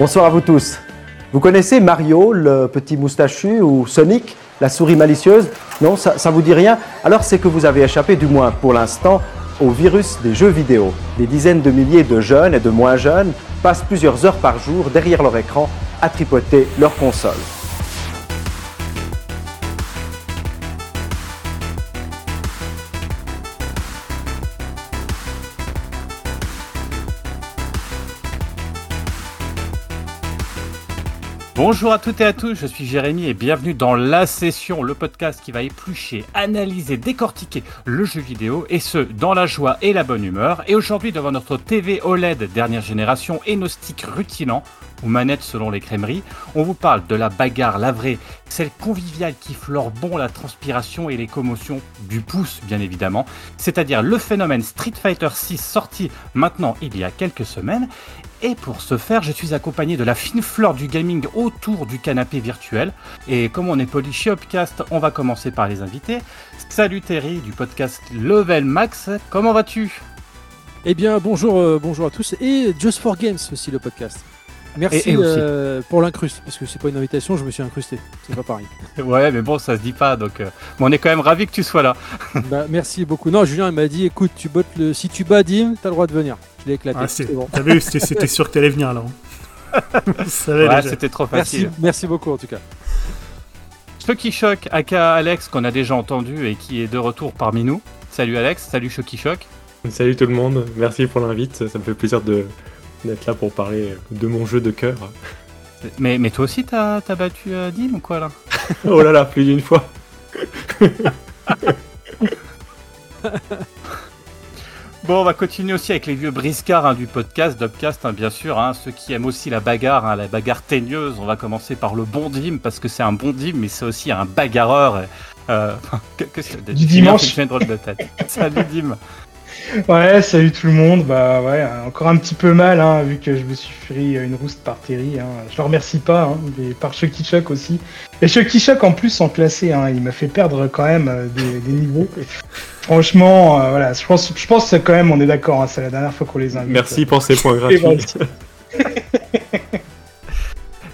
Bonsoir à vous tous. Vous connaissez Mario, le petit moustachu, ou Sonic, la souris malicieuse? Non, ça, ça vous dit rien? Alors c'est que vous avez échappé, du moins pour l'instant, au virus des jeux vidéo. Des dizaines de milliers de jeunes et de moins jeunes passent plusieurs heures par jour derrière leur écran à tripoter leur console. Bonjour à toutes et à tous, je suis Jérémy et bienvenue dans La Session, le podcast qui va éplucher, analyser, décortiquer le jeu vidéo et ce, dans la joie et la bonne humeur. Et aujourd'hui, devant notre TV OLED dernière génération et nos sticks rutilants, ou manettes selon les crèmeries, on vous parle de la bagarre, la vraie, celle conviviale qui flore bon la transpiration et les commotions du pouce, bien évidemment, c'est-à-dire le phénomène Street Fighter 6 sorti maintenant il y a quelques semaines. Et pour ce faire, je suis accompagné de la fine fleur du gaming autour du canapé virtuel. Et comme on est poli chez on va commencer par les invités. Salut Terry du podcast Level Max, comment vas-tu? Eh bien, bonjour, euh, bonjour à tous. Et Just for Games aussi, le podcast. Merci Et- et aussi. euh, pour l'incruste, parce que c'est pas une invitation, je me suis incrusté. C'est pas pareil. Ouais, mais bon, ça se dit pas, donc euh, mais on est quand même ravis que tu sois là. bah, merci beaucoup. Non, Julien il m'a dit écoute, tu bottes le... si tu bats Dim, t'as le droit de venir. Je l'ai éclaté. Ah, c'est- bon. T'as vu, c'était sûr que t'allais venir là. hein. Ouais, c'était trop Merci, facile. merci beaucoup en tout cas. Chucky Shock, aka Alex, qu'on a déjà entendu et qui est de retour parmi nous. Salut Alex, salut Chucky Shock. Salut tout le monde, merci pour l'invite, ça me fait plaisir de d'être là pour parler de mon jeu de cœur. Mais, mais toi aussi, t'as as battu euh, Dim ou quoi là? Oh là là, plus d'une fois. Bon, on va continuer aussi avec les vieux briscards hein, du podcast, d'Upcast, hein, bien sûr. hein, ceux qui aiment aussi la bagarre, hein, la bagarre teigneuse. On va commencer par le bon Dim, parce que c'est un bon Dim, mais c'est aussi un bagarreur. Euh, que- que c'est- Du dimanche. une drôle de tête. Salut Dim. Ouais, salut tout le monde. Bah ouais, encore un petit peu mal, hein, vu que je me suis pris euh, une rouste par Terry. Hein. Je le remercie pas, hein, mais par Chucky Chuck aussi. Et Chucky Chuck en plus en classé, hein, il m'a fait perdre quand même euh, des, des niveaux. Franchement, euh, voilà, je pense, je pense que quand même on est d'accord. Hein, c'est la dernière fois qu'on les invite. Merci pour ces points Et gratuits.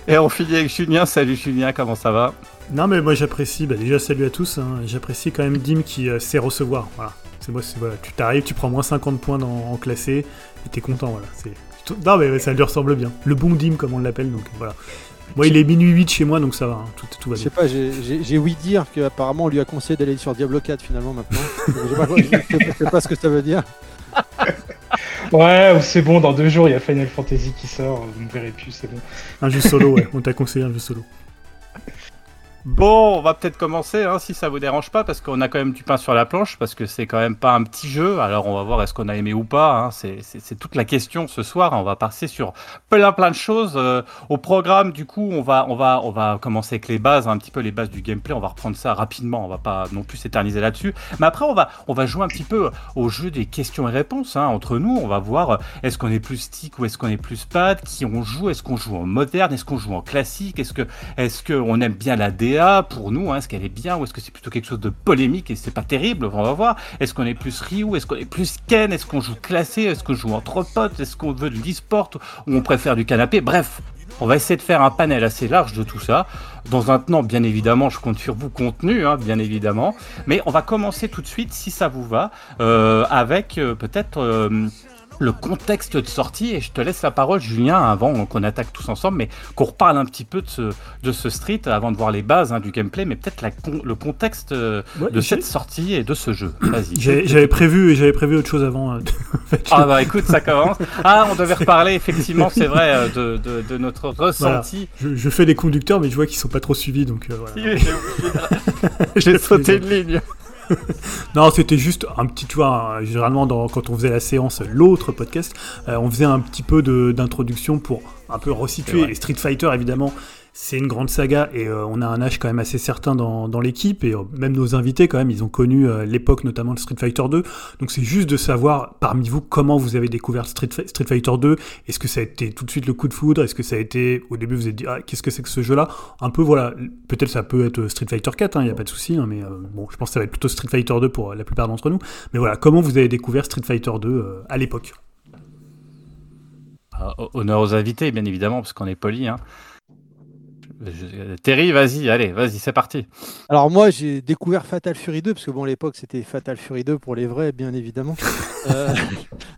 Et on finit avec Julien. Salut Julien, comment ça va? Non, mais moi j'apprécie, bah, déjà salut à tous, hein, j'apprécie quand même Dim qui euh, sait recevoir. Voilà. C'est moi, c'est voilà, tu t'arrives, tu prends moins 50 points dans, en classé et t'es content. Voilà. C'est, non, mais ça lui ressemble bien. Le bon Dim, comme on l'appelle, donc voilà. Moi, il est minuit 8 chez moi, donc ça va, hein, tout, tout va Je bien. sais pas, j'ai- ouï dire qu'apparemment on lui a conseillé d'aller sur Diablo 4 finalement maintenant. je, sais pas, je sais- je sais pas ce que ça veut dire. Ouais, ou c'est bon, dans deux jours il y a Final Fantasy qui sort, vous me verrez plus, c'est bon. Un jeu solo, ouais, on t'a conseillé un jeu solo. Bon, on va peut-être commencer, hein, si ça vous dérange pas, parce qu'on a quand même du pain sur la planche, parce que c'est quand même pas un petit jeu. Alors on va voir est-ce qu'on a aimé ou pas. hein, c'est- toute la question ce soir. On va passer sur plein plein de choses. euh, au programme, du coup, on va on va on va commencer avec les bases, un petit peu les bases du gameplay. On va reprendre ça rapidement. On va pas non plus s'éterniser là-dessus. Mais après, on va on va jouer un petit peu au jeu des questions et réponses hein, entre nous. On va voir euh, est-ce qu'on est plus stick ou est-ce qu'on est plus pad, qui on joue, est-ce qu'on joue en moderne, est-ce qu'on joue en classique, est-ce que est-ce qu'on aime bien la DA pour nous hein, Est-ce qu'elle est bien ou est-ce que c'est plutôt quelque chose de polémique et c'est pas terrible On va voir. Est-ce qu'on est plus Ryu Est-ce qu'on est plus Ken Est-ce qu'on joue classé Est-ce qu'on joue entre potes Est-ce qu'on veut de l'e-sport ou on préfère du canapé? Bref, on va essayer de faire un panel assez large de tout ça. Dans un temps, bien évidemment, je compte sur vous contenu, hein, bien évidemment. Mais on va commencer tout de suite, si ça vous va, euh, avec euh, peut-être euh, le contexte de sortie. Et je te laisse la parole, Julien, avant qu'on attaque tous ensemble, mais qu'on reparle un petit peu de ce, de ce street avant de voir les bases hein, du gameplay, mais peut-être le contexte euh, Ouais, de cette sortie et de ce jeu. Vas-y. J'avais prévu, j'avais prévu autre chose avant. euh, fait, Ah bah écoute, ça commence. Ah, on devait reparler effectivement, c'est vrai, euh, de, de, de notre ressenti. je, je fais des conducteurs, mais je vois qu'ils sont pas trop suivis, donc euh, voilà. J'ai sauté une ligne. Non, c'était juste un petit, tu vois, généralement dans, quand on faisait la séance, l'autre podcast, euh, on faisait un petit peu d'introduction pour un peu resituer. Et Street Fighter, évidemment, c'est une grande saga et euh, on a un âge quand même assez certain dans, l'équipe et euh, même nos invités quand même, ils ont connu euh, l'époque notamment de Street Fighter 2. Donc c'est juste de savoir parmi vous comment vous avez découvert Street, Fi- Street Fighter 2. Est-ce que ça a été tout de suite le coup de foudre? Est-ce que ça a été au début vous êtes dit ah, qu'est-ce que c'est que ce jeu-là? Un peu voilà, peut-être ça peut être Street Fighter 4, il n'y a pas de souci, hein, mais bon, je pense que ça va être plutôt Street Fighter 2 pour la plupart d'entre nous. Mais voilà, comment vous avez découvert Street Fighter 2 euh, à l'époque? Ah, honneur aux invités, bien évidemment, parce qu'on est poli. Hein. Terry, vas-y, allez, vas-y, c'est parti. Alors moi, j'ai découvert Fatal Fury 2, parce que bon, à l'époque, c'était Fatal Fury 2 pour les vrais, bien évidemment. Euh,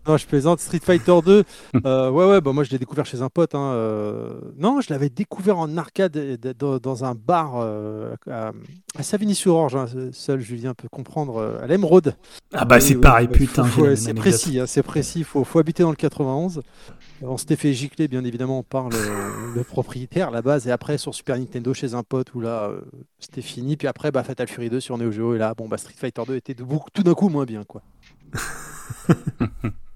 non, je plaisante. Street Fighter 2, euh, ouais, ouais, bah, moi, je l'ai découvert chez un pote. Hein, euh. Non, je l'avais découvert en arcade dans, un bar à, Savigny-sur-Orge. Hein, seul Julien peut comprendre, à l'Emeraude. Ah bah, c'est pareil, putain. c'est précis, hein, c'est précis. Il faut, faut habiter dans le 91. On s'était fait gicler, bien évidemment, par le, propriétaire, la base, et après sur Super Nintendo chez un pote où là, euh, c'était fini. Puis après, bah, Fatal Fury 2 sur Neo Geo, et là, bon, bah, Street Fighter 2 était tout d'un coup moins bien, quoi.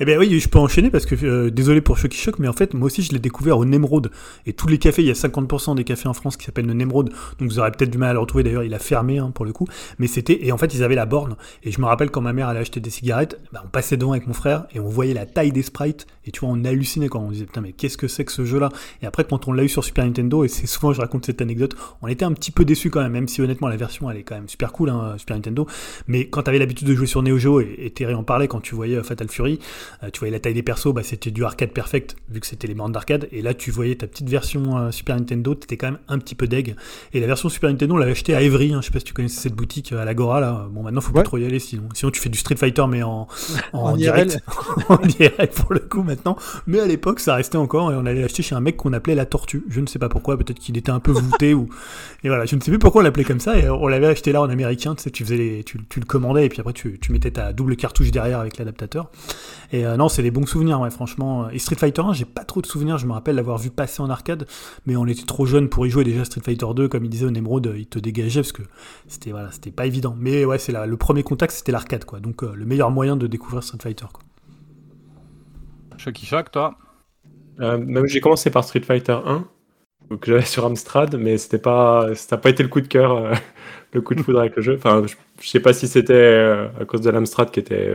Eh bien oui, je peux enchaîner parce que, euh, désolé pour Choc Choc, mais en fait, moi aussi, je l'ai découvert au Nemrod. Et tous les cafés, il y a 50% des cafés en France qui s'appellent le Nemrod. Donc vous aurez peut-être du mal à le retrouver. D'ailleurs, il a fermé hein, pour le coup. Mais c'était. Et en fait, ils avaient la borne. Et je me rappelle quand ma mère allait acheter des cigarettes, bah, on passait devant avec mon frère et on voyait la taille des sprites. Et tu vois, on hallucinait quand on disait putain, mais qu'est-ce que c'est que ce jeu-là? Et après, quand on l'a eu sur Super Nintendo, et c'est souvent, je raconte cette anecdote, on était un petit peu déçus quand même, même si honnêtement, la version, elle est quand même super cool, hein, Super Nintendo. Mais quand tu avais l'habitude de jouer sur Neo Geo, et, Terry en parlait quand tu voyais euh, Fatal Fury, euh, tu voyais la taille des persos, bah, c'était du arcade perfect, vu que c'était les bandes d'arcade. Et là, tu voyais ta petite version euh, Super Nintendo, t'étais quand même un petit peu deg. Et la version Super Nintendo, on l'avait acheté à Evry, hein, je sais pas si tu connaissais cette boutique euh, à l'Agora, là. Bon, maintenant, faut pas trop y aller, sinon. Sinon, tu fais du Street Fighter, mais en, en, direct. en direct pour le coup, maintenant. Mais à l'époque, ça restait encore, et on allait acheter chez un mec qu'on appelait la Tortue. Je ne sais pas pourquoi, peut-être qu'il était un peu voûté, ou. Et voilà, je ne sais plus pourquoi on l'appelait comme ça, et on l'avait acheté là en américain, tu sais, tu faisais les, tu, le commandais, et puis après, tu, tu mettais ta double cartouche derrière avec l'adaptateur. Et euh, non, c'est des bons souvenirs, ouais, franchement. Et Street Fighter 1, j'ai pas trop de souvenirs, je me rappelle l'avoir vu passer en arcade, mais on était trop jeune pour y jouer. Déjà, Street Fighter 2, comme il disait au Nemrod, il te dégageait parce que c'était voilà, c'était pas évident. Mais ouais, c'est le premier contact, c'était l'arcade, quoi. Donc, euh, le meilleur moyen de découvrir Street Fighter, quoi. Choc choc, toi? Euh, Même j'ai commencé par Street Fighter 1, que j'avais sur Amstrad, mais c'était pas, ça n'a pas été le coup de cœur, le coup de foudre avec le jeu. Enfin, je, je sais pas si c'était à cause de l'Amstrad qui était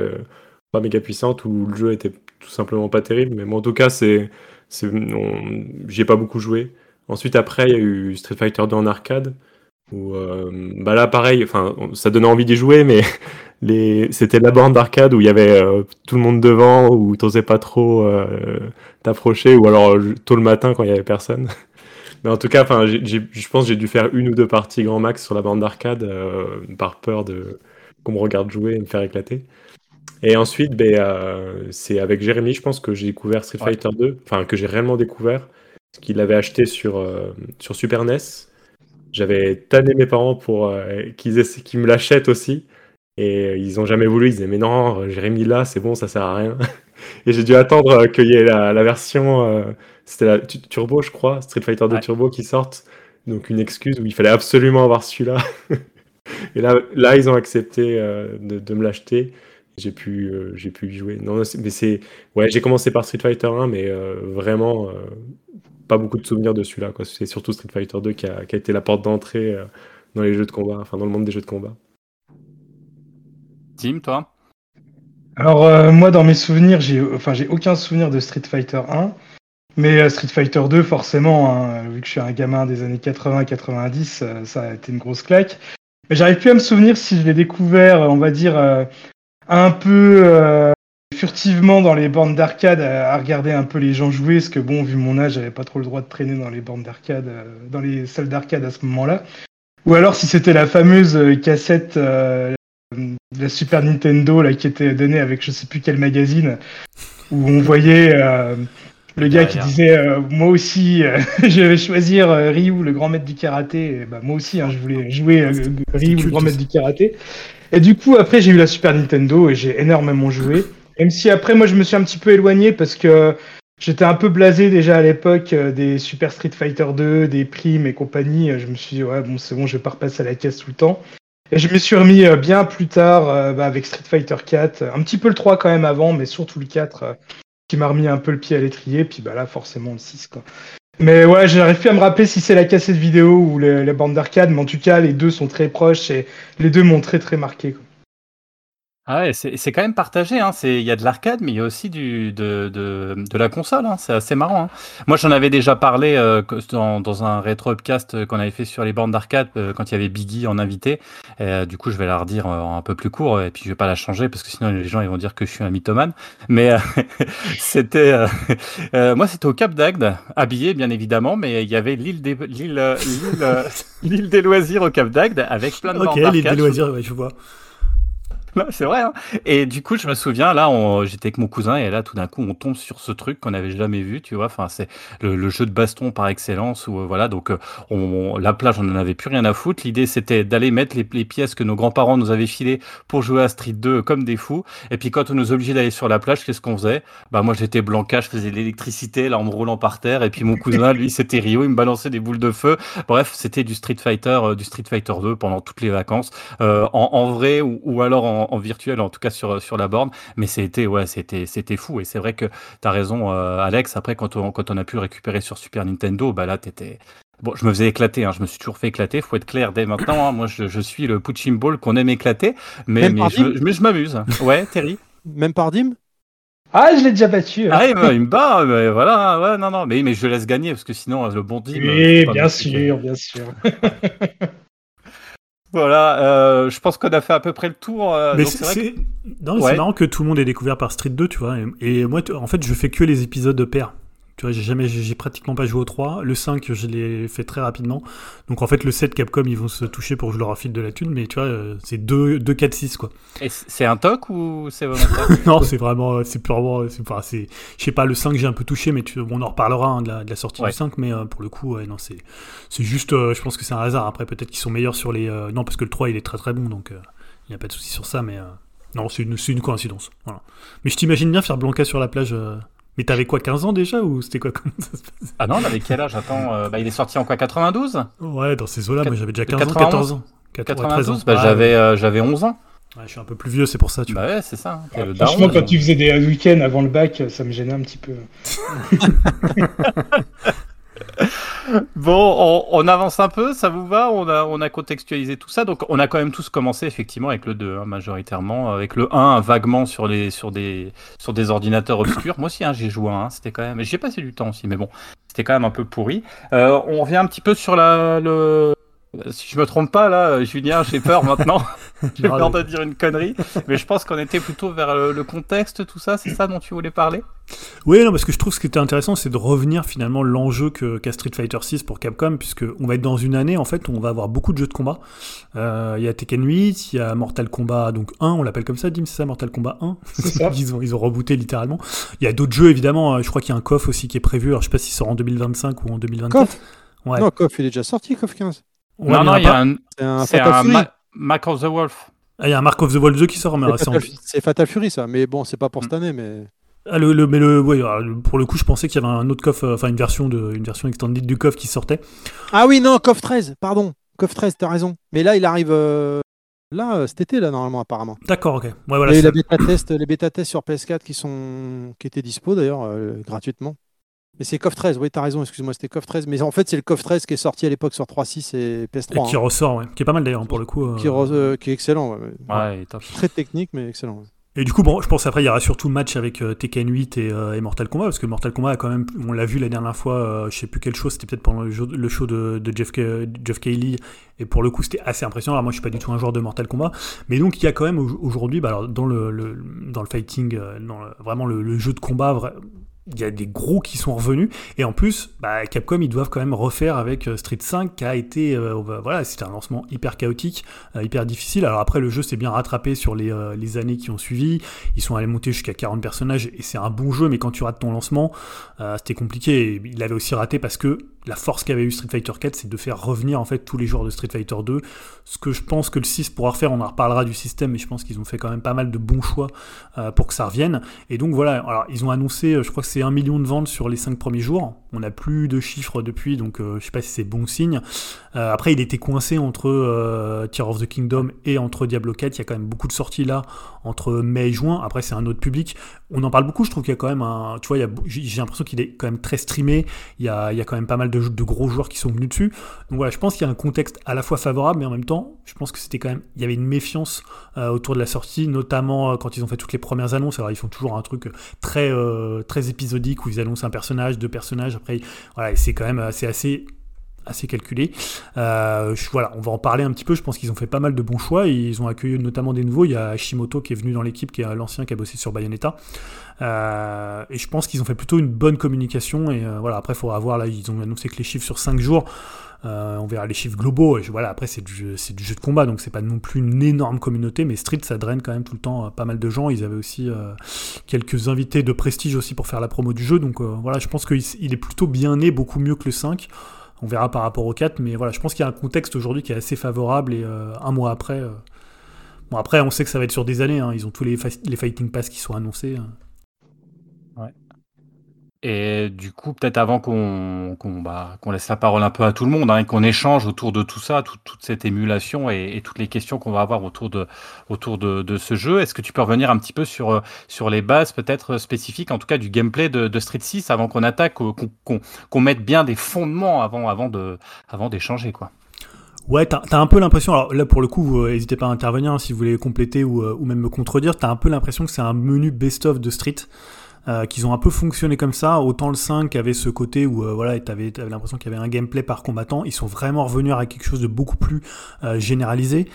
pas méga puissante ou le jeu était tout simplement pas terrible. Mais en tout cas, c'est, j'ai pas beaucoup joué. Ensuite, après, il y a eu Street Fighter 2 en arcade. Où, euh, bah là, pareil, enfin, ça donnait envie d'y jouer, mais les, c'était la borne d'arcade où il y avait euh, tout le monde devant, où t'osais pas trop euh, t'approcher, ou alors tôt le matin quand il y avait personne. Mais en tout cas, enfin, je pense j'ai dû faire une ou deux parties grand max sur la bande d'arcade par peur de qu'on me regarde jouer et me faire éclater. Et ensuite, ben, euh, c'est avec Jérémy, je pense, que j'ai découvert Street Fighter 2, enfin que j'ai réellement découvert, parce qu'il l'avait acheté sur, euh, sur Super NES. J'avais tanné mes parents pour euh, qu'ils me l'achètent aussi. Et ils ont jamais voulu, ils disaient mais non, Jérémy là, c'est bon, ça sert à rien. et j'ai dû attendre qu'il y ait la, la version, c'était la Turbo, je crois, Street Fighter 2 Turbo qui sorte. Donc une excuse où il fallait absolument avoir celui-là. et là, là, ils ont accepté de, de me l'acheter j'ai pu, euh, j'ai pu y jouer. Non, mais c'est, ouais, j'ai commencé par Street Fighter 1, mais euh, vraiment euh, pas beaucoup de souvenirs de celui-là. Quoi. C'est surtout Street Fighter 2 qui a, qui a été la porte d'entrée dans les jeux de combat, enfin dans le monde des jeux de combat. Tim, toi? Alors moi, dans mes souvenirs, j'ai, enfin, j'ai aucun souvenir de Street Fighter 1. Mais Street Fighter 2, forcément, hein, vu que je suis un gamin des années 80-90, ça a été une grosse claque. Mais j'arrive plus à me souvenir si je l'ai découvert, on va dire, un peu euh, furtivement dans les bornes d'arcade à, regarder un peu les gens jouer, parce que bon, vu mon âge, j'avais pas trop le droit de traîner dans les bornes d'arcade, euh, dans les salles d'arcade à ce moment-là. Ou alors si c'était la fameuse euh, cassette de la Super Nintendo là, qui était donnée avec je sais plus quel magazine, où on voyait le gars qui disait moi aussi je vais choisir Ryu le grand maître du karaté bah, moi aussi hein, je voulais jouer Ryu le grand maître du karaté et du coup, après, j'ai eu la Super Nintendo et j'ai énormément joué. Même si après, moi, je me suis un petit peu éloigné parce que j'étais un peu blasé déjà à l'époque euh, des Super Street Fighter 2, des Primes et compagnie. Je me suis dit, ouais, bon, c'est bon, je vais pas repasser à la caisse tout le temps. Et je me suis remis euh, bien plus tard euh, bah, avec Street Fighter 4, un petit peu le 3 quand même avant, mais surtout le 4 qui m'a remis un peu le pied à l'étrier. Puis bah là, forcément, le 6. Quoi. Mais ouais, j'arrive plus à me rappeler si c'est la cassette vidéo ou la bande d'arcade, mais en tout cas, les deux sont très proches et les deux m'ont très très marqué. Ah ouais, c'est quand même partagé, hein. C'est il y a de l'arcade, mais il y a aussi du de de de la console, hein. C'est assez marrant, hein. Moi, j'en avais déjà parlé, que dans dans un rétro upcast, qu'on avait fait sur les bornes d'arcade, heu, quand il y avait Biggie en invité et heu, du coup, je vais la redire, heu, un peu plus court et puis je vais pas la changer parce que sinon les gens, ils vont dire que je suis un mythomane. Mais, heu, c'était, heu, moi, c'était au Cap d'Agde, habillé bien évidemment, mais il y avait l'île des l'île, l'île, l'île des loisirs au Cap d'Agde avec plein de bornes d'arcade. des loisirs, ouais, je vois. C'est vrai, hein. Et du coup, je me souviens, là, j'étais avec mon cousin et là, tout d'un coup, on tombe sur ce truc qu'on n'avait jamais vu, tu vois. Enfin, c'est le, jeu de baston par excellence. Où, euh, voilà, donc, euh, la plage, on n'en avait plus rien à foutre. L'idée, c'était d'aller mettre les, pièces que nos grands-parents nous avaient filées pour jouer à Street 2 comme des fous. Et puis, quand on nous obligeait d'aller sur la plage, qu'est-ce qu'on faisait? Bah, moi, j'étais Blanca, je faisais de l'électricité, là, en me roulant par terre. Et puis, mon cousin, lui, c'était Rio, il me balançait des boules de feu. Bref, c'était du Street Fighter, euh, du Street Fighter 2 pendant toutes les vacances, en, en vrai ou, ou alors en, en virtuel, en tout cas sur, sur la borne. Mais c'était ouais, c'était c'était fou. Et c'est vrai que tu as raison, euh, Alex. Après, quand on, quand on a pu le récupérer sur Super Nintendo, bah là, t'étais. Bon, je me faisais éclater, hein. je me suis toujours fait éclater, faut être clair dès maintenant. hein. Moi, je, je suis le punching ball qu'on aime éclater, mais, mais je, me- mais je m'amuse. Ouais, Terry. Même par Dim? Ah, je l'ai déjà battu. hein. Ah, il me, il me bat, mais voilà, ouais, non, non, mais, mais je laisse gagner parce que sinon, le bon euh, oui, pas bien sûr, bien sûr. Voilà, euh, je pense qu'on a fait à peu près le tour. euh, Mais c'est que- Ouais. marrant que tout le monde ait découvert par Street 2, tu vois. Et, et moi, en fait, je fais que les épisodes de pair. Tu vois, j'ai jamais, j'ai pratiquement pas joué au 3. Le 5, je l'ai fait très rapidement. Donc en fait, le 7, Capcom, ils vont se toucher pour que je leur affile de la thune. Mais tu vois, euh, c'est 2, 2 4, 6, quoi. Et c'est un toc ou c'est volontaire non, c'est vraiment, c'est purement, c'est, enfin, c'est, je sais pas, le 5, j'ai un peu touché, mais tu, on en reparlera hein, de, la, de la sortie Ouais. du 5. Mais euh, pour le coup, ouais, non, c'est, c'est juste, euh, je pense que c'est un hasard. Après, peut-être qu'ils sont meilleurs sur les. euh, non, parce que le 3, il est très très bon. Donc il n'y a pas de souci sur ça. Mais non, c'est une, c'est une coïncidence. Voilà. Mais je t'imagine bien faire Blanca sur la plage. Euh, Mais t'avais quoi, 15 ans déjà ou c'était quoi comment ça se passe? Ah non, on avait quel âge? Attends, euh, bah, il est sorti en quoi 92 Ouais, dans ces eaux-là, moi j'avais déjà 15 ans, 91? 14 ans. 4 13 ans. 92 bah, Ouais, j'avais euh, j'avais 11 ans. ouais, je suis un peu plus vieux, c'est pour ça, tu vois. Bah ouais, c'est ça. hein, daron, Franchement, quand genre. tu faisais des week-ends avant le bac, ça me gênait un petit peu. Bon, on, avance un peu, ça vous va? On a, on a contextualisé tout ça. Donc, on a quand même tous commencé effectivement avec le 2, hein, majoritairement. Avec le 1, vaguement sur, des, ordinateurs obscurs. Moi aussi, hein, j'ai joué c'était quand même. J'ai passé du temps aussi, mais bon, c'était quand même un peu pourri. Euh, on revient un petit peu sur la, le. Si je me trompe pas, là, Julien, j'ai peur maintenant. j'ai peur de dire une connerie. Mais je pense qu'on était plutôt vers le, le contexte, tout ça. C'est ça dont tu voulais parler? Oui, non, parce que je trouve ce qui était intéressant, c'est de revenir finalement l'enjeu que qu'a Street Fighter 6 pour Capcom, puisque on va être dans une année en fait où on va avoir beaucoup de jeux de combat. Euh, Il y a Tekken 8, il y a Mortal Kombat donc 1, on l'appelle comme ça, Dim, c'est ça, Mortal Kombat 1. C'est ça. ils ont ils ont rebooté littéralement. Il y a d'autres jeux évidemment. euh, Je crois qu'il y a un KOF aussi qui est prévu. Alors je sais pas s'il sort en 2025 ou en 2024. KOF Ouais. Non, KOF, il est déjà sorti, KOF 15. Ouais, Non, non, il y a un, C'est un un Mac of the Wolf. Ah, il y a un Mark of the Wolf 2 qui sort, mais C'est Fatal, c'est Fatal Fury, ça. Mais bon, c'est pas pour Mm. cette année, mais. Ah, le, le- mais le, ouais, alors, le- pour le coup, je pensais qu'il y avait un autre KOF, euh, enfin une version de, une version extended du KOF qui sortait. Ah oui, non, KOF 13, pardon. KOF 13, t'as raison. Mais là, il arrive euh, là, euh, cet été, là, normalement, apparemment. D'accord, ok. Ouais, voilà. Il y a eu c'est- la bêta test, les bêta tests sur PS4 qui, sont... qui étaient dispo d'ailleurs euh, gratuitement. Mais c'est KOF 13, oui, t'as raison, excuse-moi, c'était KOF 13. Mais en fait, c'est le KOF 13 qui est sorti à l'époque sur 3.6 et Et PS3. qui hein, ressort, ouais. Qui est pas mal d'ailleurs, pour le coup. euh. qui, re- euh, qui est excellent. ouais, ouais. Ouais, il est top. Très technique, mais excellent. ouais. Et du coup, bon, je pense après, il y aura surtout le match avec euh, Tekken 8 et, euh, et Mortal Kombat, parce que Mortal Kombat a quand même, on l'a vu la dernière fois, euh, je sais plus quelle chose, c'était peut-être pendant le, jeu- le show de, de Jeff, Jeff et pour le coup, c'était assez impressionnant. Alors moi, je suis pas du tout un joueur de Mortal Kombat, mais donc il y a quand même au- aujourd'hui, bah, alors, dans le, le- dans le fighting, dans le- vraiment le, le jeu de combat, il y a des gros qui sont revenus. Et en plus bah, Capcom ils doivent quand même refaire avec euh, Street 5 qui a été euh, bah, voilà c'était un lancement hyper chaotique euh, hyper difficile. Alors après le jeu s'est bien rattrapé sur les, années qui ont suivi. Ils sont allés monter jusqu'à 40 personnages et c'est un bon jeu mais quand tu rates ton lancement c'était compliqué. Et il avait aussi raté parce que la force qu'avait eu Street Fighter 4 c'est de faire revenir en fait tous les joueurs de Street Fighter 2 ce que je pense que le 6 pourra refaire on en reparlera du système mais je pense qu'ils ont fait quand même pas mal de bons choix euh, pour que ça revienne et donc voilà, alors ils ont annoncé, euh, je crois que c'est un million de ventes sur les 5 premiers jours. On n'a plus de chiffres depuis, donc euh, je sais pas si c'est bon signe. Euh, après, il était coincé entre Tear of the Kingdom et entre Diablo 4. Il y a quand même beaucoup de sorties là entre mai et juin. Après, c'est un autre public. On en parle beaucoup. Je trouve qu'il y a quand même un, tu vois, j'ai l'impression qu'il est quand même très streamé. Il y a, il y a quand même pas mal de, gros joueurs qui sont venus dessus. Donc voilà, je pense qu'il y a un contexte à la fois favorable, mais en même temps, je pense que c'était quand même, il y avait une méfiance euh, autour de la sortie, notamment euh, quand ils ont fait toutes les premières annonces. Alors ils font toujours un truc très euh, très épisodique où ils annoncent un personnage, deux personnages. Après, voilà, c'est quand même c'est assez assez calculé. Euh, voilà, on va en parler un petit peu. Je pense qu'ils ont fait pas mal de bons choix. Ils ont accueilli notamment des nouveaux. Il y a Shimoto qui est venu dans l'équipe, qui est l'ancien qui a bossé sur Bayonetta. Euh, et je pense qu'ils ont fait plutôt une bonne communication. Et euh, voilà, après, il faudra voir. Là, ils ont annoncé que les chiffres sur 5 jours. on verra les chiffres globaux. Et voilà, après, c'est du, du jeu de combat, donc c'est pas non plus une énorme communauté, mais Street, ça draine quand même tout le temps pas mal de gens. Ils avaient aussi quelques invités de prestige aussi pour faire la promo du jeu. Donc voilà, je pense qu'il est plutôt bien né, beaucoup mieux que le 5. On verra par rapport au 4, mais voilà, je pense qu'il y a un contexte aujourd'hui qui est assez favorable et euh, un mois après. Euh, bon, après, on sait que ça va être sur des années. Hein. ils ont tous les, les Fighting Pass qui sont annoncés. Hein. Et du coup, peut-être avant qu'on bah, laisse la parole un peu à tout le monde hein, et qu'on échange autour de tout ça, toute cette émulation et, toutes les questions qu'on va avoir autour de, autour de, ce jeu, est-ce que tu peux revenir un petit peu sur, euh, sur les bases peut-être spécifiques, en tout cas du gameplay de, Street 6 avant qu'on attaque, qu'on mette bien des fondements avant, avant d'échanger avant quoi? Ouais, t'as as un peu l'impression, alors là pour le coup, n'hésitez pas à intervenir hein, si vous voulez compléter ou, euh, ou même me contredire, t'as un peu l'impression que c'est un menu best-of de Street. Euh, qu'ils ont un peu fonctionné comme ça. Autant le 5 avait ce côté où euh, voilà, tu avais, l'impression qu'il y avait un gameplay par combattant. Ils sont vraiment revenus à quelque chose de beaucoup plus euh, généralisé.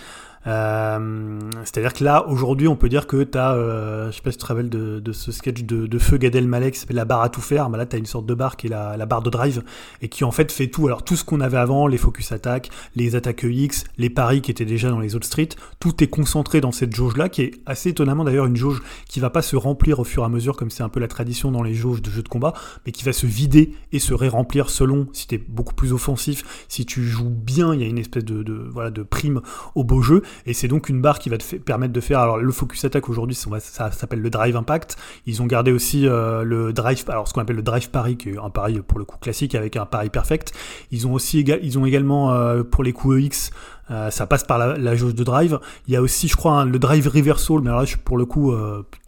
Euh, c'est-à-dire que là, aujourd'hui, on peut dire que tu euh, je sais pas si tu te rappelles de, ce sketch de, feu Gad Elmaleh qui s'appelle la barre à tout faire. Bah là, tu une sorte de barre qui est la, barre de drive et qui en fait fait tout. Alors tout ce qu'on avait avant, les focus attaques, les attaques X, les paris qui étaient déjà dans les autres streets, tout est concentré dans cette jauge-là qui est assez étonnamment d'ailleurs une jauge qui va pas se remplir au fur et à mesure comme c'est un peu la tradition dans les jauges de jeux de combat, mais qui va se vider et se ré-remplir selon si tu beaucoup plus offensif, si tu joues bien, il y a une espèce de, de voilà de prime au beau jeu et c'est donc une barre qui va te permettre de faire. Alors, le focus attack aujourd'hui, ça, s'appelle le drive impact. Ils ont gardé aussi euh, le drive, alors ce qu'on appelle le drive pari, qui est un pari pour le coup classique avec un pari perfect. Ils ont aussi ils ont également euh, pour les coups EX. Euh, ça passe par la, jauge de drive. Il y a aussi, je crois, le drive reversal, mais là, pour le coup,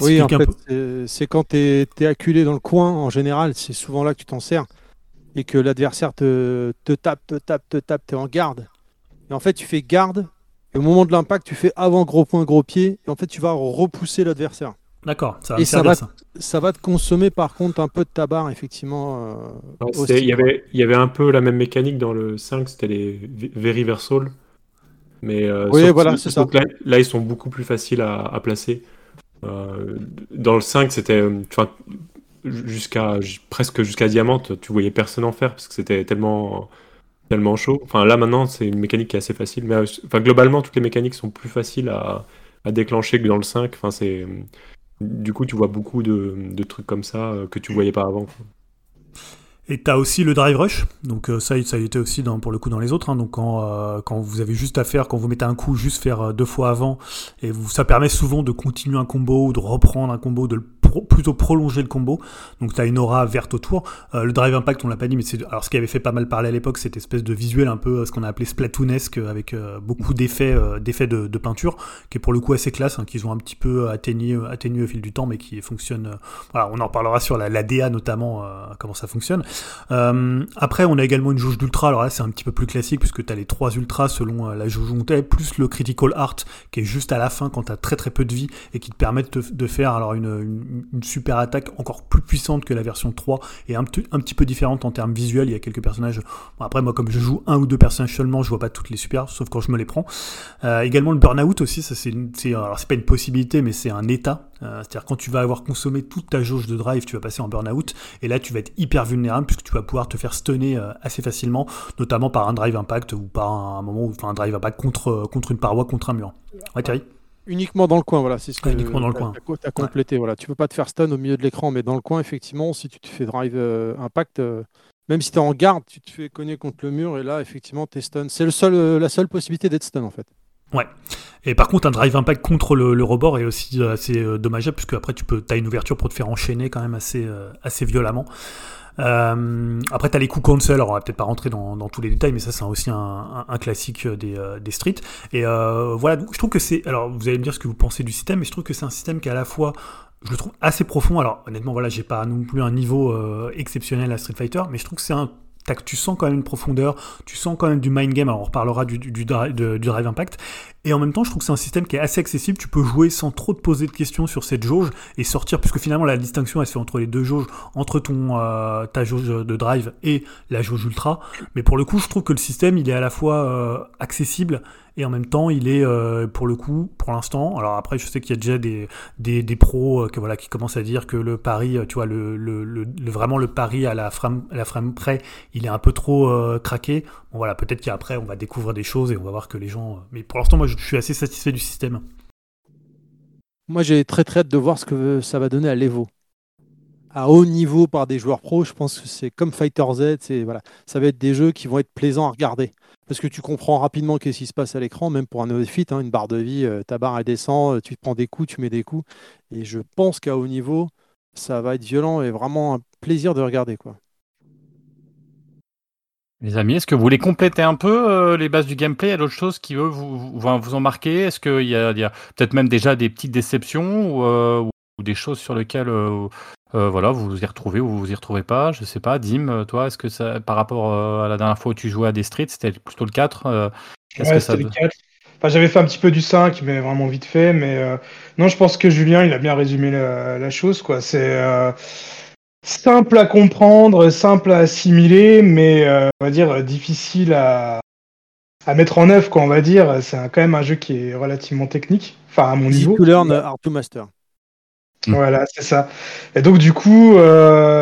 oui, en fait, c'est quand tu es, acculé dans le coin, en général, c'est souvent là que tu t'en sers, et que l'adversaire te, te tape, te tape, te tape, tu es en garde. Et en fait, tu fais garde au moment de l'impact, tu fais avant gros point, gros pied, et en fait, tu vas repousser l'adversaire. D'accord, ça va et ça va, ça. va te consommer par contre un peu de ta barre, effectivement. Euh, il, y avait, il y avait un peu la même mécanique dans le 5, c'était les very versal. Mais euh, oui, voilà, c'est ça. Là, ils sont beaucoup plus faciles à, placer. Euh, dans le 5, c'était jusqu'à presque jusqu'à diamante, tu voyais personne en faire parce que c'était tellement tellement chaud. Enfin, là maintenant, c'est une mécanique qui est assez facile. Mais enfin, globalement, toutes les mécaniques sont plus faciles à, à déclencher que dans le 5. Enfin, c'est du coup, tu vois beaucoup de, de trucs comme ça euh, que tu voyais pas avant. Et tu as aussi le drive rush, donc euh, ça, ça a été aussi dans, pour le coup dans les autres. Hein. donc quand, euh, quand vous avez juste à faire, quand vous mettez un coup, juste faire deux fois avant, et vous, ça permet souvent de continuer un combo ou de reprendre un combo, de le plutôt prolonger le combo. Donc tu as une aura verte autour. Euh, le Drive Impact, on l'a pas dit, mais c'est alors ce qui avait fait pas mal parler à l'époque, cette espèce de visuel un peu ce qu'on a appelé splatoonesque avec euh, beaucoup d'effets euh, d'effets de, peinture, qui est pour le coup assez classe, hein, qu'ils ont un petit peu atténué, atténué au fil du temps, mais qui fonctionne. voilà, on en parlera sur la, DA notamment, comment ça fonctionne. après, on a également une jauge d'ultra. Alors là, c'est un petit peu plus classique puisque tu as les trois ultras selon la jauge montée, plus le critical art qui est juste à la fin quand tu as très très peu de vie et qui te permettent de, faire alors une une super attaque encore plus puissante que la version 3 et un, un petit peu différente en termes visuels. Il y a quelques personnages. après, moi, comme je joue un ou deux personnages seulement, je vois pas toutes les super, sauf quand je me les prends. Euh, également, le burn-out aussi, ça c'est, alors c'est pas une possibilité, mais c'est un état. Euh, c'est-à-dire quand tu vas avoir consommé toute ta jauge de drive, tu vas passer en burn-out et là tu vas être hyper vulnérable puisque tu vas pouvoir te faire stunner euh, assez facilement, notamment par un drive impact ou par un, moment où, enfin un drive impact contre contre une paroi, contre un mur. Ouais, Thierry? Uniquement dans le coin, voilà, c'est ce que uniquement dans le coin. Tu as, complété, voilà. Tu peux pas te faire stun au milieu de l'écran, mais dans le coin, effectivement, si tu te fais drive euh, impact, euh, même si tu es en garde, tu te fais cogner contre le mur, et là, effectivement, tu es stun. C'est le seul, euh, la seule possibilité d'être stun, en fait. Ouais. Et par contre, un drive impact contre le, rebord est aussi assez dommageable, puisque après, tu peux, as une ouverture pour te faire enchaîner quand même assez, assez violemment. Euh, après, tu as les coups cancel, alors on va peut-être pas rentrer dans, tous les détails, mais ça, c'est aussi un, classique des, euh, des streets. Et euh, voilà, je trouve que c'est. Alors, vous allez me dire ce que vous pensez du système, mais je trouve que c'est un système qui est à la fois je le trouve assez profond. Alors honnêtement, voilà, j'ai pas non plus un niveau exceptionnel à Street Fighter, mais je trouve que c'est un tu sens quand même une profondeur, tu sens quand même du mind game. Alors on reparlera du, du, du Drive Impact. Et en même temps, je trouve que c'est un système qui est assez accessible. Tu peux jouer sans trop te poser de questions sur cette jauge et sortir, puisque finalement la distinction elle se fait entre les deux jauges, entre ton euh, ta jauge de drive et la jauge ultra. Mais pour le coup, je trouve que le système il est à la fois euh, accessible et en même temps il est euh, pour le coup pour l'instant alors après je sais qu'il y a déjà des, des, des pros euh, que, voilà, qui commencent à dire que le pari tu vois le, le, le, vraiment le pari à la frame, à la frame près il est un peu trop euh, craqué voilà peut-être qu'après on va découvrir des choses et on va voir que les gens mais pour l'instant moi je suis assez satisfait du système. Moi j'ai très très hâte de voir ce que ça va donner à l'Evo. À haut niveau par des joueurs pros, je pense que c'est comme Fighter Z, voilà, ça va être des jeux qui vont être plaisants à regarder. Parce que tu comprends rapidement qu'est-ce qui se passe à l'écran, même pour un néophyte, hein, une barre de vie, euh, ta barre elle descend, euh, tu prends des coups, tu mets des coups, et je pense qu'à haut niveau, ça va être violent et vraiment un plaisir de regarder quoi. Les amis, est-ce que vous voulez compléter un peu euh, les bases du gameplay? Il y a d'autres choses qui eux vous, vous, vous ont marqué Est-ce qu'il y a, a peut-être même déjà des petites déceptions ou, ou des choses sur lesquelles euh, voilà, vous vous y retrouvez ou vous vous y retrouvez pas, je sais pas. Dim, euh, toi, est-ce que ça, par rapport euh, à la dernière fois où tu jouais à des streets, c'était plutôt le 4 Ouais, c'était le 4. Enfin, j'avais fait un petit peu du 5, mais vraiment vite fait. Mais non, je pense que Julien, il a bien résumé la, chose. quoi. C'est simple à comprendre, simple à assimiler, mais on va dire difficile à, à mettre en œuvre, quoi, on va dire. C'est quand même un jeu qui est relativement technique, enfin à mon Easy niveau. to learn, hard to master. Mm. Voilà, c'est ça. Et donc, du coup, euh,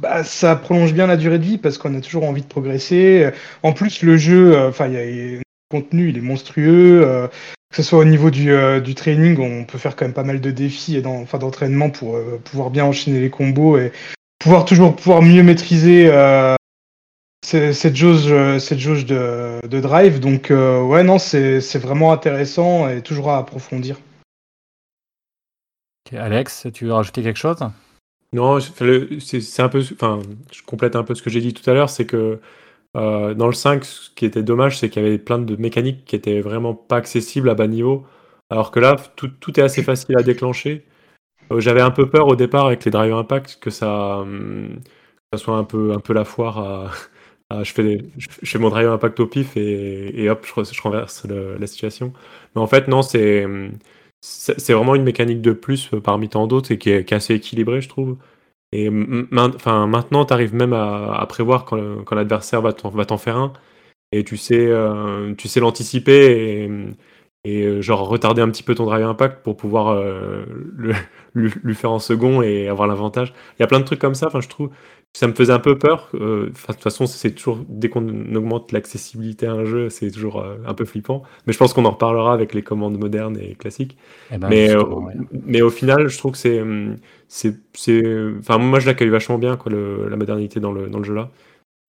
bah, ça prolonge bien la durée de vie parce qu'on a toujours envie de progresser. En plus, le jeu, euh, enfin, il y a le contenu, il est monstrueux. Euh, que ce soit au niveau du, euh, du, training, on peut faire quand même pas mal de défis et enfin, d'entraînement pour euh, pouvoir bien enchaîner les combos et pouvoir toujours pouvoir mieux maîtriser cette jauge, cette jauge de, de drive. Donc, ouais, non, c'est vraiment intéressant et toujours à approfondir. Alex, tu veux rajouter quelque chose? Non, c'est un peu, enfin, je complète un peu ce que j'ai dit tout à l'heure, c'est que euh, dans le 5, ce qui était dommage, c'est qu'il y avait plein de mécaniques qui étaient vraiment pas accessibles à bas niveau, alors que là, tout, est assez facile à déclencher. Euh, J'avais un peu peur au départ avec les drive impact que ça, hum, ça soit un peu, la foire je, fais mon drive impact au pif et, hop, je, renverse la situation. Mais en fait, non, c'est hum, vraiment une mécanique de plus euh, parmi tant d'autres et qui est, assez équilibrée, je trouve. Et maintenant, tu arrives même à, prévoir quand, l'adversaire va t'en faire un. Et tu sais, euh, l'anticiper et, euh, genre retarder un petit peu ton drive impact pour pouvoir euh, lui, faire en second et avoir l'avantage. Il y a plein de trucs comme ça, je trouve ça me faisait un peu peur. Euh, de toute façon, c'est toujours dès qu'on augmente l'accessibilité à un jeu, c'est toujours euh, un peu flippant. Mais je pense qu'on en reparlera avec les commandes modernes et classiques. Eh ben, mais, euh, ouais. mais au final, je trouve que c'est, c'est, enfin moi je l'accueille vachement bien quoi, le, la modernité dans le dans le jeu là.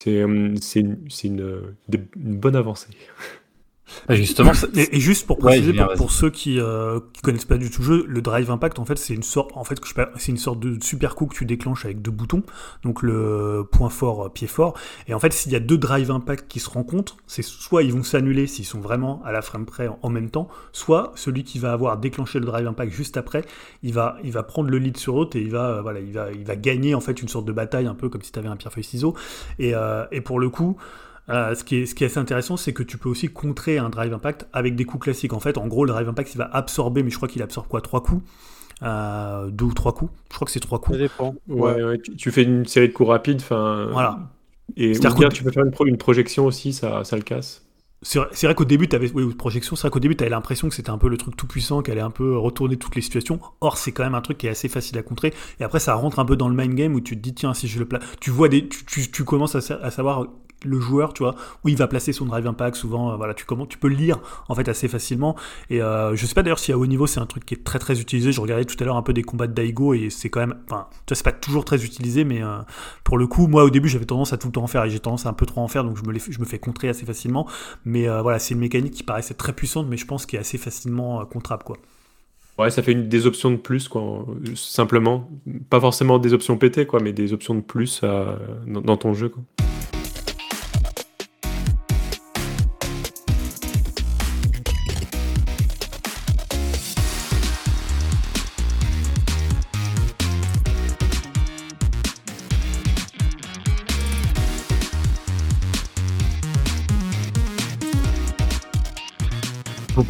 C'est, c'est, c'est une, une bonne avancée. Bah, justement, et, et, juste pour préciser, ouais, pour, pour, ceux qui, euh, qui connaissent pas du tout le jeu, le Drive Impact, en fait, c'est une sorte, en fait, c'est une sorte de super coup que tu déclenches avec deux boutons, donc le point fort, euh, pied fort. Et en fait, s'il y a deux Drive Impact qui se rencontrent, c'est soit ils vont s'annuler s'ils sont vraiment à la frame près en, en, même temps, soit celui qui va avoir déclenché le Drive Impact juste après, il va, il va prendre le lead sur l'autre et il va, euh, voilà, il va, il va gagner en fait une sorte de bataille un peu comme si tu avais un pierre feuille ciseau. Et, euh, et pour le coup. Euh, ce, qui est, ce, qui est, assez intéressant, c'est que tu peux aussi contrer un drive impact avec des coups classiques. En fait, en gros, le drive impact, il va absorber, mais je crois qu'il absorbe quoi Trois coups? Euh, Deux ou trois coups? Je crois que c'est trois coups. Ça dépend. Ouais, ouais. ouais tu, tu, fais une série de coups rapides. Voilà. Et ou bien, tu peux faire une, pro, une, projection aussi, ça, ça le casse. C'est vrai, vrai qu'au début, tu avais oui, projection, c'est vrai qu'au début, tu avais l'impression que c'était un peu le truc tout puissant, qui allait un peu retourner toutes les situations. Or, c'est quand même un truc qui est assez facile à contrer. Et après, ça rentre un peu dans le main game où tu te dis, tiens, si je le place. Tu vois des. Tu, tu, tu commences à, à, savoir le joueur, tu vois, où il va placer son drive impact. Souvent, euh, voilà, tu, peux lire en fait assez facilement. Et euh, je sais pas d'ailleurs si à haut niveau c'est un truc qui est très très utilisé. Je regardais tout à l'heure un peu des combats de Daigo et c'est quand même, enfin, tu c'est pas toujours très utilisé, mais euh, pour le coup, moi au début j'avais tendance à tout le temps en faire et j'ai tendance à un peu trop en faire, donc je me, les, je me fais contrer assez facilement. Mais euh, voilà, c'est une mécanique qui paraissait très puissante, mais je pense qui est assez facilement contrable, quoi. Ouais, ça fait une, des options de plus, quoi, simplement. Pas forcément des options pétées, quoi, mais des options de plus dans, dans ton jeu, quoi.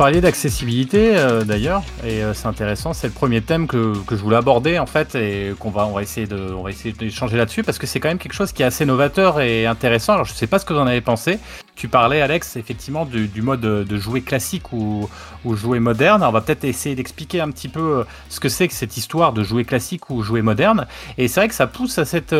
Parliez d'accessibilité euh, d'ailleurs, et euh, c'est intéressant. C'est le premier thème que, je voulais aborder en fait, et qu'on va on essayer de on va essayer d'échanger là-dessus parce que c'est quand même quelque chose qui est assez novateur et intéressant. Alors je sais pas ce que vous en avez pensé. Tu parlais Alex effectivement du, mode de jouer classique ou, ou jouer moderne. On va peut-être essayer d'expliquer un petit peu euh, ce que c'est que cette histoire de jouer classique ou jouer moderne. Et c'est vrai que ça pousse à cette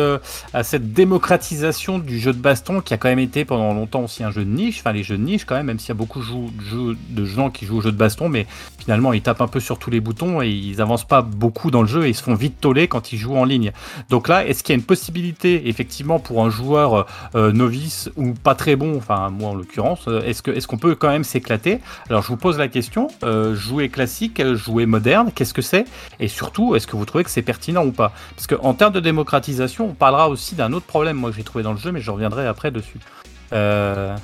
à cette démocratisation du jeu de baston qui a quand même été pendant longtemps aussi un jeu de niche. Enfin les jeux de niche quand même, même s'il y a beaucoup de gens qui jouent au jeu de baston, mais finalement ils tapent un peu sur tous les boutons et ils avancent pas beaucoup dans le jeu et ils se font vite toller quand ils jouent en ligne. Donc là, est-ce qu'il y a une possibilité effectivement pour un joueur euh, novice ou pas très bon, enfin moi en l'occurrence, euh, est-ce qu'on peut quand même s'éclater? Alors je vous pose la question euh, jouer classique, jouer moderne, qu'est-ce que c'est? Et surtout, est-ce que vous trouvez que c'est pertinent ou pas? Parce qu'en termes de démocratisation, on parlera aussi d'un autre problème, moi j'ai trouvé dans le jeu, mais je reviendrai après dessus. Euh,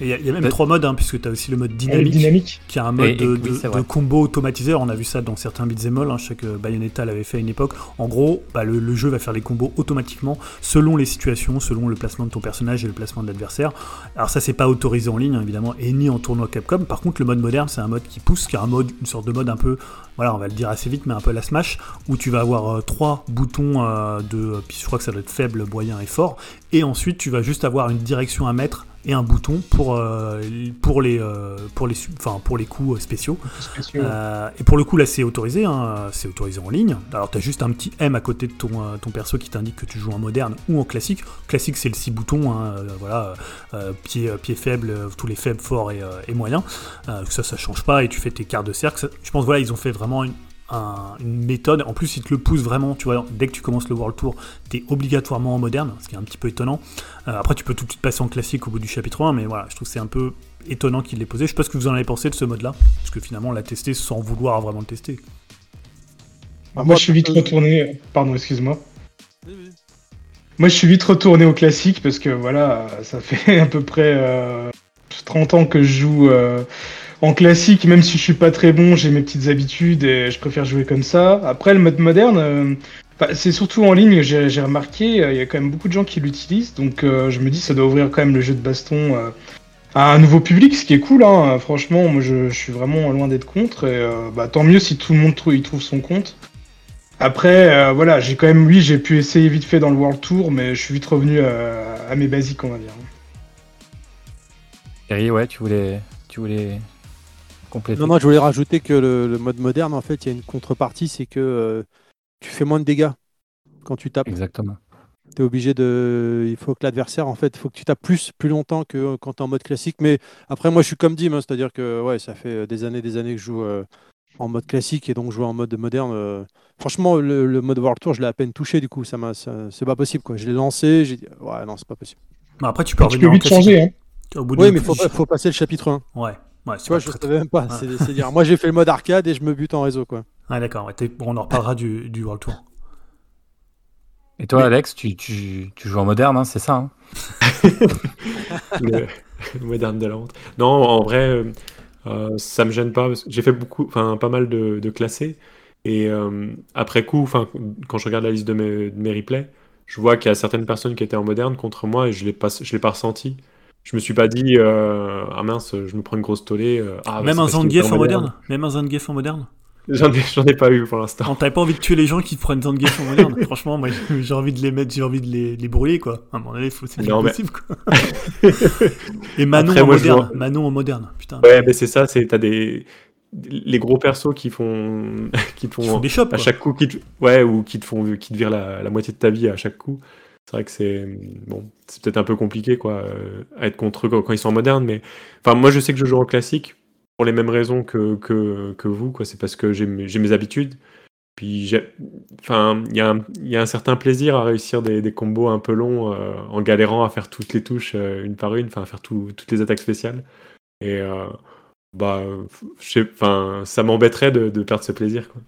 il y, a même trois modes, hein, puisque tu as aussi le mode dynamique, qui a un mode de, combo automatisé. on a vu ça dans certains beat'em all, hein, je sais que Bayonetta l'avait fait à une époque. En gros, bah, le, jeu va faire les combos automatiquement selon les situations, selon le placement de ton personnage et le placement de l'adversaire. Alors ça, c'est pas autorisé en ligne, hein, évidemment, et ni en tournoi Capcom. Par contre, le mode moderne, c'est un mode qui pousse, qui a un mode, une sorte de mode un peu, voilà, on va le dire assez vite, mais un peu la Smash, où tu vas avoir euh, trois boutons euh, de, puis je crois que ça doit être faible, moyen et fort, et ensuite tu vas juste avoir une direction à mettre et un bouton pour, euh, pour, les, euh, pour, les, enfin, pour les coups spéciaux. Euh, et pour le coup, là, c'est autorisé, hein, c'est autorisé en ligne. Alors, tu as juste un petit M à côté de ton, ton perso qui t'indique que tu joues en moderne ou en classique. Classique, c'est le 6 boutons, hein, voilà, pied, pied faible, tous les faibles, forts et, et moyens. ça, ça change pas et tu fais tes quarts de cercle. je pense, voilà, ils ont fait vraiment une, une méthode. En plus, ils te le poussent vraiment. Tu vois, dès que tu commences le World Tour, tu es obligatoirement en moderne, ce qui est un petit peu étonnant. Euh, après, tu peux tout de suite passer en classique au bout du chapitre 1, mais voilà, je trouve que c'est un peu étonnant qu'il l'ait posé. Je sais pas ce que vous en avez pensé de ce mode-là, parce que finalement, on l'a testé sans vouloir vraiment le tester. Ah, moi, je suis vite retourné. Pardon, excuse-moi. Moi, je suis vite retourné au classique parce que voilà, ça fait à peu près 30 euh, ans que je joue. Euh, en classique, même si je suis pas très bon, j'ai mes petites habitudes et je préfère jouer comme ça. Après, le mode moderne, euh, c'est surtout en ligne, j'ai remarqué, euh, il y a quand même beaucoup de gens qui l'utilisent, donc euh, je me dis ça doit ouvrir quand même le jeu de baston à un nouveau public, ce qui est cool. Hein. Franchement, moi je, suis vraiment loin d'être contre, et bah, tant mieux si tout le monde trouve, trouve son compte. Après, voilà, j'ai quand même, oui, j'ai pu essayer vite fait dans le World Tour, mais je suis vite revenu à, mes basiques, on va dire. Thierry, ouais, tu voulais, tu voulais non, non, je voulais rajouter que le, mode moderne, en fait, il y a une contrepartie, c'est que euh, tu fais moins de dégâts quand tu tapes. Exactement. Tu es obligé de. Il faut que l'adversaire, en fait, il faut que tu tapes plus, plus longtemps que quand tu es en mode classique. Mais après, moi, je suis comme Dim, hein, c'est-à-dire que ouais, ça fait des années, des années que je joue euh, en mode classique et donc jouer en mode moderne. Euh, franchement, le, mode World Tour, je l'ai à peine touché, du coup, ça m'a, c'est pas possible. Quoi. Je l'ai lancé, j'ai dit, ouais, non, c'est pas possible. après, tu peux, tu peux vite changer. Hein. oui, mais il faut, faut passer le chapitre 1. Ouais. Ouais, tu vois, je ne savais même pas. C'est dire, moi j'ai fait le mode arcade et je me bute en réseau, quoi. Ah d'accord. on en reparlera du, du, World Tour. Et toi, Alex, tu, tu, tu, joues en moderne, hein, c'est ça hein le, moderne de la honte. Non, en vrai, euh, euh, ça me gêne pas. J'ai fait beaucoup, enfin pas mal de, de classés. Et euh, après coup, enfin quand je regarde la liste de mes, de mes replays, je vois qu'il y a certaines personnes qui étaient en moderne contre moi et je je l'ai pas ressenti je me suis pas dit euh, ah mince je me prends une grosse tollée euh, ah, même un Zangief en moderne même un Zangief en moderne J'en ai, j'en ai pas eu pour l'instant. T'avais pas envie de tuer les gens qui te prennent Zangief en moderne Franchement, moi j'ai envie de les mettre, j'ai envie de les, les brûler quoi. À un moment donné, c'est pas possible quoi. Et Manon en moderne. Manon en moderne, putain. Ouais, mais c'est ça, c'est t'as des les gros persos qui font qui te font, des shops, à chaque coup qui te... ouais ou qui te font qui te virent la, la moitié de ta vie à chaque coup c'est vrai que c'est bon, c'est peut-être un peu compliqué quoi, euh, à être contre eux quand, ils sont modernes, mais enfin moi je sais que je joue en classique pour les mêmes raisons que, que, que vous quoi. C'est parce que j'ai mes, habitudes. Puis enfin il y, y, a un certain plaisir à réussir des, des combos un peu longs euh, en galérant à faire toutes les touches euh, une par une, enfin à faire toutes les attaques spéciales. Et bah, enfin ça m'embêterait de, de, perdre ce plaisir quoi.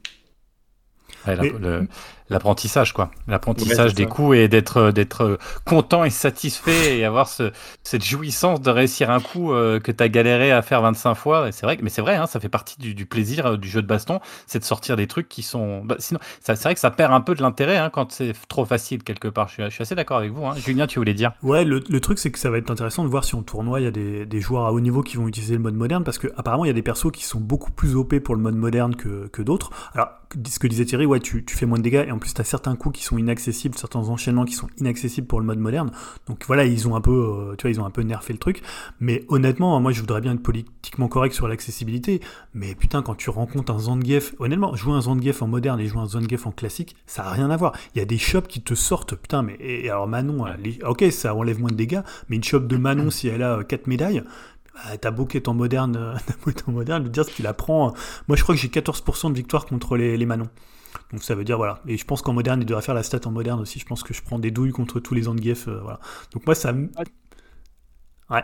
Ouais, la- Mais- le- L'apprentissage, quoi. L'apprentissage des ça. coups et d'être d'être content et satisfait et avoir ce, cette jouissance de réussir un coup euh, que tu as galéré à faire 25 fois. Et c'est vrai, mais c'est vrai, hein, ça fait partie du, du plaisir euh, du jeu de baston, c'est de sortir des trucs qui sont. bah, sinon, c'est vrai que ça perd un peu de l'intérêt hein, quand c'est trop facile quelque part. Je suis, je suis assez d'accord avec vous. hein. Julien, tu voulais dire? Ouais, le, le truc c'est que ça va être intéressant de voir si en tournoi il y a des, des joueurs à haut niveau qui vont utiliser le mode moderne parce que apparemment il y a des persos qui sont beaucoup plus OP pour le mode moderne que, que d'autres. Alors ce que disait Thierry, ouais, tu, tu fais moins de dégâts et en plus tu as certains coups qui sont inaccessibles, certains enchaînements qui sont inaccessibles pour le mode moderne. Donc voilà, ils ont un peu, euh, tu vois, ils ont un peu nerfé le truc. Mais honnêtement, moi je voudrais bien être politiquement correct sur l'accessibilité. Mais putain, quand tu rencontres un Zangief, honnêtement, jouer un Zangief en moderne et jouer un Zangief en classique, ça a rien à voir. Il y a des shops qui te sortent, putain, mais et alors Manon, ok, ça enlève moins de dégâts, mais une shop de Manon, si elle a 4 médailles, bah, t'as beau qu'être en moderne, euh, t'as beau être en moderne, veux dire, ce qu'il apprend. euh, Moi, je crois que j'ai 14% de victoire contre les, les Manon. Donc ça veut dire, voilà. Et je pense qu'en moderne, il devrait faire la stat en moderne aussi. Je pense que je prends des douilles contre tous les Zangief, euh, voilà. Donc moi, ça. me- Ouais.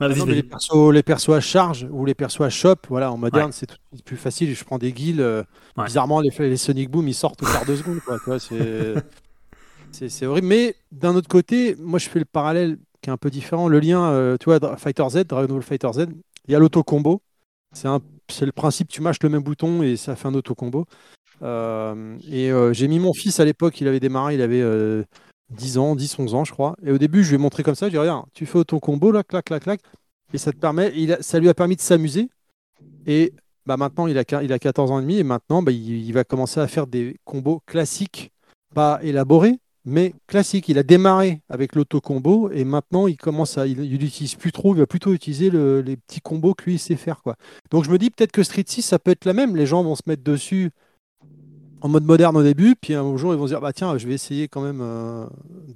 Ah, Non, mais les persos, les persos à charge ou les persos à shop, voilà, en moderne, c'est tout de plus facile. Je prends des guilds. euh, Ouais. Bizarrement, les, les Sonic Boom, ils sortent au quart de seconde. C'est, horrible. Mais d'un autre côté, moi, je fais le parallèle qui est un peu différent. Le lien, euh, tu vois, Fighter Z, Dragon Ball Fighter Z, il y a l'auto-combo. C'est, un, c'est le principe, tu mâches le même bouton et ça fait un auto-combo. Euh, et euh, j'ai mis mon fils à l'époque, il avait démarré, il avait euh, 10 ans, 10, 11 ans, je crois. Et au début, je lui ai montré comme ça. Je lui ai dit, regarde, tu fais auto-combo, là, clac, clac, clac. Et ça te permet, ça lui a permis de s'amuser. Et bah, maintenant, il a, il a 14 ans et demi. Et maintenant, bah, il va commencer à faire des combos classiques, pas élaborés, mais classiques. Il a démarré avec l'auto-combo. Et maintenant, il commence à. Il l'utilise plus trop. Il va plutôt utiliser le- les petits combos que lui, sait faire. Quoi. Donc, je me dis peut-être que Street 6, ça peut être la même. Les gens vont se mettre dessus en mode moderne au début, puis un jour ils vont se dire bah tiens, je vais essayer quand même euh,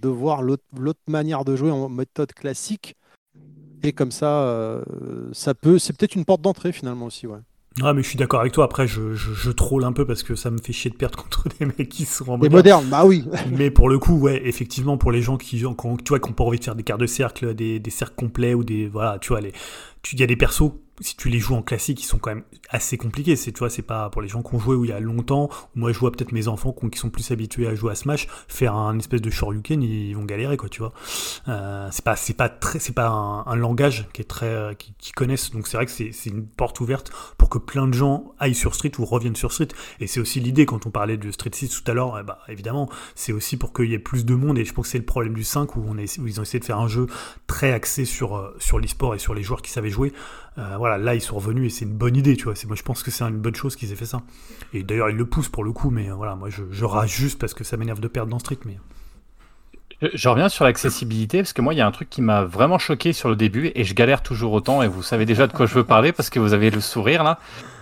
de voir l'autre l'autre manière de jouer en méthode classique. Et comme ça, euh, ça peut, c'est peut-être une porte d'entrée finalement aussi, ouais. Ah, mais je suis d'accord avec toi. Après, je, je, je troll un peu parce que ça me fait chier de perdre contre des mecs qui sont en Et moderne. moderne, bah oui. Mais pour le coup, ouais, effectivement, pour les gens qui, qui ont- tu vois, qui n'ont pas envie de faire des quarts de cercle, des, des cercles complets ou des, voilà, tu vois, les, tu- il y a des persos, si tu les joues en classique, ils sont quand même assez compliqués. C'est, tu vois, c'est pas pour les gens qui ont joué où il y a longtemps. Moi, je vois peut-être mes enfants qui, ont- qui sont plus habitués à jouer à Smash, faire un espèce de Shoryuken, ils vont galérer, quoi, tu vois. Euh, c'est pas, c'est pas très, c'est pas un, langage qui est très, euh, qui, connaissent. Donc c'est vrai que c'est, c'est une porte ouverte pour que plein de gens aillent sur Street ou reviennent sur Street. Et c'est aussi l'idée quand on parlait de Street 6 tout à l'heure, bah, évidemment, c'est aussi pour qu'il y ait plus de monde. Et je pense que c'est le problème du 5 où, on est, où ils ont essayé de faire un jeu très axé sur, euh, sur l'e-sport et sur les joueurs qui savaient jouer. Euh, voilà, là ils sont revenus et c'est une bonne idée, tu vois. Moi je pense que c'est une bonne chose qu'ils aient fait ça. Et d'ailleurs ils le poussent pour le coup, mais euh, voilà, moi je, je rage juste parce que ça m'énerve de perdre dans Street. Mais je reviens sur l'accessibilité parce que moi, il y a un truc qui m'a vraiment choqué sur le début et je galère toujours autant. Et vous savez déjà de quoi je veux parler parce que vous avez le sourire là.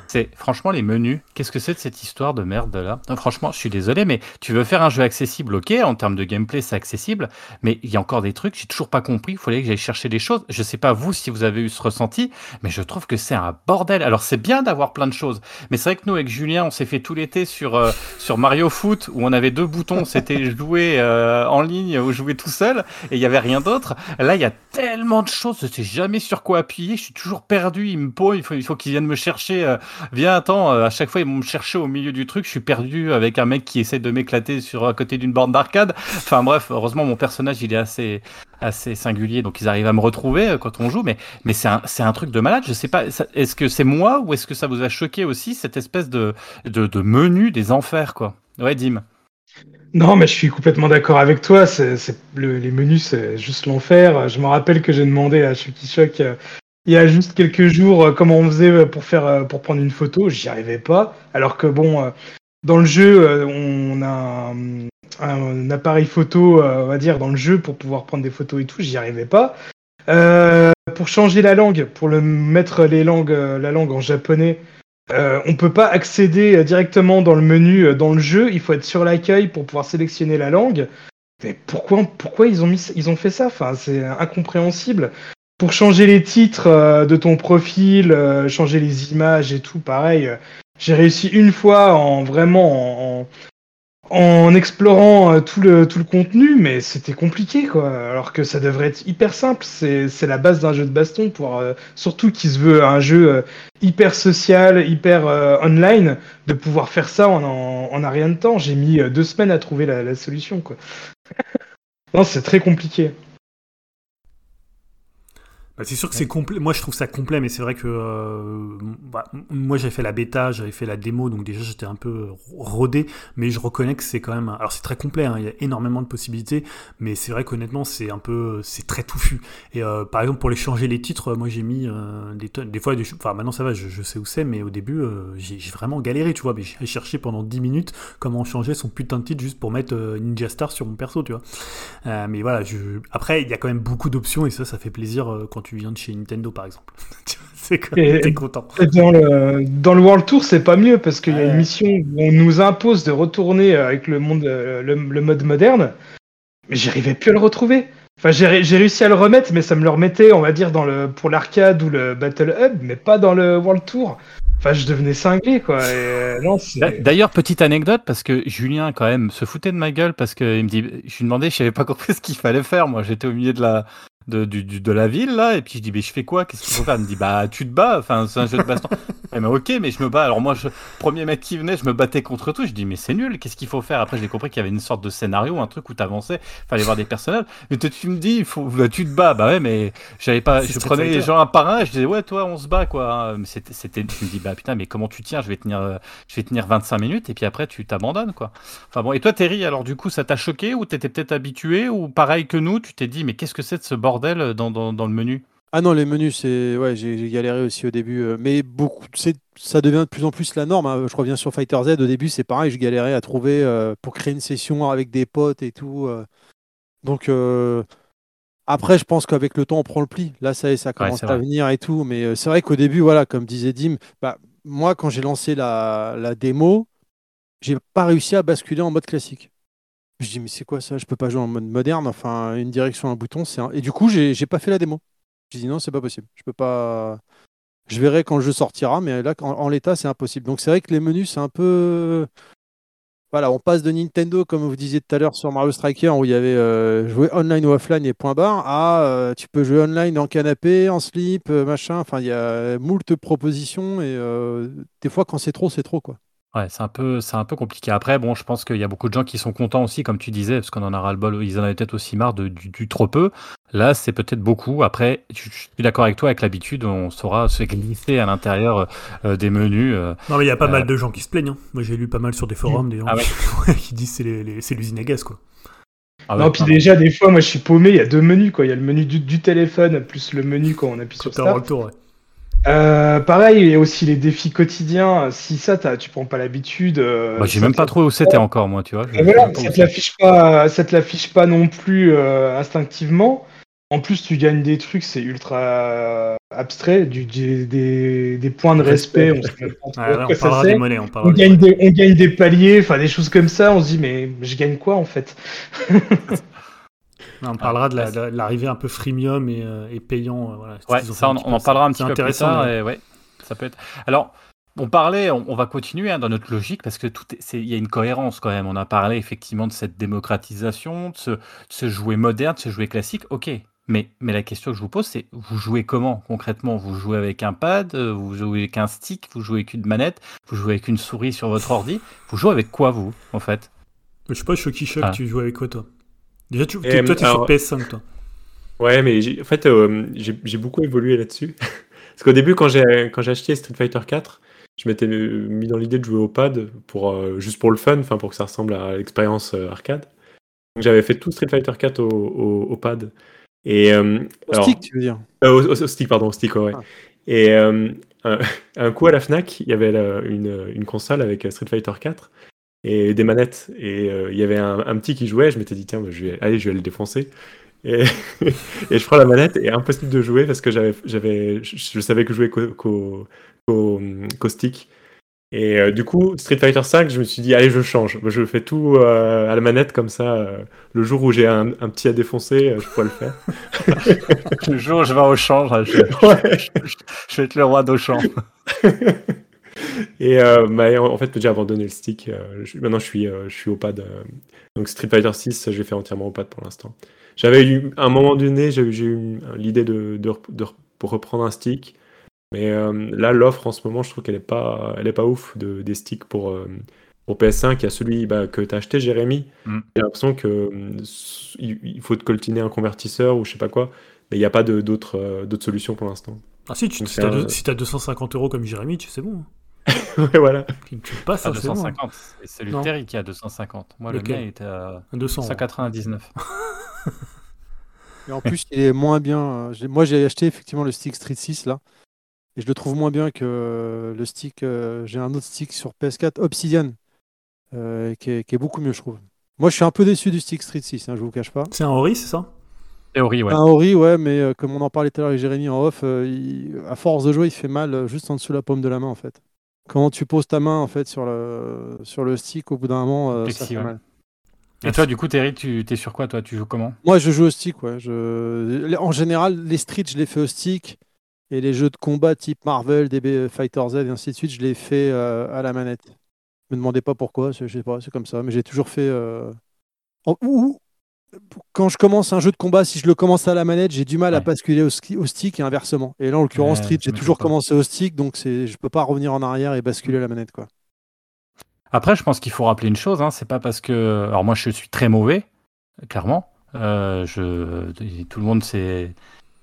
C'est franchement les menus. Qu'est-ce que c'est de cette histoire de merde là? Non, Franchement, je suis désolé, mais tu veux faire un jeu accessible, ok. En termes de gameplay, c'est accessible, mais il y a encore des trucs. J'ai toujours pas compris. Il fallait que j'aille chercher des choses. Je sais pas vous si vous avez eu ce ressenti, mais je trouve que c'est un bordel. Alors c'est bien d'avoir plein de choses, mais c'est vrai que nous avec Julien, on s'est fait tout l'été sur euh, sur Mario Foot où on avait deux boutons. C'était jouer euh, en ligne ou jouer tout seul, et il y avait rien d'autre. Là, il y a tellement de choses. Je sais jamais sur quoi appuyer. Je suis toujours perdu. Il me pose. Il faut il faut qu'ils viennent me chercher. euh, Viens, attends, euh, à chaque fois ils vont me chercher au milieu du truc, je suis perdu avec un mec qui essaie de m'éclater sur à côté d'une borne d'arcade. Enfin bref, heureusement mon personnage il est assez assez singulier, donc ils arrivent à me retrouver euh, quand on joue, mais mais c'est un un truc de malade. Je sais pas, est-ce que c'est moi ou est-ce que ça vous a choqué aussi cette espèce de de, de menu des enfers quoi? Ouais, Dim. Non, mais je suis complètement d'accord avec toi. C'est, le- les menus, c'est juste l'enfer. Je me rappelle que j'ai demandé à Chucky euh, il y a juste quelques jours euh, comment on faisait pour faire euh, pour prendre une photo. J'y arrivais pas. Alors que bon, euh, dans le jeu, euh, on a un, appareil photo, euh, on va dire, dans le jeu pour pouvoir prendre des photos et tout. J'y arrivais pas. Euh, pour changer la langue, pour le mettre les langues, euh, la langue en japonais. Euh, on peut pas accéder euh, directement dans le menu euh, dans le jeu. Il faut être sur l'accueil pour pouvoir sélectionner la langue. Mais pourquoi, pourquoi ils ont mis, ils ont fait ça? Enfin, c'est incompréhensible. Pour changer les titres euh, de ton profil, euh, changer les images et tout, pareil. euh, J'ai réussi une fois en vraiment en, en explorant tout le, tout le contenu, mais c'était compliqué, quoi. Alors que ça devrait être hyper simple. C'est c'est la base d'un jeu de baston, pour, euh, surtout qui se veut un jeu hyper social, hyper online, de pouvoir faire ça en, en, en un rien de temps. J'ai mis deux semaines à trouver la, la solution, quoi. non, c'est très compliqué. Bah, c'est sûr que c'est complet. Moi, je trouve ça complet, mais c'est vrai que euh, bah, moi, j'avais fait la bêta, j'avais fait la démo, donc déjà, j'étais un peu rodé, mais je reconnais que c'est quand même. Alors, c'est très complet, hein, il y a énormément de possibilités, mais c'est vrai qu'honnêtement, c'est un peu, c'est très touffu. Et euh, par exemple, pour les changer les titres, moi, j'ai mis euh, des tonnes, des fois, des, enfin, maintenant ça va, je, je sais où c'est, mais au début, euh, j'ai j'ai vraiment galéré, tu vois. Mais j'ai cherché pendant 10 minutes comment changer son putain de titre juste pour mettre euh, Ninja Star sur mon perso, tu vois. Euh, mais voilà, je... après, il y a quand même beaucoup d'options et ça, ça fait plaisir euh, quand tu viens de chez Nintendo, par exemple. Tu vois, c'est t'es content. Et Dans le, dans le World Tour, c'est pas mieux parce qu'il y a une mission où on nous impose de retourner avec le monde, euh, le, le mode moderne, mais j'arrivais plus à le retrouver. Enfin, j'ai ré- j'ai réussi à le remettre, mais ça me le remettait, on va dire, dans le, pour l'arcade ou le Battle Hub, mais pas dans le World Tour. Enfin, je devenais cinglé, quoi. Euh, non, c'est- D'a- D'ailleurs, petite anecdote, parce que Julien, quand même, se foutait de ma gueule, parce que il me dit, je lui demandais, je savais pas compris ce qu'il fallait faire. Moi, j'étais au milieu de la, de, du- du- de la ville, là, et puis je dis, mais je fais quoi? Qu'est-ce qu'il faut faire? Il me dit, bah, tu te bats, enfin, c'est un jeu de baston. Eh, mais ok, mais je me bats. Alors, moi, je, premier mec qui venait, je me battais contre tout. Je dis, mais c'est nul, qu'est-ce qu'il faut faire? Après, j'ai compris qu'il y avait une sorte de scénario, un truc où t'avançais, fallait voir des personnages. Mais toi, tu me dis, faut, bah, tu te bats. Bah ouais, mais j'avais pas, je prenais les gens un par un, et je disais, ouais, toi, on se bat, quoi. Mais c'était, c'était, je me dis, bah putain, mais comment tu tiens? Je vais tenir, je vais tenir 25 minutes, et puis après, tu t'abandonnes, quoi. Enfin bon, et toi, Terry, alors du coup, ça t'a choqué, ou t'étais peut-être habitué, ou pareil que nous, tu t'es dit, mais qu'est-ce que c'est de ce bordel dans, dans, dans le menu Ah non, les menus, c'est ouais, j'ai galéré aussi au début, euh, mais beaucoup, c'est ça devient de plus en plus la norme. hein. Je reviens sur Fighter Z. Au début, c'est pareil, je galérais à trouver euh, pour créer une session avec des potes et tout. euh. Donc après, je pense qu'avec le temps, on prend le pli. Là, ça ça commence à venir et tout. Mais c'est vrai qu'au début, voilà, comme disait Dim, bah, moi, quand j'ai lancé la, la démo, j'ai pas réussi à basculer en mode classique. Je dis, mais c'est quoi ça? Je peux pas jouer en mode moderne. Enfin, une direction, un bouton, c'est un... Et du coup, j'ai pas fait la démo. J'ai dit non, c'est pas possible. Je peux pas. Je verrai quand le jeu sortira, mais là, en, l'état, c'est impossible. Donc c'est vrai que les menus, c'est un peu. Voilà, on passe de Nintendo, comme vous disiez tout à l'heure sur Mario Striker, où il y avait euh, jouer online ou offline et point barre, à euh, tu peux jouer online en canapé, en slip, euh, machin. Enfin, il y a moult propositions et des fois, quand c'est trop, c'est trop, quoi. Ouais, c'est un peu, c'est un peu compliqué. Après, bon, je pense qu'il y a beaucoup de gens qui sont contents aussi, comme tu disais, parce qu'on en a ras le bol. Ils en avaient peut-être aussi marre de, du, du trop peu. Là, c'est peut-être beaucoup. Après, je, je suis d'accord avec toi. Avec l'habitude, on saura se glisser à l'intérieur euh, des menus. euh. Non, mais il y a pas Euh, mal de gens qui se plaignent. hein. Moi, j'ai lu pas mal sur des forums des gens Ah ouais. qui, disent c'est les- les- c'est l'usine à gaz, quoi. Ah non, puis déjà, des fois, moi, je suis paumé. Il y a deux menus, quoi. Il y a le menu du, du téléphone plus le menu quand on appuie Quand sur Start. le tour, ouais. Euh, pareil, il y a aussi les défis quotidiens. Si ça, tu prends pas l'habitude. euh, Bah, j'ai même pas trouvé où c'était encore, moi, tu vois. je- voilà, pas ça te l'affiche pas, ça te l'affiche pas non plus euh, instinctivement. En plus, tu gagnes des trucs, c'est ultra abstrait, du, des, des points de respect. on trop parlera c'est. des monnaies. On parlera gagne, des, on gagne des paliers, enfin des choses comme ça. On se dit, mais je gagne quoi en fait? On parlera de la- de l'arrivée un peu freemium et, euh, et payant. voilà, Ouais, ça, on, en parlera un petit peu plus intéressant, tard. mais- et ouais, ça peut être. Alors, on parlait, on, on va continuer hein, dans notre logique parce que tout, il y a une cohérence quand même. On a parlé effectivement de cette démocratisation, de ce, de ce jouet moderne, de ce jouet classique. Ok, mais, mais la question que je vous pose, c'est vous jouez comment concrètement? Vous jouez avec un pad, euh, vous jouez avec un stick, vous jouez avec une manette, vous jouez avec une souris sur votre ordi. Vous jouez avec quoi vous en fait? Je sais pas, Shocky Shock, Ah. tu joues avec quoi, toi? Déjà, tu, toi, t'es alors- sur PS5, toi. Ouais, mais en fait, euh, j'ai beaucoup évolué là-dessus. Parce qu'au début, quand j'ai quand j'ai acheté Street Fighter 4, je m'étais mis dans l'idée de jouer au pad pour euh, juste pour le fun, enfin pour que ça ressemble à l'expérience euh, arcade. Donc j'avais fait tout Street Fighter 4 au, au- au pad. Et euh, Au alors- stick, tu veux dire? euh, au, stick, pardon, au stick, ouais. Ah. Et euh, un, un coup à la Fnac, il y avait la- une, une console avec Street Fighter 4 et des manettes. Et euh, il y avait un, un petit qui jouait. Je m'étais dit, tiens, bah, je vais, allez, je vais le défoncer. Et, et je prends la manette et impossible de jouer parce que j'avais, j'avais, je, je savais que je jouais qu'au, qu'au, qu'au- qu'au stick. Et euh, du coup, Street Fighter 5, je me suis dit, allez, je change. Je fais tout euh, à la manette comme ça. euh, le jour où j'ai un, un petit à défoncer, je pourrais le faire. Le jour où je vais au champ, je, je vais être le roi d'Auchan. Et euh, bah, en fait, j'ai abandonné le stick. euh, je- maintenant, je suis, euh, je suis au pad. euh, donc Street Fighter 6, je l'ai fait entièrement au pad pour l'instant. J'avais eu, à un moment donné, j'ai eu, j'ai eu l'idée de, de, rep- de rep- pour reprendre un stick. Mais euh, là, l'offre en ce moment, je trouve qu'elle est pas, elle est pas ouf de, des sticks pour, euh, pour PS5. Il y a celui bah, que tu as acheté, Jérémy. Mm. J'ai l'impression que il faut te coltiner un convertisseur ou je sais pas quoi. Mais il n'y a pas d'autres euh, d'autres solutions pour l'instant. Ah si, tu, Donc si c'est t'as un- deux- si t'as 250 euros comme Jérémy, tu sais bon. ouais, voilà. Tu tu le passes, À hein, c'est bon. 250. Et c'est le. Terry qui a 250. Moi, le mien il était à Un 200. euros. 199. Et en plus, il est moins bien. euh, Moi, j'ai acheté effectivement le stick Street 6 là. Et je le trouve moins bien que euh, le stick. euh, J'ai un autre stick sur PS4, Obsidian, euh, qui, est, qui est beaucoup mieux, je trouve. Moi, je suis un peu déçu du stick Street 6, hein, je vous cache pas. C'est un Ori, c'est ça? Théorie, ouais. Un Ori, ouais, mais euh, comme on en parlait tout à l'heure avec Jérémy en off, euh, il- à force de jouer, il fait mal juste en dessous de la paume de la main en fait. Quand tu poses ta main en fait sur le, sur le stick, au bout d'un moment, euh, ça Plexi, fait ouais. mal. Et toi, du coup, Terry, tu t'es sur quoi, toi? Tu joues comment? Moi, je joue au stick, ouais. Je... En général, les streets, je les fais au stick. Et les jeux de combat type Marvel, DB Fighter Z et ainsi de suite, je les fais euh, à la manette. Me demandez pas pourquoi, je sais pas, c'est comme ça. Mais j'ai toujours fait. euh, Ou quand je commence un jeu de combat, si je le commence à la manette, j'ai du mal à basculer au, ski- au stick et inversement. Et là, en l'occurrence, Ouais, Street, j'ai toujours commencé au stick, donc je peux pas revenir en arrière et basculer à la manette, quoi. Après, je pense qu'il faut rappeler une chose, hein, c'est pas parce que. Alors, moi, je suis très mauvais, clairement. Euh, je... Tout le monde s'est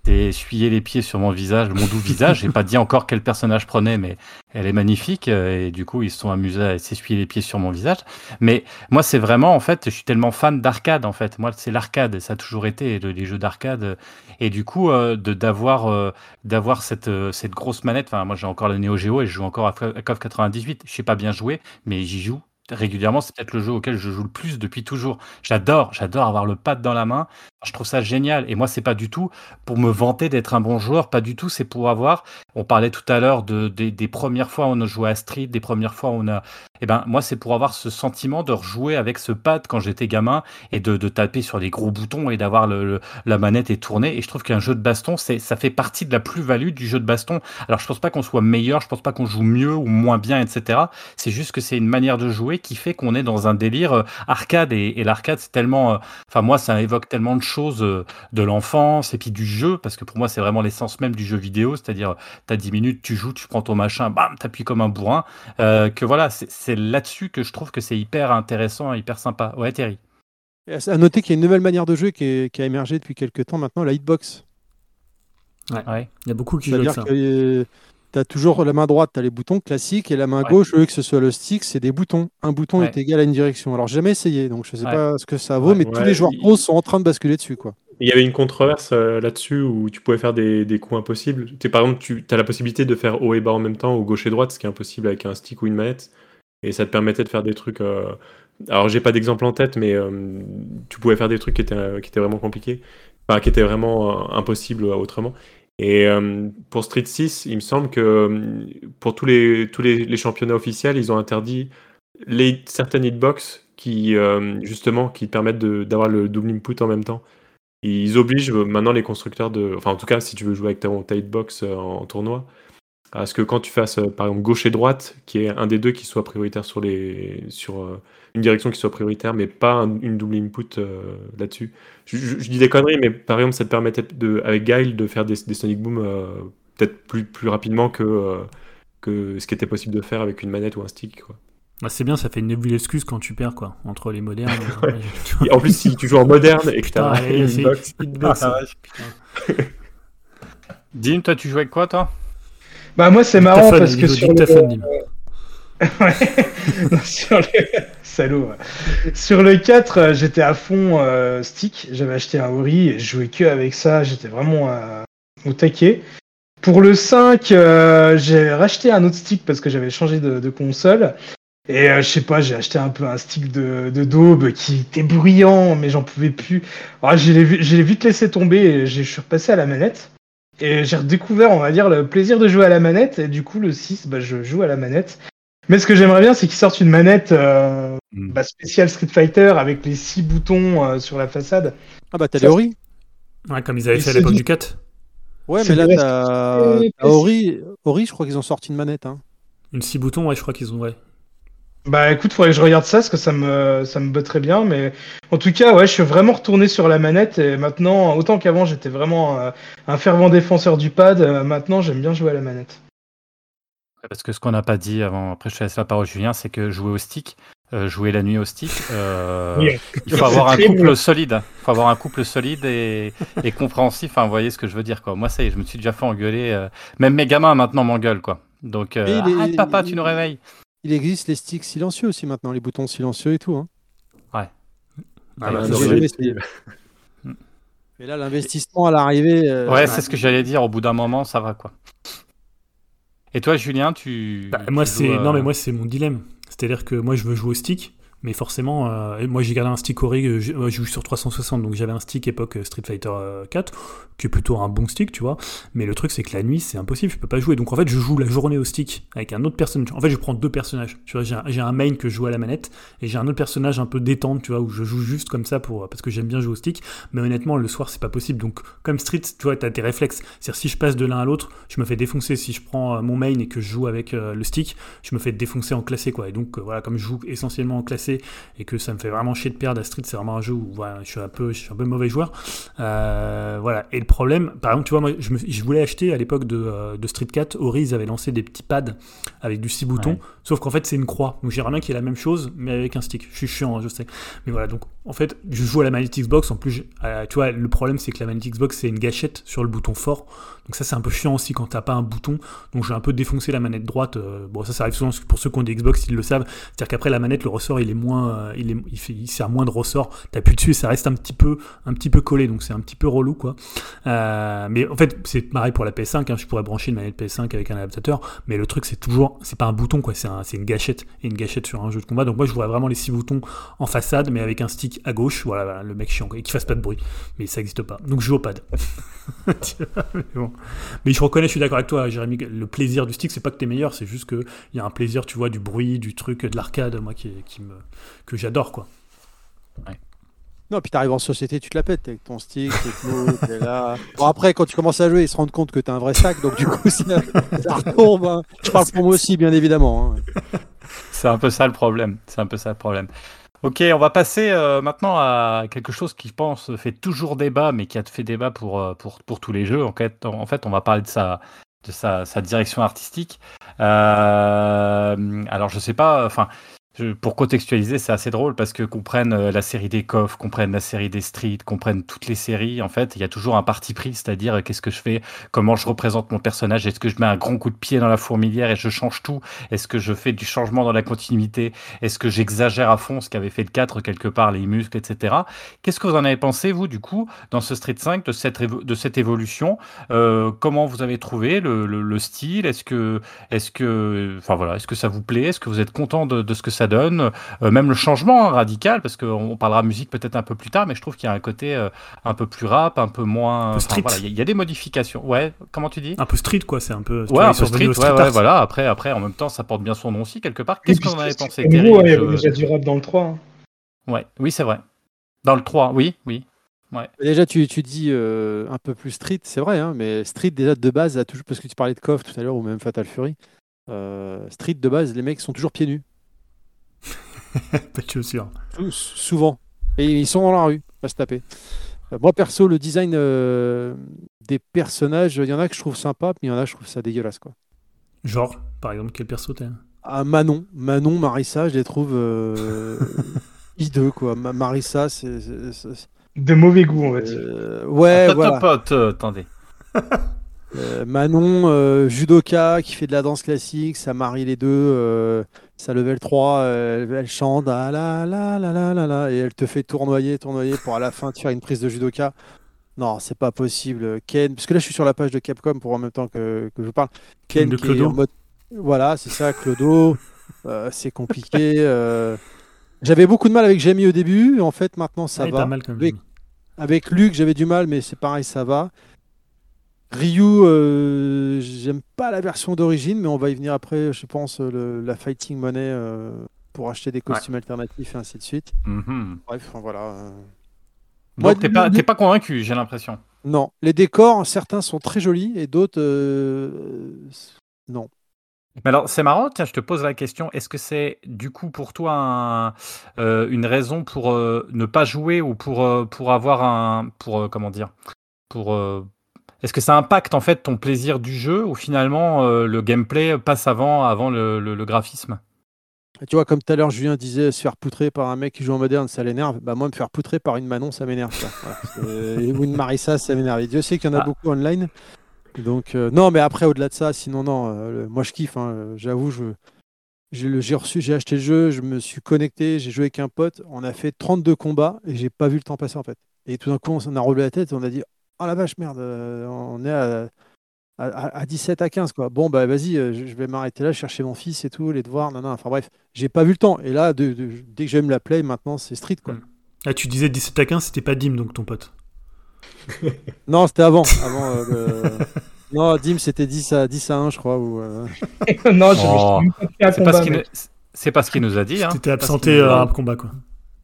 s'est essuyé les pieds sur mon visage, mon doux visage. J'ai pas dit encore quel personnage prenait, mais elle est magnifique. euh, Et du coup, ils se sont amusés à s'essuyer les pieds sur mon visage. Mais moi, c'est vraiment, en fait, je suis tellement fan d'arcade, en fait. Moi, c'est l'arcade, ça a toujours été le- les jeux d'arcade. Et du coup, euh, de d'avoir euh, d'avoir cette, cette grosse manette. Enfin, moi, j'ai encore le Neo Geo et je joue encore à à KOF 98. Je sais pas bien jouer, mais j'y joue régulièrement. C'est peut-être le jeu auquel je joue le plus depuis toujours. J'adore, j'adore avoir le pad dans la main. Je trouve ça génial. Et moi, c'est pas du tout pour me vanter d'être un bon joueur, pas du tout. C'est pour avoir. On parlait tout à l'heure de, des- premières fois où on a joué à Street, des premières fois où on a. Eh ben, moi, c'est pour avoir ce sentiment de rejouer avec ce pad quand j'étais gamin et de, taper sur les gros boutons et d'avoir la manette est tournée. Et je trouve qu'un jeu de baston, ça fait partie de la plus-value du jeu de baston. Alors, je pense pas qu'on soit meilleur, je pense pas qu'on joue mieux ou moins bien, etc. C'est juste que c'est une manière de jouer qui fait qu'on est dans un délire euh, arcade. Et, et l'arcade, c'est tellement. euh, Enfin, moi, ça évoque tellement de choses euh, de l'enfance et puis du jeu, parce que pour moi, c'est vraiment l'essence même du jeu vidéo. C'est-à-dire, t'as 10 minutes, tu joues, tu prends ton machin, bam, t'appuies comme un bourrin. Euh, que voilà, c'est, c'est là-dessus que je trouve que c'est hyper intéressant et hyper sympa. Ouais, Terry. À noter qu'il y a une nouvelle manière de jouer qui, est- qui a émergé depuis quelques temps maintenant, la hitbox. Ouais. Il y a beaucoup qui jouent ça. que tu as toujours la main droite, tu as les boutons classiques, et la main Ouais. gauche, au lieu que ce soit le stick, c'est des boutons. Un bouton Ouais. est égal à une direction. Alors, j'ai jamais essayé, donc je sais Ouais. pas ce que ça vaut, Ouais. mais tous les joueurs pros sont en train de basculer dessus. quoi. Il y avait une controverse euh, là-dessus où tu pouvais faire des, des coups impossibles. Sais, par exemple, tu as la possibilité de faire haut et bas en même temps, ou gauche et droite, ce qui est impossible avec un stick ou une manette. Et ça te permettait de faire des trucs. euh, Alors, j'ai pas d'exemple en tête, mais euh, tu pouvais faire des trucs qui étaient, euh, qui étaient vraiment compliqués. Enfin, qui étaient vraiment euh, impossibles euh, autrement. Et euh, pour Street 6, il me semble que euh, pour tous les, tous les, championnats officiels, ils ont interdit certaines hitbox qui, euh, justement, qui te permettent d'avoir le double input en même temps. Ils obligent maintenant les constructeurs de. Enfin, en tout cas, si tu veux jouer avec ta, hitbox euh, en, tournoi, à ce que quand tu fasses, par exemple, gauche et droite, qui est un des deux qui soit prioritaire sur les. sur une direction qui soit prioritaire, mais pas un- une double input euh, là-dessus. Je, je- je dis des conneries, mais par exemple, ça te permettait de, avec Guile de faire des, des Sonic Boom euh, peut-être plus, plus rapidement que, euh, que ce qui était possible de faire avec une manette ou un stick. Quoi. Bah, c'est bien, ça fait une nouvelle excuse quand tu perds, quoi. Entre les modernes. Ouais. Et en plus, si tu joues en moderne et que tu Putain, as allez, une c'est- hitbox, hitbox, Ah, putain. Dim, toi, tu joues avec quoi, toi? Bah moi c'est marrant parce que sur le... dictaphone, Dim. Ouais. Non, sur le... Salaud. ouais. Sur le 4, euh, j'étais à fond euh, stick. J'avais acheté un Ori et je jouais que avec ça. J'étais vraiment euh, au taquet. Pour le 5, euh, j'ai racheté un autre stick parce que j'avais changé de, de console. Et je sais pas, j'ai acheté un peu un stick de, de daube qui était bruyant, mais j'en pouvais plus. Je l'ai vite laissé tomber et je suis repassé à la manette. Et j'ai redécouvert, on va dire, le plaisir de jouer à la manette. Et du coup, le 6, bah, je joue à la manette. Mais ce que j'aimerais bien, c'est qu'ils sortent une manette euh, Mm. bah, spéciale Street Fighter avec les six boutons euh, sur la façade. Ah bah, t'as les Ori Ouais, comme ils avaient Et fait à l'époque du- du 4. Ouais, mais là, t'as Ori, Ori, je crois qu'ils ont sorti une manette. Hein. Une 6 boutons, ouais, je crois qu'ils ont. Ouais. Bah écoute, faudrait que je regarde ça parce que ça me ça me botterait bien, mais en tout cas, ouais, je suis vraiment retourné sur la manette et maintenant, autant qu'avant, j'étais vraiment euh, un fervent défenseur du pad. maintenant, j'aime bien jouer à la manette. Parce que ce qu'on n'a pas dit avant, après je te laisse la parole Julien, c'est que jouer au stick, euh, jouer la nuit au stick, euh, il faut avoir un couple solide. Il faut avoir un couple solide et, et compréhensif. Enfin, vous voyez ce que je veux dire, quoi. Moi, ça y est, je me suis déjà fait engueuler. euh, même mes gamins maintenant m'engueulent, quoi. Donc, euh, est- papa, il- tu nous réveilles. Il existe les sticks silencieux aussi maintenant, les boutons silencieux et tout. Hein. Ah, Ouais, bah, j'ai non, jamais mais- là, l'investissement à l'arrivée. euh, Ouais, bah, c'est ce que j'allais dire. Au bout d'un moment, ça va, quoi. Et toi, Julien, tu. Bah, tu moi, c'est euh, non, mais moi, c'est mon dilemme. C'est-à-dire que moi, je veux jouer au stick, mais forcément, euh, moi, j'ai gardé un stick Ori. euh, Je, joue sur 360, donc j'avais un stick époque euh, Street Fighter euh, 4, qui est plutôt un bon stick, tu vois. Mais le truc, c'est que la nuit, c'est impossible, je peux pas jouer. Donc en fait, je joue la journée au stick avec un autre personnage. En fait, je prends deux personnages. Tu vois, j'ai un, main que je joue à la manette et j'ai un autre personnage un peu détente, tu vois, où je joue juste comme ça parce que j'aime bien jouer au stick. Mais honnêtement, le soir, c'est pas possible. Donc, comme Street, tu vois, t'as tes réflexes. C'est-à-dire, si je passe de l'un à l'autre, je me fais défoncer. Si je prends euh, mon main et que je joue avec euh, le stick, je me fais défoncer en classé, quoi. Et donc, euh, voilà, comme je joue essentiellement en classé et que ça me fait vraiment chier de perdre à Street, c'est vraiment un jeu où voilà, je suis un peu, je suis un peu mauvais joueur. Euh, voilà. Et le problème, par exemple, tu vois, moi, je, me- je voulais acheter à l'époque de, euh, de Street 4, Ori, ils avaient lancé des petits pads avec du 6 boutons, Ouais. sauf qu'en fait, c'est une croix. Donc, j'aimerais bien qu'il y ait la même chose, mais avec un stick. Je suis chiant, hein, je sais. Mais voilà, donc, en fait, je joue à la manette Xbox. En plus, euh, tu vois, le problème, c'est que la manette Xbox, c'est une gâchette sur le bouton fort. Donc, ça, c'est un peu chiant aussi quand t'as pas un bouton. Donc, j'ai un peu défoncé la manette droite. euh, bon, ça, ça arrive souvent pour ceux qui ont des Xbox, ils le savent. C'est-à-dire qu'après, la manette, le ressort, il est moins. euh, il, est, il, fait, il sert moins de ressort. T'appuies dessus et ça reste un petit peu, un peu collé. Donc, c'est un petit peu relou, quoi. Mais en fait, c'est pareil pour la PS5. hein, je pourrais brancher une manette PS5 avec un adaptateur. Mais le truc, c'est toujours. C'est pas un bouton, quoi. C'est une gâchette. Et une gâchette sur un jeu de combat. Donc, moi, je vois vraiment les six boutons en façade, mais avec un stick à gauche. Voilà, voilà, le mec chiant. Et qui fasse pas de bruit. Mais ça existe pas. Donc, je joue au pad. Mais, bon. mais je reconnais, je suis d'accord avec toi, Jérémy. Le plaisir du stick, c'est pas que t'es meilleur. C'est juste qu'il y a un plaisir, tu vois, du bruit, du truc, de l'arcade, moi, qui, qui me, que j'adore, quoi. Non, puis t'arrives en société, tu te la pètes avec ton stick, t'es clos, t'es là. Bon, après, quand tu commences à jouer, ils se rendent compte que t'as un vrai sac, donc du coup, ça, ça retombe. hein. Je parle pour moi aussi, bien évidemment. hein. C'est un peu ça le problème. C'est un peu ça le problème. Ok, on va passer euh, maintenant à quelque chose qui, je pense, fait toujours débat, mais qui a fait débat pour, euh, pour, pour tous les jeux. En fait, en fait, on va parler de sa, de sa, sa direction artistique. Euh, alors, je sais pas, enfin, pour contextualiser, c'est assez drôle parce que qu'on prenne euh, la série des KOF, qu'on prenne la série des Street, qu'on prenne toutes les séries, en fait, il y a toujours un parti pris, c'est-à-dire euh, qu'est-ce que je fais, comment je représente mon personnage, est-ce que je mets un grand coup de pied dans la fourmilière et je change tout, est-ce que je fais du changement dans la continuité, est-ce que j'exagère à fond ce qu'avait fait le 4 quelque part, les muscles, etc. Qu'est-ce que vous en avez pensé, vous, du coup, dans ce Street 5, de cette, de cette évolution Euh, Comment vous avez trouvé le, le- le style Est-ce que, est-ce que, enfin voilà, est-ce que ça vous plaît Est-ce que vous êtes content de, de ce que ça donne Euh, Même le changement hein, radical, parce qu'on parlera musique peut-être un peu plus tard, mais je trouve qu'il y a un côté euh, un peu plus rap, un peu moins. peu enfin, street. voilà, il y, a- il y a des modifications. Ouais, comment tu dis? Un peu street, quoi. C'est un peu. Ouais, un peu street, ouais, ouais, voilà. Après, après, en même temps, ça porte bien son nom aussi, quelque part. Qu'est-ce que puis, vous en avez c'est- pensé, ouais, il y Je- avait déjà du rap dans le 3. hein. Ouais, oui, c'est vrai. Dans le 3, oui, oui. Déjà, tu, tu dis euh, un peu plus street, c'est vrai, hein, mais street, déjà de base, a toujours, parce que tu parlais de KOF tout à l'heure, ou même Fatal Fury, euh, street de base, les mecs sont toujours pieds nus, Pas de chaussures. Sou- souvent. Et ils sont dans la rue, à se taper. Euh, moi, perso, le design euh, des personnages, il y en a que je trouve sympa, mais il y en a que je trouve ça dégueulasse. Quoi. Genre, par exemple, quel perso t'es Ah, Manon, Manon, Marissa, je les trouve euh, hideux, quoi. Ma- Marissa, c'est. De mauvais goût, on va dire. euh, ouais, Attends, voilà. attends, attends, attendez. Euh, Manon, euh, judoka, qui fait de la danse classique, ça marie les deux. Ça level 3, euh, elle, elle chante ah et elle te fait tournoyer, tournoyer pour à la fin te faire une prise de judoka. Non, c'est pas possible. Ken, parce que là je suis sur la page de Capcom pour en même temps que, que je vous parle. Ken Ken de qui est en mode- Voilà, c'est ça, Clodo. Euh, c'est compliqué. euh. J'avais beaucoup de mal avec Jamie au début, en fait maintenant ça va. pas mal Avec Luc, j'avais du mal, mais c'est pareil, ça va. Ryu, euh, j'aime pas la version d'origine, mais on va y venir après, je pense, euh, le- la Fighting Money euh, pour acheter des costumes alternatifs et ainsi de suite. Mhm. Bref, voilà. Moi, t'es pas, pas convaincu, j'ai l'impression. Non, les décors, certains sont très jolis et d'autres, euh, non. Mais alors, c'est marrant, tiens, je te pose la question, est-ce que c'est du coup pour toi un- euh, une raison pour euh, ne pas jouer ou pour, euh, pour avoir un. Pour, comment dire pour, Est-ce que ça impacte en fait ton plaisir du jeu ou finalement euh, le gameplay passe avant, avant le, le- le graphisme? Tu vois, comme tout à l'heure, Julien disait se faire poutrer par un mec qui joue en moderne, ça l'énerve. Bah, moi, me faire poutrer par une Manon, ça m'énerve. Voilà. Euh, ou une Marissa, ça m'énerve. Et Dieu sait qu'il y en a Ah. beaucoup online. Donc, euh, non, mais après, au-delà de ça, sinon, non. euh, moi, je kiffe. hein, J'avoue, je. J'ai reçu, j'ai acheté le jeu, je me suis connecté, j'ai joué avec un pote, on a fait 32 combats et j'ai pas vu le temps passer en fait. Et tout d'un coup, on s'en a relevé la tête et on a dit Oh la vache, merde, euh, on est à, à, à- à 17 à 15 quoi. Bon, bah vas-y, euh, je vais m'arrêter là, chercher mon fils et tout, les devoirs, non, non, enfin bref, j'ai pas vu le temps. Et là, de- de- dès que j'aime la play, maintenant c'est street quoi. Mm. Ah, tu disais 17 à 15, c'était pas Dim, donc ton pote. Non, c'était avant. avant euh, le- Non, Dim, c'était 10 à, 10 à 1, je crois. Ou, euh, non, je Oh, je- je- je- C'est pas, ce qu'il nous- c'est pas ce qu'il nous a dit. Hein. Ce absenté à un combat, quoi.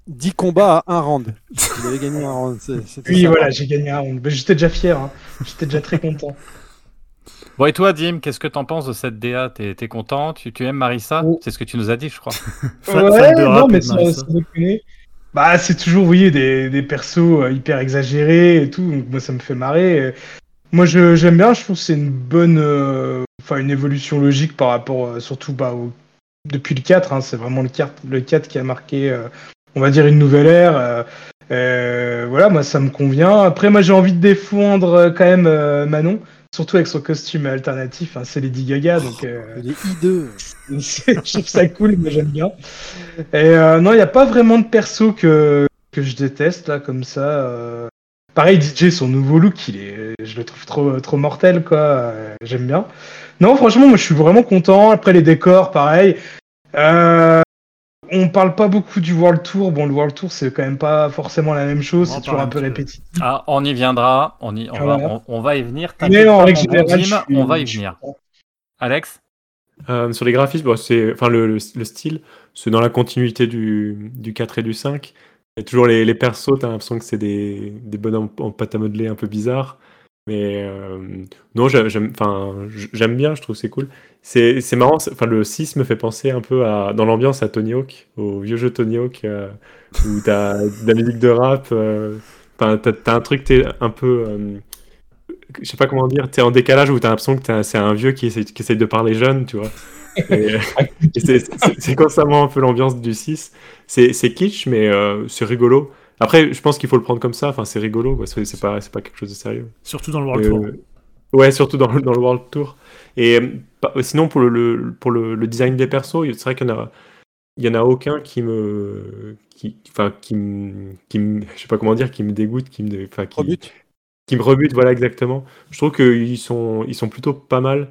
10 combats à 1 round. Il avait gagné un round. Oui, voilà, j'ai gagné un round. Mais J'étais déjà fier, hein. j'étais déjà très content. Bon, et toi, Dim, qu'est-ce que t'en penses de cette DA T'es t'es content? Tu, tu aimes Marissa? Oh. C'est ce que tu nous as dit, je crois. Ouais, non, mais de sans, Marissa. sans déconner. Bah, c'est toujours, vous voyez, des, des persos euh, hyper exagérés et tout. Donc, moi, ça me fait marrer. Moi, je- j'aime bien. Je trouve que c'est une bonne, euh, enfin, une évolution logique par rapport, euh, surtout, bah, au- depuis le 4. hein, c'est vraiment le 4, le 4 qui a marqué, euh, on va dire, une nouvelle ère. euh, euh, voilà, moi, ça me convient. Après, moi, j'ai envie de défendre euh, quand même Manon. Surtout avec son costume alternatif, hein, c'est Lady Gaga, donc euh, Il est hideux. je trouve ça cool, mais j'aime bien. Et euh, non, il n'y a pas vraiment de perso que, que je déteste, là, comme ça. euh. Pareil, DJ, son nouveau look, il est, je le trouve trop, trop mortel, quoi. J'aime bien. Non, franchement, moi, je suis vraiment content. Après, les décors, pareil. Euh, on parle pas beaucoup du World Tour. Bon, le World Tour, c'est quand même pas forcément la même chose. C'est toujours un peu répétitif. Ah, on y viendra. On, y, on, va, Voilà. on, on va y venir. Mais pas, suis- on va y venir. Alex Euh, sur les graphismes, bon, c'est, enfin, le, le- le style, c'est dans la continuité du, du 4 et du 5. Il y a toujours les, les persos, t'as l'impression que c'est des, des bonhommes en pâte à modeler un peu bizarres. Mais euh, non, j'ai- j'aime, bien, je trouve que c'est cool. C'est, marrant, enfin, le 6 me fait penser un peu à, dans l'ambiance à Tony Hawk, au vieux jeu Tony Hawk, euh, où t'as de la musique de rap. euh, t'as, t'as un truc, t'es un peu. euh, je sais pas comment dire, t'es en décalage où t'as l'impression que c'est un vieux qui essaie, qui essaie de parler jeune, tu vois. C'est- constamment un peu l'ambiance du 6. C'est c'est kitsch, mais euh, c'est rigolo. Après, je pense qu'il faut le prendre comme ça. Enfin, c'est rigolo, quoi. C'est c'est pas, c'est pas quelque chose de sérieux. Surtout dans le World Euh, Tour. ouais, surtout dans, le- dans le World Tour. Et euh, sinon, pour le, le- pour le, le design des persos, c'est vrai qu'il y en a, il y en a aucun qui me, qui, enfin, qui me, qui me- je sais pas comment dire, qui me dégoûte, qui me, enfin, qui, qui me rebute, voilà exactement. Je trouve qu'ils sont, ils sont plutôt pas mal.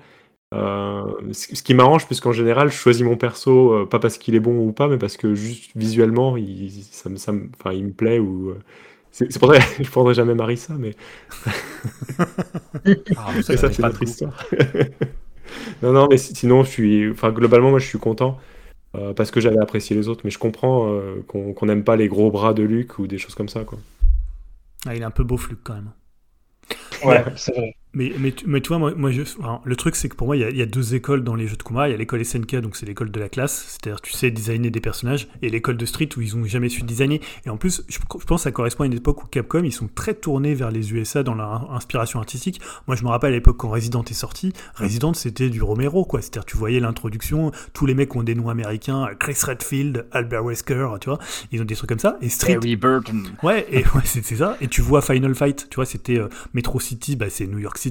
Euh, ce qui m'arrange, puisqu'en général, je choisis mon perso, euh, pas parce qu'il est bon ou pas, mais parce que juste visuellement, il, ça me, ça me, enfin, il me plaît. Ou, euh, c'est c'est pour ça que je prendrai jamais Marissa, mais, Ah, mais vous ça, avez c'est pas notre histoire. non, non, mais si- sinon, je suis, enfin, globalement, moi, je suis content. euh, parce que j'avais apprécié les autres, mais je comprends euh, qu'on n'aime pas les gros bras de Luc ou des choses comme ça. Quoi. Ah, il est un peu beau Fluke quand même. Ouais, c'est vrai. Mais, mais, mais tu vois, moi, moi je, enfin, le truc, c'est que pour moi, il y, a, il y a deux écoles dans les jeux de combat. Il y a l'école SNK, donc c'est l'école de la classe, c'est-à-dire tu sais designer des personnages, et l'école de Street où ils ont jamais su designer. Et en plus, je, je pense que ça correspond à une époque où Capcom, ils sont très tournés vers les USA dans leur inspiration artistique. Moi, je me rappelle à l'époque quand Resident est sorti, Resident c'était du Romero, quoi. C'est-à-dire tu voyais l'introduction, tous les mecs ont des noms américains, Chris Redfield, Albert Wesker, tu vois, ils ont des trucs comme ça. Et Street, Harry Burton. Ouais, et ouais, c'est ça. Et tu vois Final Fight, tu vois, c'était euh, Metro City, bah, c'est New York City.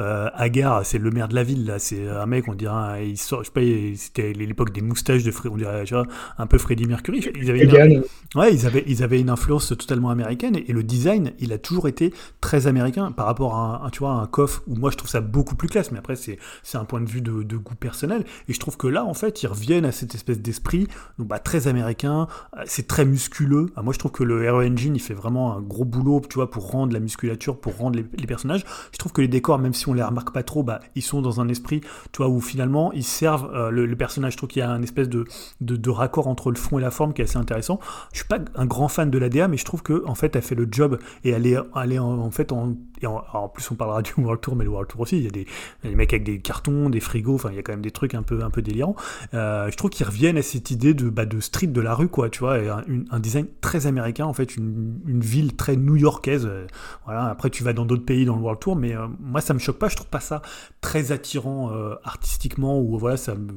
Euh, Agar, c'est le maire de la ville, là. C'est un mec, on dirait, un- il sort, je sais pas, c'était l'époque des moustaches de on dirait, vois, un peu Freddie Mercury. Ils avaient une, ouais, ils avaient, ils avaient une influence totalement américaine. Et, et le design, il a toujours été très américain par rapport à un, tu vois, un coffre où moi je trouve ça beaucoup plus classe. Mais après, c'est c'est un point de vue de, de goût personnel. Et je trouve que là, en fait, ils reviennent à cette espèce d'esprit, donc bah, très américain. euh, C'est très musculeux. Ah, moi, je trouve que le Hero Engine, il fait vraiment un gros boulot, tu vois, pour rendre la musculature, pour rendre les, les personnages. Je trouve que les décors, même si on les remarque pas trop, bah, ils sont dans un esprit, tu vois, où finalement ils servent euh, le, personnage. Je trouve qu'il y a un espèce de, de, raccord entre le fond et la forme qui est assez intéressant. Je suis pas un grand fan de la DA, mais je trouve que en fait, elle fait le job et elle est, elle est en fait en, en, plus on parlera du World Tour, mais le World Tour aussi, il y a des, mecs avec des cartons, des frigos, enfin il y a quand même des trucs un peu, un peu délirants. Euh, je trouve qu'ils reviennent à cette idée de, bah, de street de la rue, quoi, tu vois, un, design très américain, en fait, une, ville très new-yorkaise. euh, après tu vas dans d'autres pays dans le World Tour, mais euh, moi ça me choque pas, je trouve pas ça très attirant artistiquement ou voilà, ça me,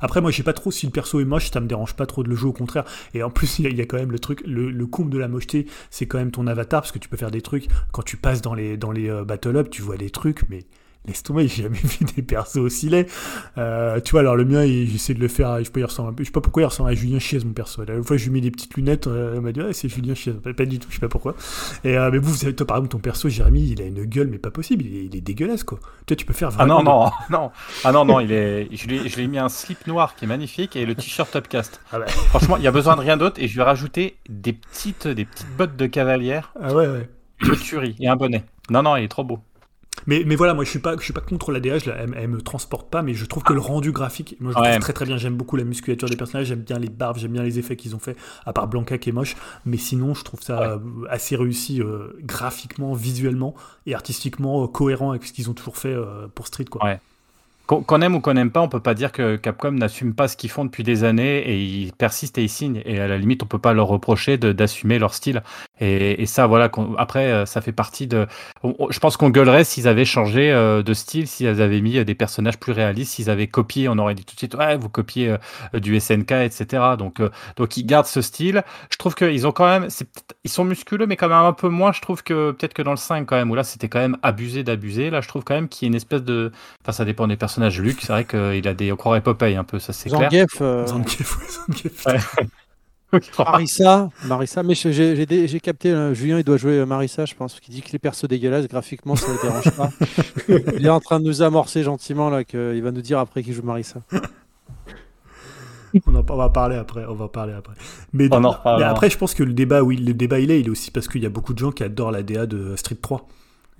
Après moi je sais pas trop si le perso est moche, ça me dérange pas trop de le jouer au contraire. Et en plus il y, a- quand même le truc, le, le comble de la mocheté, c'est quand même ton avatar parce que tu peux faire des trucs quand tu passes dans les dans les euh, battle up, tu vois des trucs, mais laisse tomber, j'ai jamais vu des persos aussi laids. Euh, tu vois, alors le mien, j'essaie de le faire, je sais pas, il ressemble je sais pas pourquoi il ressemble à Julien Chiez, mon perso. La fois, je lui ai mis des petites lunettes, euh, elle m'a dit, c'est Julien Chiez. Pas, du tout, je sais pas pourquoi. Et, euh, mais vous, vous savez, toi, par exemple, ton perso, Jérémy, il a une gueule, mais pas possible, il est, il est dégueulasse, quoi. Toi, tu peux faire Ah vraiment. non, non, non. Ah non, non, il est, je lui ai- mis un slip noir qui est magnifique et le t-shirt Upcast. Ah ouais. Franchement, il y a besoin de rien d'autre et je lui ai rajouté des petites, des petites bottes de cavalière, Ah ouais, ouais. de tuerie et un bonnet. Non, non, il est trop beau. Mais, mais voilà, moi je suis pas, je suis pas contre la je la- elle, elle me transporte pas, mais je trouve que le rendu graphique, moi je le Ouais. trouve très très bien. J'aime beaucoup la musculature des personnages, j'aime bien les barbes, j'aime bien les effets qu'ils ont fait, à part Blanca qui est moche. Mais sinon, je trouve ça euh, assez réussi euh, graphiquement, visuellement et artistiquement euh, cohérent avec ce qu'ils ont toujours fait euh, pour Street. Quoi. Ouais. Qu'on aime ou qu'on n'aime pas, on peut pas dire que Capcom n'assume pas ce qu'ils font depuis des années et ils persistent et ils signent. Et à la limite, on peut pas leur reprocher d'assumer leur style. Et, ça, voilà. Après, euh, ça fait partie de. je pense qu'on gueulerait s'ils avaient changé euh, de style, s'ils avaient mis euh, des personnages plus réalistes, s'ils avaient copié. On aurait dit tout de suite, ouais, vous copiez du SNK, etc. Donc, donc ils gardent ce style. Je trouve qu'ils ont quand même, ils sont musculeux, mais quand même un peu moins. Je trouve que peut-être que dans le 5 quand même, où là c'était quand même abusé d'abuser. Là, je trouve quand même qu'il y a une espèce de, enfin ça dépend des personnages. Luc, c'est vrai qu'il a des, on croirait Popeye un peu, ça c'est clair. Zangief, euh, Zangief, ouais, Zangief. Ouais. Marissa, Marissa, mais j'ai- capté, euh, Julien, il doit jouer euh, Marissa, je pense, qu'il dit que les persos dégueulasses, graphiquement, ça ne le dérange pas. il est en train de nous amorcer gentiment, là, qu'il va nous dire après qu'il joue Marissa. On, en- on va parler après, on va parler après. Mais, On en mais après, je pense que le débat, oui, le débat il est, il est aussi parce qu'il y a beaucoup de gens qui adorent la DA de Street 3.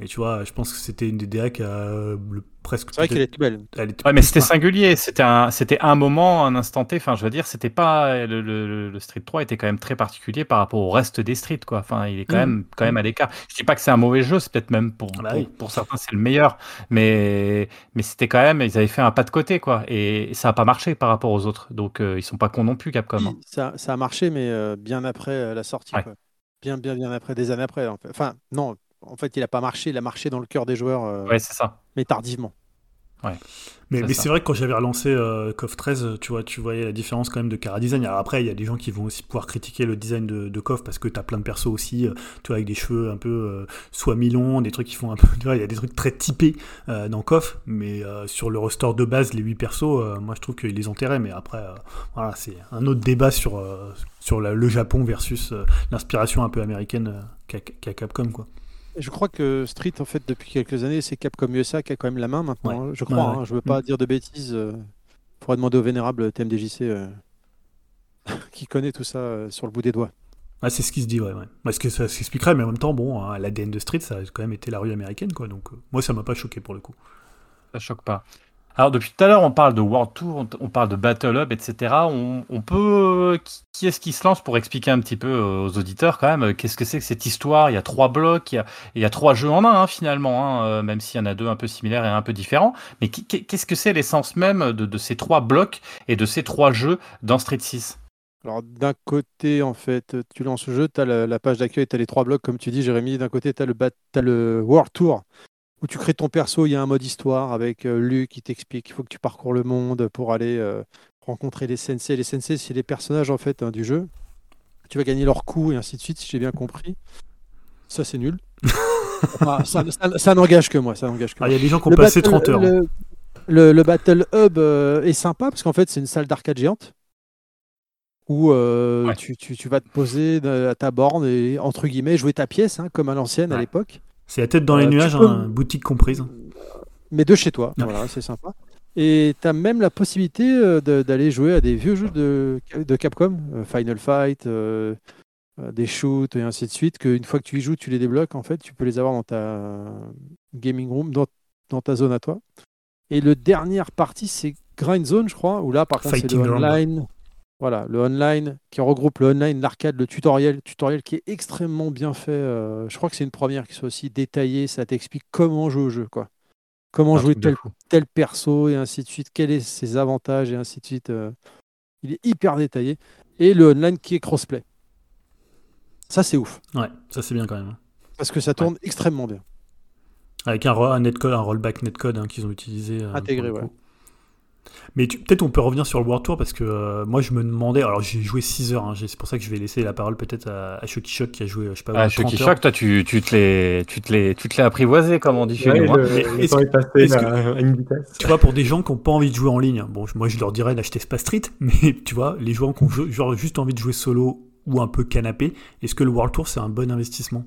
Et tu vois, je pense que c'était une des DA qui a euh, le, presque. C'est vrai qu'elle était belle. elle était Ouais, mais c'était singulier. C'était un, c'était un moment, un instant T. Enfin, je veux dire, c'était pas le, le- le Street 3 était quand même très particulier par rapport au reste des Street, quoi. Enfin, il est quand Mm. même, quand même à l'écart. Je dis pas que c'est un mauvais jeu. C'est peut-être même pour, Ah bah pour, oui. pour certains c'est le meilleur, mais mais c'était quand même, ils avaient fait un pas de côté, quoi. Et ça a pas marché par rapport aux autres. Donc euh, ils sont pas cons non plus, Capcom. hein. Ça, ça a marché, mais euh, bien après euh, la sortie. Ouais. quoi. Bien, bien, bien après, des années après. en fait. Enfin, non, en fait, il n'a pas marché, il a marché dans le cœur des joueurs, euh, Ouais, c'est ça. mais tardivement. Mais, C'est mais ça. c'est vrai que quand j'avais relancé euh, KOF 13, tu vois, tu voyais la différence quand même de Cara Design. Alors après, il y a des gens qui vont aussi pouvoir critiquer le design de, de KOF parce que tu as plein de persos aussi, euh, tu vois, avec des cheveux un peu euh, soit mi-longs, des trucs qui font un peu. Tu vois, il y a des trucs très typés euh, dans KOF, mais euh, sur le roster de base, les 8 persos, euh, moi je trouve qu'ils les enterraient. Mais après, euh, voilà, c'est un autre débat sur, euh, sur la- le Japon versus euh, l'inspiration un peu américaine euh, qu'a qu'a Capcom, quoi. Je crois que Street, en fait, depuis quelques années, c'est Capcom USA qui a quand même la main maintenant. Ouais. Je crois, Ouais, hein, je veux pas dire de bêtises. Euh, faudrait demander au vénérable TMDJC euh, qui connaît tout ça euh, sur le bout des doigts. Ah, c'est ce qui se dit, ouais. ouais. Parce que ça s'expliquerait, mais en même temps, bon, hein, l'ADN de Street, ça a quand même été la rue américaine, quoi. Donc, euh, moi, ça m'a pas choqué pour le coup. Ça choque pas. Alors depuis tout à l'heure, on parle de World Tour, on, parle de Battle Hub, etc. On, peut, qui, qui est-ce qui se lance pour expliquer un petit peu euh, aux auditeurs quand même euh, qu'est-ce que c'est que cette histoire? Il y a trois blocs, il y a, trois jeux en un hein, finalement, hein, euh, même s'il y en a deux un peu similaires et un peu différents. Mais qu'est-ce que c'est l'essence même de, ces trois blocs et de ces trois jeux dans Street 6 Alors, d'un côté, en fait, tu lances le jeu, tu as la, la page d'accueil, tu as les trois blocs, comme tu dis, Jérémy. D'un côté, tu as, le World Tour, où tu crées ton perso. Il y a un mode histoire avec euh, Luc qui t'explique qu'il faut que tu parcours le monde pour aller euh, rencontrer les sensei. Les sensei, c'est les personnages en fait hein, du jeu. Tu vas gagner leur coup et ainsi de suite, si j'ai bien compris. Ça, c'est nul. Ça ça- ça n'engage que moi. Ça n'engage que Ah, moi. il y a des gens qui ont Le passé battle- 30 heures. hein. Le, le- le Battle Hub euh, est sympa parce qu'en fait, c'est une salle d'arcade géante où euh, Ouais. tu, tu- tu vas te poser à ta borne et, entre guillemets, jouer ta pièce, hein, comme à l'ancienne à l'époque, C'est la tête dans les Euh, nuages, peux- hein, boutique comprise. mais de chez toi. Ouais. Voilà, c'est sympa. Et tu as même la possibilité euh, d'aller jouer à des vieux jeux de, de Capcom, euh, Final Fight, euh, des shoots et ainsi de suite, qu'une fois que tu y joues, tu les débloques, en fait, tu peux les avoir dans ta gaming room, dans, dans ta zone à toi. Et le dernière partie, c'est Grind Zone, je crois, où là, par contre, c'est le online. Voilà, le online qui regroupe le online, l'arcade, le tutoriel, tutoriel qui est extrêmement bien fait. euh, je crois que c'est une première qui soit aussi détaillée. Ça t'explique comment jouer au jeu, quoi. Comment Un jouer tel, perso et ainsi de suite. Quels sont ses avantages et ainsi de suite. euh. Il est hyper détaillé. Et le online qui est crossplay. Ça, c'est ouf. Ouais, ça c'est bien quand même. hein. Parce que ça tourne extrêmement bien. Avec un, ro- un netcode, un rollback netcode hein, qu'ils ont utilisé. euh, Intégré, ouais. coup. Mais tu- peut-être on peut revenir sur le World Tour parce que euh, moi je me demandais, alors j'ai joué 6 heures, hein, c'est pour ça que je vais laisser la parole peut-être à, à Shock qui a joué, je sais pas, Ah, 30 Chucky heures. Shock, toi, tu, tu te l'es tu te l'es- tu te l'es apprivoisé, comme on dit chez Ouais, nous. hein. le, Mais le est-ce temps que- est passé est-ce que- à, à une vitesse. Tu vois, pour des gens qui n'ont pas envie de jouer en ligne, bon, moi je leur dirais d'acheter Space Street, mais tu vois, les joueurs qui ont genre juste envie de jouer solo ou un peu canapé, est-ce que le World Tour c'est un bon investissement?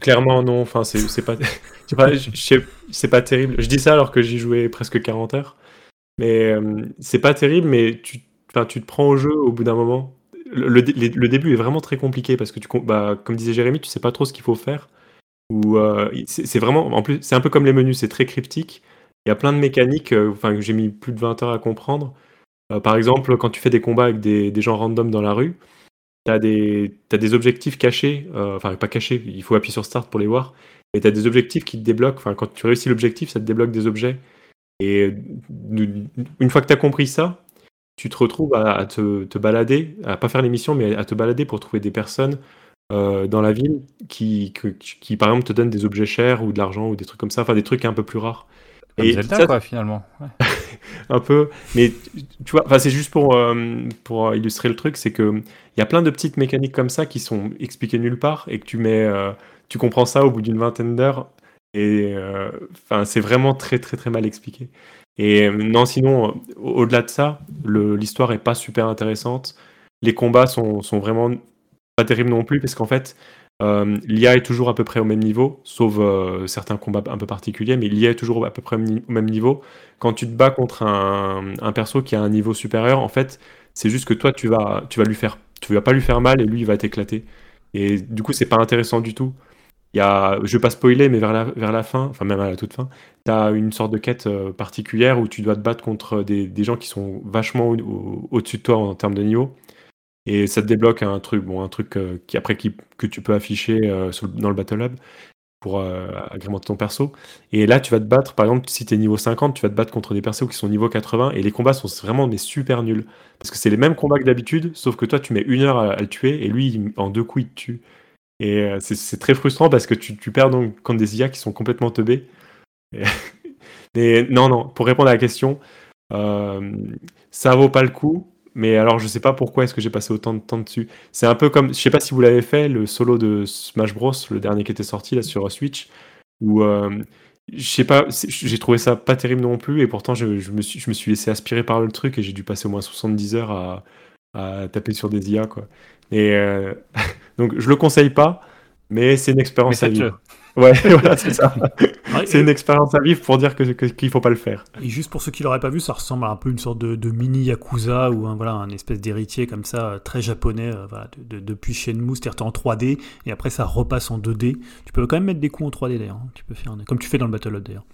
Clairement non, c'est pas, terrible. Je dis ça alors que j'y jouais presque 40 heures, mais euh, c'est pas terrible, mais tu, te prends au jeu au bout d'un moment. Le, début est vraiment très compliqué parce que tu, bah, comme disait Jérémy, tu sais pas trop ce qu'il faut faire. Ou euh, c'est vraiment, en plus, c'est un peu comme les menus, c'est très cryptique. Il y a plein de mécaniques, euh, que j'ai mis plus de 20 heures à comprendre. Par exemple, quand tu fais des combats avec des, des gens random dans la rue, T'as des, t'as des objectifs cachés, euh, enfin pas cachés, il faut appuyer sur Start pour les voir, mais t'as des objectifs qui te débloquent, enfin quand tu réussis l'objectif, ça te débloque des objets. Et euh, une fois que t'as compris ça, tu te retrouves à, te, balader, à pas faire les missions, mais à te balader pour trouver des personnes euh, dans la ville qui, que- qui, par exemple, te donnent des objets chers ou de l'argent ou des trucs comme ça, enfin des trucs un peu plus rares. Comme Et Zelda, ça, quoi, finalement. Ouais. un peu. Mais tu vois, enfin, c'est juste pour, euh, pour illustrer le truc, c'est que il y a plein de petites mécaniques comme ça qui sont expliquées nulle part et que tu mets, euh, tu comprends ça au bout d'une vingtaine d'heures. Et euh, c'est vraiment très très très mal expliqué. Et euh, non, sinon, euh, au- au-delà de ça, l'histoire est pas super intéressante. Les combats sont, sont vraiment pas terribles non plus parce qu'en fait, euh, l'IA est toujours à peu près au même niveau, sauf euh, certains combats un peu particuliers, mais l'IA est toujours à peu près au même niveau. Quand tu te bats contre un, perso qui a un niveau supérieur, en fait, c'est juste que toi, tu vas, tu vas lui faire, tu vas pas lui faire mal et lui, il va t'éclater. Et du coup, c'est pas intéressant du tout. Il y a, je vais pas spoiler, mais vers la, vers la fin, enfin même à la toute fin, tu as une sorte de quête euh, particulière où tu dois te battre contre des, gens qui sont vachement au- au- au-dessus de toi en termes de niveau. Et ça te débloque un truc, bon, un truc euh, qui après qui, que tu peux afficher euh, dans le Battle Hub pour euh, agrémenter ton perso. Et là, tu vas te battre, par exemple, si tu niveau 50, tu vas te battre contre des persos qui sont niveau 80 et les combats sont vraiment mais super nuls. Parce que c'est les mêmes combats que d'habitude, sauf que toi, tu mets une heure à, le tuer et lui, en deux coups, il te tue. Et c'est très frustrant parce que tu, perds contre des IA qui sont complètement teubés. Mais non, non, pour répondre à la question, ça vaut pas le coup. Mais alors, je sais pas pourquoi est-ce que j'ai passé autant de temps dessus. C'est un peu comme, je sais pas si vous l'avez fait, le solo de Smash Bros, le dernier qui était sorti là sur Switch, où euh, je sais pas, j'ai trouvé ça pas terrible non plus, et pourtant je, je me suis, je me suis laissé aspirer par le truc et j'ai dû passer au moins 70 heures à, à taper sur des IA quoi. Et euh, donc je le conseille pas, mais c'est une expérience à vivre. Ouais, voilà, c'est ça. Ouais, C'est et- une expérience à vivre pour dire que que- qu'il faut pas le faire. Et juste pour ceux qui l'auraient pas vu, ça ressemble à un peu une sorte de, de mini Yakuza ou un, voilà, un espèce d'héritier comme ça, euh, très japonais, euh, voilà, de, de- depuis Shenmue, c'est-à-dire en 3D et après ça repasse en 2D. Tu peux quand même mettre des coups en 3D d'ailleurs, hein. tu peux faire comme tu fais dans le Battle d'ailleurs.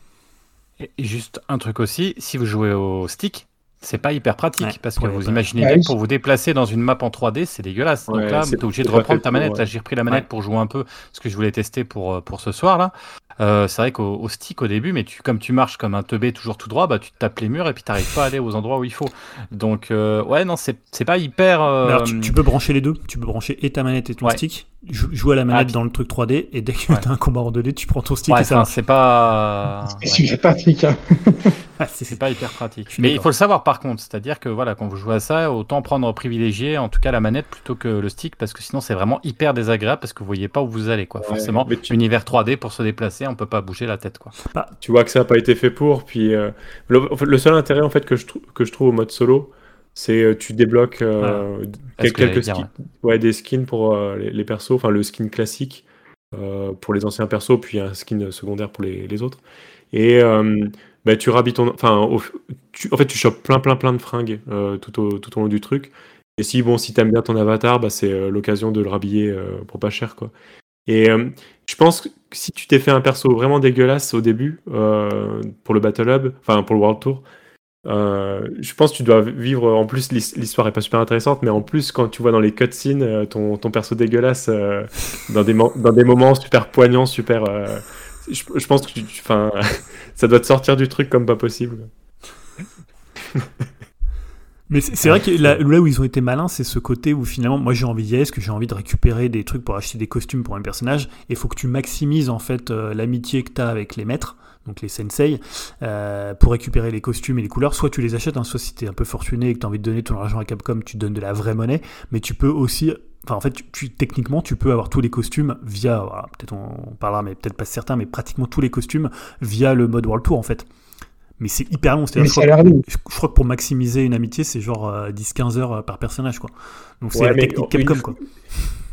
Et juste un truc aussi, si vous jouez au stick, c'est pas hyper pratique Ouais, parce que vous imaginez Ouais, bien pour vous déplacer dans une map en 3D, c'est dégueulasse. Ouais, Donc là, c'est- t'es obligé de reprendre ta manette. ouais. Là, j'ai repris la manette Ouais. pour jouer un peu ce que je voulais tester pour, euh, pour ce soir là. Euh, c'est vrai qu'au au stick au début, mais tu, comme tu marches comme un teubé toujours tout droit, bah tu te tapes les murs et puis t'arrives pas à aller aux endroits où il faut. Donc euh, ouais, non, c'est c'est pas hyper. euh, alors, tu, tu peux brancher les deux, tu peux brancher et ta manette et ton Ouais. stick, jou- jouer à la manette Ah, dans le truc 3D et dès que Ouais. t'as un combat en 2D, tu prends ton stick Ouais, et ça c'est pas. C'est pratique. Hein. Ah, c'est- pas hyper pratique. Mais il faut le savoir par contre, c'est-à-dire que voilà, quand vous jouez à ça, autant prendre privilégié en tout cas la manette plutôt que le stick parce que sinon c'est vraiment hyper désagréable parce que vous voyez pas où vous allez quoi. Ouais, Forcément, tu- univers 3D pour se déplacer, on peut pas bouger la tête quoi. tu vois que ça n'a pas été fait pour. Puis euh, le, en fait, le seul intérêt en fait que je, que je trouve au mode solo, c'est euh, tu débloques euh, que quelques dire, skins, ouais, des skins pour euh, les, les persos, enfin le skin classique pour les anciens persos, puis un skin secondaire pour les, les autres. Et bah, tu rhabilles ton, enfin, en fait, tu chopes plein, plein, plein de fringues tout, au, tout au long du truc. Et si, bon, si t'aimes bien ton avatar, bah, c'est euh, l'occasion de le rhabiller euh, pour pas cher, quoi. Et euh, je pense que si tu t'es fait un perso vraiment dégueulasse au début, euh, pour le Battle Hub, enfin pour le World Tour, euh, je pense que tu dois vivre. En plus, l'his- l'histoire est pas super intéressante, mais en plus, quand tu vois dans les cutscenes ton, ton perso dégueulasse dans, des dans des moments super poignants, super. je, pense que tu, ça doit te sortir du truc comme pas possible. Mais c'est vrai que là, là où ils ont été malins, c'est ce côté où finalement, moi j'ai envie d'y aller, parce que j'ai envie de récupérer des trucs pour acheter des costumes pour un personnage, et il faut que tu maximises en fait euh, l'amitié que tu as avec les maîtres, donc les sensei, euh, pour récupérer les costumes et les couleurs. Soit tu les achètes, hein, soit si tu es un peu fortuné et que tu as envie de donner ton argent à Capcom, tu donnes de la vraie monnaie, mais tu peux aussi. Enfin, en fait, tu, tu- techniquement, tu peux avoir tous les costumes via, voilà, peut-être on, on parlera, mais peut-être pas certains, mais pratiquement tous les costumes via le mode World Tour en fait. Mais c'est hyper long, Mais je crois- je, je crois que pour maximiser une amitié, c'est genre euh, 10-15 heures euh, par personnage, quoi. Donc c'est Ouais, la technique Capcom, quoi.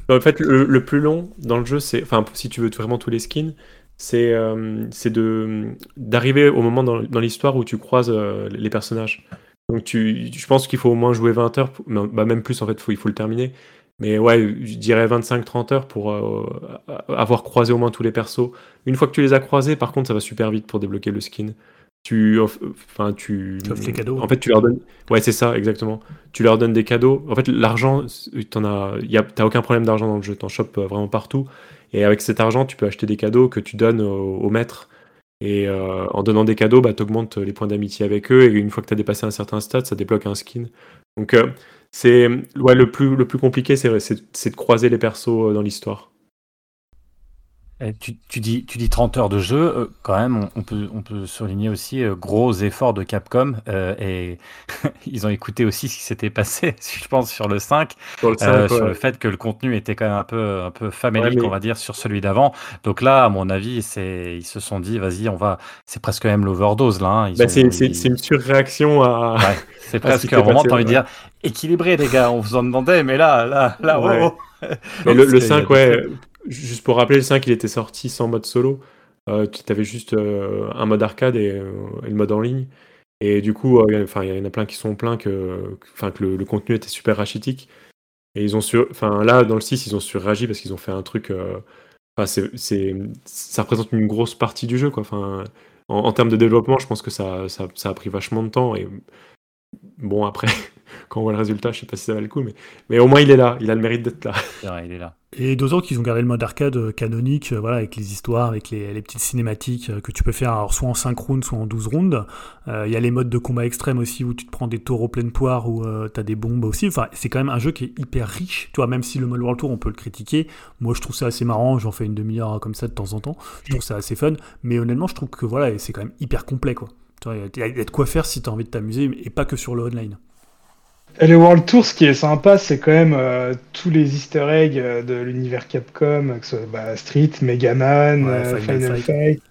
En fait, le, le plus long dans le jeu, c'est, enfin, si tu veux vraiment tous les skins, c'est euh, c'est de d'arriver au moment dans, dans l'histoire où tu croises euh, les personnages. Donc, tu, je pense qu'il faut au moins jouer 20 heures, pour- bah, même plus en fait, faut, il faut le terminer. Mais ouais, je dirais 25-30 heures pour euh, avoir croisé au moins tous les persos. Une fois que tu les as croisés, par contre, ça va super vite pour débloquer le skin. Tu, enfin, tu, Tu offres les cadeaux. En fait, tu leur donnes. Ouais, c'est ça, exactement. Tu leur donnes des cadeaux. En fait, l'argent, t'en as, y a, t'as aucun problème d'argent dans le jeu. T'en chopes euh, vraiment partout. Et avec cet argent, tu peux acheter des cadeaux que tu donnes au, au maître. Et euh, en donnant des cadeaux, bah, tu augmentes les points d'amitié avec eux. Et une fois que tu as dépassé un certain stade, ça débloque un skin. Donc, euh, c'est ouais, le, plus, le plus compliqué, c'est, c'est, de croiser les persos dans l'histoire. Eh, Tu, tu dis, tu dis 30 heures de jeu, euh, quand même, on, on peut, on peut souligner aussi euh, gros efforts de Capcom euh, et ils ont écouté aussi ce qui s'était passé, je pense, sur le 5, Sur le euh, 5, sur ouais. le fait que le contenu était quand même un peu, un peu famélique, Ouais, mais- on va dire, sur celui d'avant. Donc là, à mon avis, ils se sont dit, vas-y, on va, c'est presque même l'overdose là. hein. Bah, c'est, ils- une surréaction à. Ouais, c'est à presque s'est un moment, t'as envie de dire équilibré, les gars, on vous en demandait, mais là, là, là, Ouais. oh, oh. Le, le qu'il y a 5, des ouais, juste pour rappeler, le 5, il était sorti sans mode solo. Euh, tu avais juste euh, un mode arcade et, euh, et le mode en ligne. Et du coup, il y en a plein qui sont pleins que, que- que le, contenu était super rachitique. Et ils ont sur, enfin, là, dans le 6, ils ont surréagi parce qu'ils ont fait un truc. Enfin, ça représente une grosse partie du jeu, quoi. Enfin, en, termes de développement, je pense que ça, ça, ça a pris vachement de temps. Et bon, après, quand on voit le résultat, je sais pas si ça va le coup, mais, mais au moins il est là, il a le mérite d'être là. Il est là. Et d'autant qu'ils ont gardé le mode arcade euh, canonique, euh, voilà, avec les histoires, avec les, les petites cinématiques euh, que tu peux faire soit en 5 rounds, soit en 12 rounds. Euh, Il y a les modes de combat extrême aussi où tu te prends des taureaux pleine poire, où tu as des bombes aussi. Enfin, c'est quand même un jeu qui est hyper riche. Tu vois, même si le mode World Tour, on peut le critiquer. Moi, je trouve ça assez marrant. J'en fais une demi-heure euh, comme ça de temps en temps. Je trouve ça assez fun. Mais honnêtement, je trouve que voilà, c'est quand même hyper complet, quoi. Il y, y a de quoi faire si tu as envie de t'amuser, et pas que sur le online. Et le World Tour, ce qui est sympa, c'est quand même euh, tous les easter eggs euh, de l'univers Capcom, que ce soit bah, Street, Mega Man, Ouais, euh, Final Fight. Fight.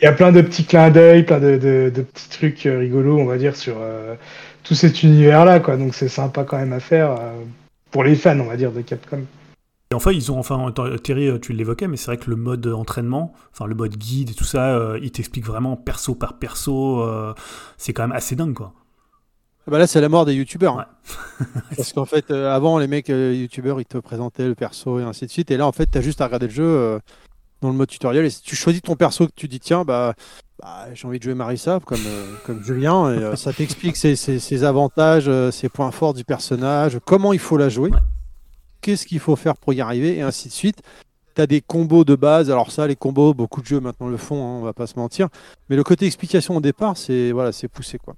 Il y a plein de petits clins d'œil, plein de, de- de petits trucs rigolos, on va dire, sur euh, tout cet univers-là, quoi. Donc c'est sympa quand même à faire pour les fans, on va dire, de Capcom. Et enfin, ils ont enfin, Thierry, tu l'évoquais, mais c'est vrai que le mode entraînement, enfin le mode guide et tout ça, il t'explique vraiment perso par perso. c'est quand même assez dingue, quoi. Ah Bah là, c'est la mort des youtubeurs. hein. Ouais. Parce qu'en fait, euh, avant, les mecs euh, youtubeurs, ils te présentaient le perso et ainsi de suite. Et là, en fait, tu as juste à regarder le jeu euh, dans le mode tutoriel. Et si tu choisis ton perso que tu dis, tiens, bah, bah, j'ai envie de jouer Marissa comme, comme Julien. Et, ça t'explique ses, ses- ses avantages, ses points forts du personnage, comment il faut la jouer, Ouais. qu'est-ce qu'il faut faire pour y arriver, et ainsi de suite. Tu as des combos de base. Alors, ça, les combos, beaucoup de jeux maintenant le font, hein, on va pas se mentir. Mais le côté explication au départ, c'est voilà, c'est poussé. quoi.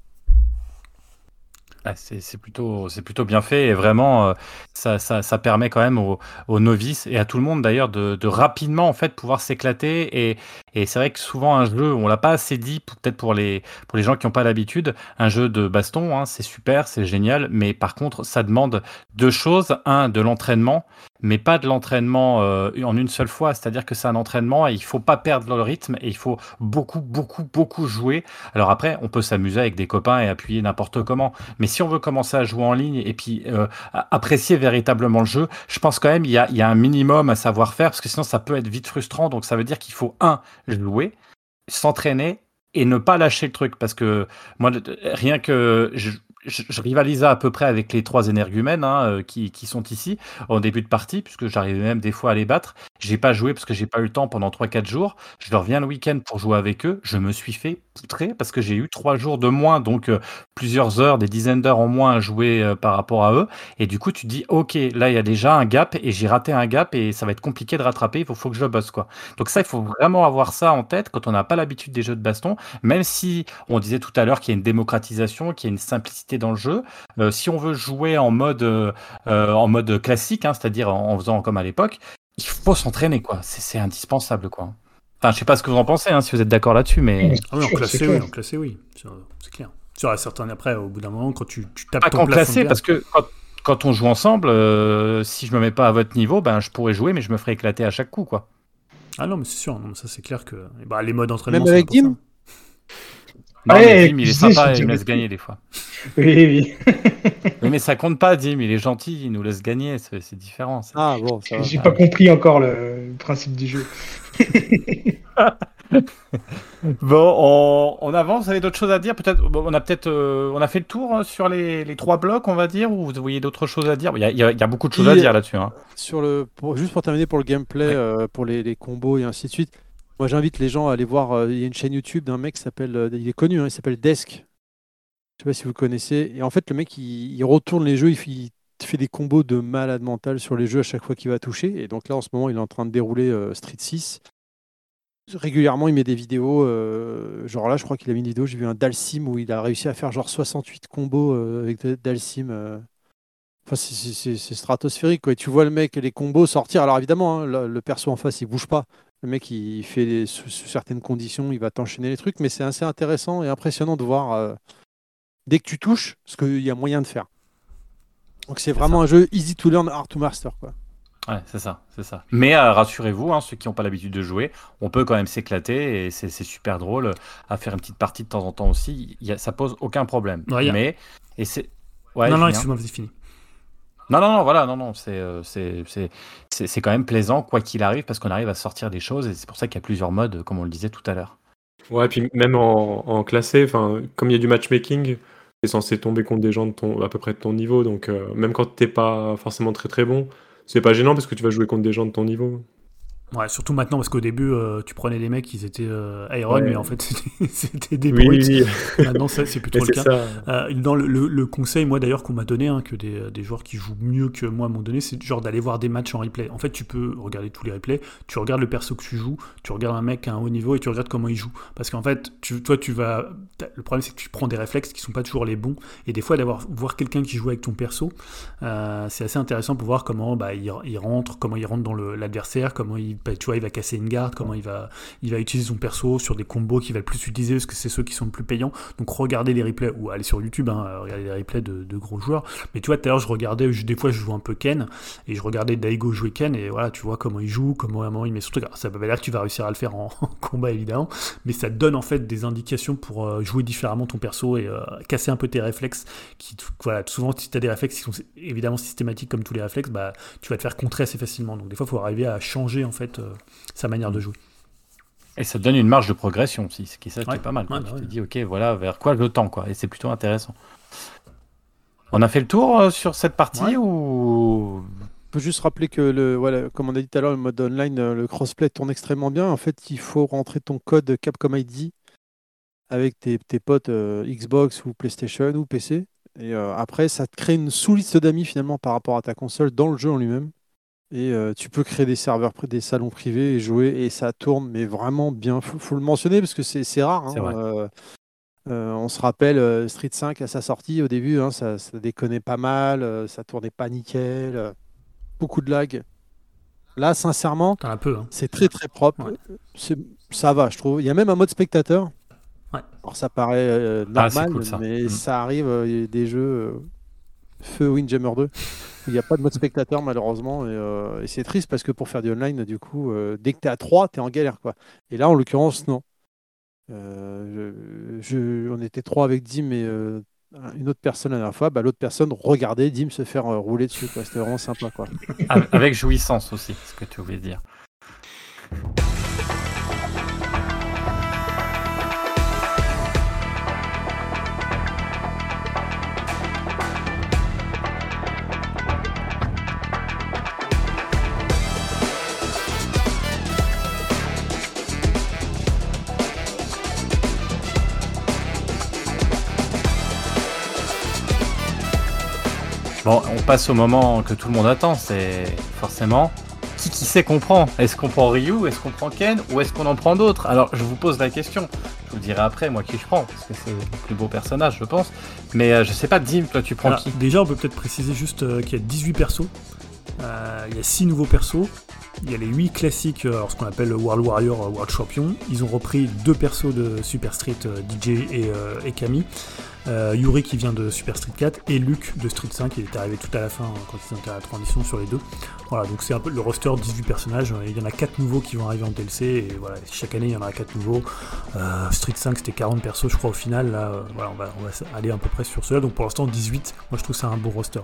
Ah, c'est plutôt, plutôt bien fait et vraiment, euh, ça, ça, ça permet quand même aux, aux novices et à tout le monde d'ailleurs de, de rapidement en fait pouvoir s'éclater et, et c'est vrai que souvent un jeu, on l'a pas assez dit peut-être pour les, pour les gens qui n'ont pas l'habitude, un jeu de baston, hein, c'est super, c'est génial, mais par contre ça demande deux choses, un de l'entraînement, mais pas de l'entraînement euh, en une seule fois, c'est-à-dire que c'est un entraînement et il faut pas perdre le rythme et il faut beaucoup, beaucoup, beaucoup jouer. Alors après, on peut s'amuser avec des copains et appuyer n'importe comment. Mais si on veut commencer à jouer en ligne et puis euh, apprécier véritablement le jeu, je pense quand même il y a, un minimum à savoir faire parce que sinon ça peut être vite frustrant. Donc ça veut dire qu'il faut un jouer, s'entraîner et ne pas lâcher le truc parce que moi rien que je, rivalisais à peu près avec les trois énergumènes hein, euh, qui, sont ici en début de partie, puisque j'arrivais même des fois à les battre. J'ai pas joué parce que j'ai pas eu le temps pendant 3-4 jours. Je leur viens le week-end pour jouer avec eux. Je me suis fait poutrer parce que j'ai eu 3 jours de moins, donc euh, plusieurs heures, des dizaines d'heures en moins à jouer euh, par rapport à eux. Et du coup, tu dis, ok, là il y a déjà un gap et j'ai raté un gap et ça va être compliqué de rattraper. Il faut, faut que je bosse quoi. Donc ça, il faut vraiment avoir ça en tête quand on n'a pas l'habitude des jeux de baston. Même si on disait tout à l'heure qu'il y a une démocratisation, qu'il y a une simplicité dans le jeu. Euh, si on veut jouer en mode, euh, en mode classique, hein, c'est-à-dire en, faisant comme à l'époque, il faut s'entraîner, quoi. C'est indispensable, quoi. Enfin, je sais pas ce que vous en pensez, hein, si vous êtes d'accord là-dessus, mais. Ah oui, en classé, oui, en classé, oui. C'est clair. Sur certains après, au bout d'un moment, quand tu, tu tapes pas ton classé, parce que quand, quand, on joue ensemble, euh, si je me mets pas à votre niveau, ben je pourrais jouer, mais je me ferais éclater à chaque coup, quoi. Ah non, mais c'est sûr, non, ça c'est clair que bah, les modes d'entraînement. Même avec Dim non, mais Dim, il est sympa, il me laisse gagner des fois. Oui, oui. oui, mais ça compte pas, Dim, il est gentil, il nous laisse gagner, c'est différent. Ah bon, J'ai pas compris encore le principe du jeu. bon, on, on, avance. Vous avez d'autres choses à dire? Peut-être, on a peut-être, euh, on a fait le tour hein, sur les, les, trois blocs, on va dire, ou vous voyez d'autres choses à dire? Il y a, il y a, beaucoup de choses à dire là-dessus. Hein. Sur le, pour, juste pour terminer pour le gameplay, ouais. euh, pour les, les, combos et ainsi de suite. Moi, j'invite les gens à aller voir. Euh, il y a une chaîne YouTube d'un mec qui s'appelle, euh, il est connu, hein, il s'appelle Desk. Je sais pas si vous connaissez. Et en fait, le mec, il, retourne les jeux, il, fait des combos de malade mental sur les jeux à chaque fois qu'il va toucher. Et donc là, en ce moment, il est en train de dérouler euh, Street 6 régulièrement il met des vidéos genre là je crois qu'il a mis une vidéo j'ai vu un Dalsim où il a réussi à faire genre 68 combos euh, avec Dalsim enfin c'est stratosphérique quoi et tu vois le mec les combos sortir alors évidemment hein, le, le, perso en face il bouge pas le mec il fait des, sous, sous, certaines conditions il va t'enchaîner les trucs mais c'est assez intéressant et impressionnant de voir euh, dès que tu touches ce qu'il y a moyen de faire donc c'est vraiment ça. un jeu easy to learn hard to master quoi Ouais, c'est ça, c'est ça. Mais euh, rassurez-vous, hein, ceux qui n'ont pas l'habitude de jouer, on peut quand même s'éclater et c'est super drôle à faire une petite partie de temps en temps aussi. Y a, ça pose aucun problème. Ouais, Mais et c'est. Ouais, non, non, excuse-moi, c'est fini. Non, non, non, voilà, non, non, c'est euh, c'est quand même plaisant quoi qu'il arrive parce qu'on arrive à sortir des choses et c'est pour ça qu'il y a plusieurs modes, comme on le disait tout à l'heure. Ouais, puis même en, en classé, comme il y a du matchmaking, t'es censé tomber contre des gens ton, à peu près de ton niveau, donc euh, même quand t'es pas forcément très très bon, c'est pas gênant parce que tu vas jouer contre des gens de ton niveau. Ouais, surtout maintenant parce qu'au début, euh, tu prenais des mecs, ils étaient euh, Iron, ouais. mais en fait, c'était des brutes. Oui, oui. Maintenant, ça, c'est plus trop le cas. Euh, dans le, le, le, conseil, moi d'ailleurs, qu'on m'a donné, hein, que des, des, joueurs qui jouent mieux que moi m'ont donné, c'est genre d'aller voir des matchs en replay. En fait, tu peux regarder tous les replays, tu regardes le perso que tu joues, tu regardes un mec à un haut niveau et tu regardes comment il joue. Parce qu'en fait, tu, toi, tu vas. Le problème, c'est que tu prends des réflexes qui sont pas toujours les bons. Et des fois, d'avoir voir quelqu'un qui joue avec ton perso, euh, c'est assez intéressant pour voir comment bah, il, il rentre, comment il rentre dans l'adversaire, comment il, tu vois, il va casser une garde, comment il va, il va utiliser son perso sur des combos qu'il va le plus utiliser parce que c'est ceux qui sont le plus payants. Donc regardez les replays ou allez sur YouTube, hein, regardez les replays de, gros joueurs. Mais tu vois, tout à l'heure je regardais, des fois je joue un peu Ken et je regardais Daigo jouer Ken et voilà, tu vois comment il joue, comment vraiment il met son truc. Ça veut pas dire que tu vas réussir à le faire en, combat évidemment, mais ça donne en fait des indications pour euh, jouer différemment ton perso et euh, casser un peu tes réflexes. Qui, souvent si tu as des réflexes qui sont évidemment systématiques comme tous les réflexes, bah, tu vas te faire contrer assez facilement. Donc des fois il faut arriver à changer en fait euh, sa manière de jouer. Et ça te donne une marge de progression aussi, ce qui, ça, ouais. est pas mal. Ouais, tu ouais. te dis, ok, voilà, vers quoi le temps, quoi. Et c'est plutôt intéressant. On a fait le tour euh, sur cette partie ou? On peut juste rappeler que, le, voilà, comme on a dit tout à l'heure, le mode online, euh, le crossplay tourne extrêmement bien. En fait, il faut rentrer ton code Capcom ID avec tes, tes potes euh, Xbox ou PlayStation ou PC. Et euh, après, ça te crée une sous-liste d'amis finalement par rapport à ta console dans le jeu en lui-même. Et euh, tu peux créer des serveurs, des salons privés et jouer, et ça tourne, mais vraiment bien. Faut, faut le mentionner parce que c'est rare. Hein. Euh, euh, on se rappelle Street 5 à sa sortie au début, hein, ça, ça, déconnait pas mal, ça tournait pas nickel, beaucoup de lag. Là, sincèrement, un peu, hein. c'est très très propre. Ouais. Ça va, je trouve. Il y a même un mode spectateur. Ouais. Alors ça paraît normal, ah, cool, ça. mais mmh. ça arrive. Il y a des jeux Feu Windjammer 2. Il n'y a pas de mode spectateur malheureusement et, euh, et c'est triste parce que pour faire du online du coup euh, dès que tu es à 3 tu es en galère quoi. Et là en l'occurrence non. Euh, je, on était trois avec Dim et une autre personne la dernière fois, bah, l'autre personne regardait Dim se faire rouler dessus C'était vraiment sympa quoi. Avec jouissance aussi, ce que tu voulais dire. Bon, on passe au moment que tout le monde attend, c'est forcément qui qui sait qu'on prend? Est-ce qu'on prend Ryu? Est-ce qu'on prend Ken? Ou est-ce qu'on en prend d'autres? Alors, je vous pose la question. Je vous dirai après, moi, qui je prends, parce que c'est le plus beau personnage, je pense. Mais euh, je sais pas, Dim, toi, tu prends Alors, qui? déjà, on peut peut-être préciser juste euh, qu'il y a 18 persos. Euh, il y a 6 nouveaux persos. Il y a les 8 classiques, alors ce qu'on appelle le World Warrior World Champion. Ils ont repris deux persos de Super Street, DJ et, et Camille. Euh, Yuri qui vient de Super Street 4 et Luke de Street 5 qui est arrivé tout à la fin euh, quand ils étaient à la transition sur les deux. Voilà, donc c'est un peu le roster 18 personnages. Euh, Il y en a 4 nouveaux qui vont arriver en DLC et voilà, chaque année il y en aura 4 nouveaux. Euh, Street 5 c'était 40 persos je crois au final. Là, euh, voilà, on va, on va aller à peu près sur cela. Donc pour l'instant 18, moi je trouve ça un bon roster.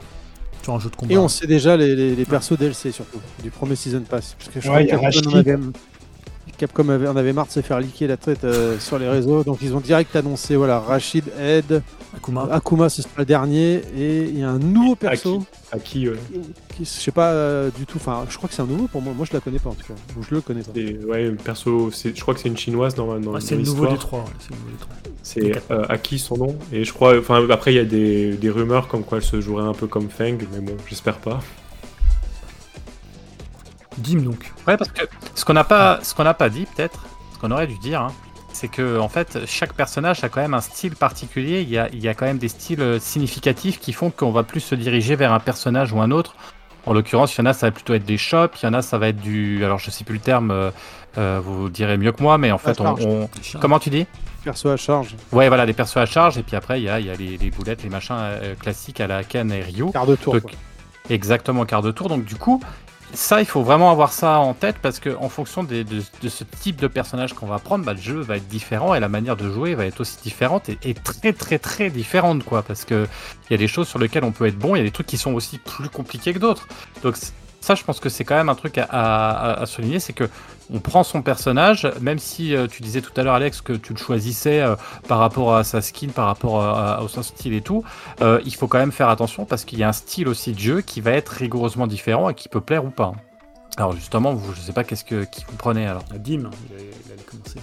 Sur un jeu de combat. Et on sait déjà les, les, les persos DLC surtout, du premier Season Pass. Parce que je Ouais, crois il y a Rashid. Capcom avait, en avait marre de se faire liquer la tête euh, sur les réseaux, donc ils ont direct annoncé voilà, Rachid, Ed, Akuma. Akuma ce sera le dernier, et il y a un nouveau perso, À qui ouais. qui, je sais pas euh, du tout, enfin je crois que c'est un nouveau pour moi, moi je la connais pas en tout cas, ou je le connais pas. Ouais, perso, je crois que c'est une chinoise dans, dans, Ouais, c'est dans le nouveau l'histoire. des trois. c'est le nouveau des trois. C'est euh, Aki son nom. Et je crois, enfin après il y a des, des rumeurs comme quoi elle se jouerait un peu comme Feng, mais bon, j'espère pas. Dim donc. Ouais, parce que ce qu'on n'a pas, ce qu'on n'a pas dit peut-être, ce qu'on aurait dû dire, hein, c'est que en fait chaque personnage a quand même un style particulier. Il y a, il y a quand même des styles euh, significatifs qui font qu'on va plus se diriger vers un personnage ou un autre. En l'occurrence, il y en a, ça va plutôt être des shops, il y en a, ça va être du. Alors, je sais plus le terme, euh, euh, vous direz mieux que moi, mais en fait, on. Comment tu dis? Perso à charge, Ouais, voilà, des persos à charge, et puis après, il y a, il y a les, les boulettes, les machins euh, classiques à la Ken et Ryu. quart de tour. Donc, quoi. Exactement, quart de tour. Donc du coup, ça, il faut vraiment avoir ça en tête parce que en fonction de, ce type de personnage qu'on va prendre, bah, le jeu va être différent et la manière de jouer va être aussi différente et, très très très différente quoi. Parce que il y a des choses sur lesquelles on peut être bon, il y a des trucs qui sont aussi plus compliqués que d'autres. Ça, je pense que c'est quand même un truc à, à- à souligner, c'est que on prend son personnage, même si euh, tu disais tout à l'heure Alex que tu le choisissais euh, par rapport à sa skin, par rapport à- à- au son style et tout, euh, il faut quand même faire attention parce qu'il y a un style aussi de jeu qui va être rigoureusement différent et qui peut plaire ou pas. Alors justement, vous, je sais pas qu'est-ce que qui vous prenez alors. Dim, il allait, il allait commencer.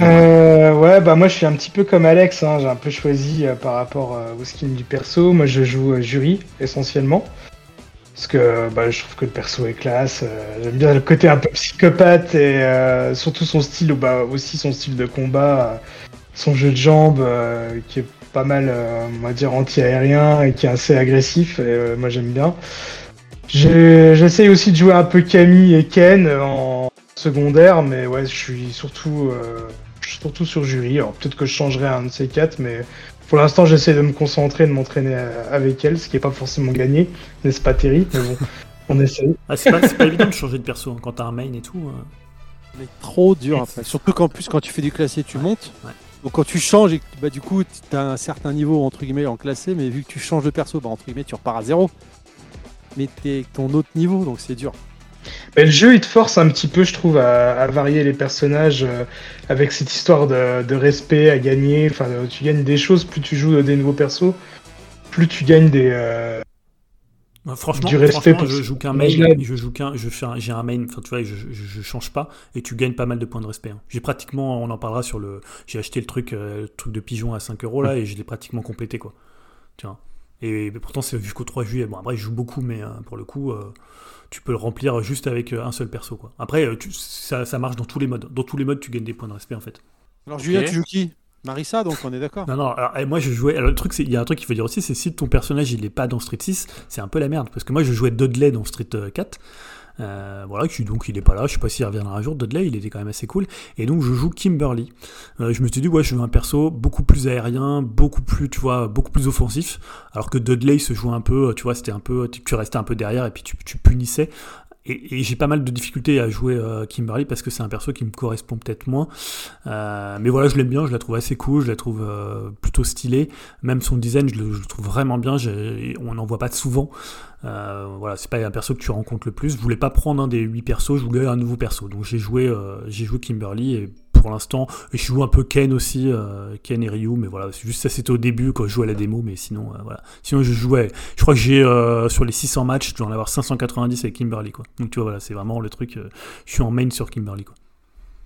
Euh, ouais, bah moi je suis un petit peu comme Alex, hein, j'ai un peu choisi euh, par rapport euh, au skin du perso. Moi je joue euh, jury essentiellement. Parce que bah, je trouve que le perso est classe. euh, J'aime bien le côté un peu psychopathe et euh, surtout son style, bah, aussi son style de combat, euh, son jeu de jambes qui est pas mal, on va dire, anti-aérien et qui est assez agressif. Et moi j'aime bien. J'essaye aussi de jouer un peu Camille et Ken en secondaire, mais ouais, je suis surtout, euh, je suis surtout sur jury. Alors peut-être que je changerai un de ces quatre, mais pour l'instant j'essaie de me concentrer, de m'entraîner euh, avec elle, ce qui est pas forcément gagné, n'est-ce pas Terry? Mais bon, on essaye. Ah, c'est pas, évident de changer de perso hein, quand t'as un main et tout. euh. Mais trop dur après. Surtout qu'en plus, quand tu fais du classé, tu montes. ouais. Donc quand tu changes, et que, bah, du coup, tu as un certain niveau entre guillemets en classé, mais vu que tu changes de perso, bah, entre guillemets, tu repars à zéro. Mais t'es ton autre niveau, donc c'est dur. Mais le jeu il te force un petit peu, je trouve, à, à varier les personnages euh, avec cette histoire de, de respect à gagner. Enfin, euh, tu gagnes des choses, plus tu joues des nouveaux persos, plus tu gagnes des. euh, franchement, Du respect franchement, je joue qu'un main, je joue qu'un, je fais un- j'ai un main, enfin tu vois, je, je, je change pas et tu gagnes pas mal de points de respect. hein. J'ai pratiquement, on en parlera sur le, j'ai acheté le truc, euh, le truc de pigeon à 5 euros là et je l'ai pratiquement complété quoi. Tu vois. Et, pourtant c'est jusqu'au 3 juillet. Bon après je joue beaucoup, mais pour le coup, tu peux le remplir juste avec euh, un seul perso quoi. Après euh, tu- ça, ça marche dans tous les modes. Dans tous les modes tu gagnes des points de respect en fait. Alors Julien, tu joues qui? Marissa, donc on est d'accord? Non, non, alors, eh, moi je jouais. Alors, le truc, c'est, il y a un truc qu'il faut dire aussi, c'est si ton personnage il est pas dans Street 6, c'est un peu la merde. Parce que moi je jouais Dudley dans Street euh, 4. Euh, voilà, qui, donc il est pas là, je sais pas s'il reviendra un jour. Dudley, il était quand même assez cool. Et donc je joue Kimberly. Euh, je me suis dit, ouais, je veux un perso beaucoup plus aérien, beaucoup plus, tu vois, beaucoup plus offensif. Alors que Dudley se joue un peu, tu vois, c'était un peu, tu, restais un peu derrière et puis tu, tu punissais. Et, et j'ai pas mal de difficultés à jouer euh, Kimberly parce que c'est un perso qui me correspond peut-être moins. Euh, mais voilà, je l'aime bien, je la trouve assez cool, je la trouve euh, plutôt stylée. Même son design, je le, je le trouve vraiment bien. On n'en voit pas souvent. Euh, voilà, c'est pas un perso que tu rencontres le plus. Je voulais pas prendre un des 8 persos, je voulais un nouveau perso. Donc j'ai joué, euh, j'ai joué Kimberly et pour l'instant, je joue un peu Ken aussi, euh, Ken et Ryu, mais voilà, c'est juste ça c'était au début quand je jouais à la démo, mais sinon, voilà. Sinon je jouais, je crois que j'ai sur les 600 matchs, je dois en avoir 590 avec Kimberly, quoi. Donc tu vois, voilà, c'est vraiment le truc, je suis en main sur Kimberly, quoi.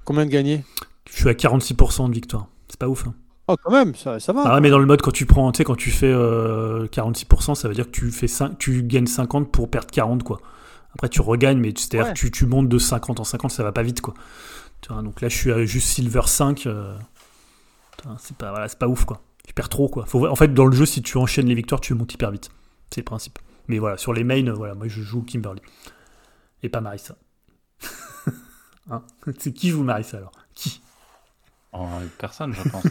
Combien de gagnés? Je suis à 46% de victoire. C'est pas ouf, hein. Oh, quand même, ça, ça va. Ah, mais dans le mode, quand tu prends, tu sais, quand tu fais euh, 46%, ça veut dire que tu, fais 5, tu gagnes 50 pour perdre 40, quoi. Après, tu regagnes, mais c'est-à-dire Ouais. que tu, tu montes de 50 en 50, ça va pas vite, quoi. Tu vois, donc là, je suis à juste Silver 5. euh, c'est pas, voilà, pas ouf, quoi. Tu perds trop, quoi. Faut, en fait, dans le jeu, si tu enchaînes les victoires, tu montes hyper vite. C'est le principe. Mais voilà, sur les mains, euh, voilà, moi, je joue Kimberly. Et pas Marissa. Hein? C'est qui joue Marissa, alors? Qui? Oh, personne, je pense.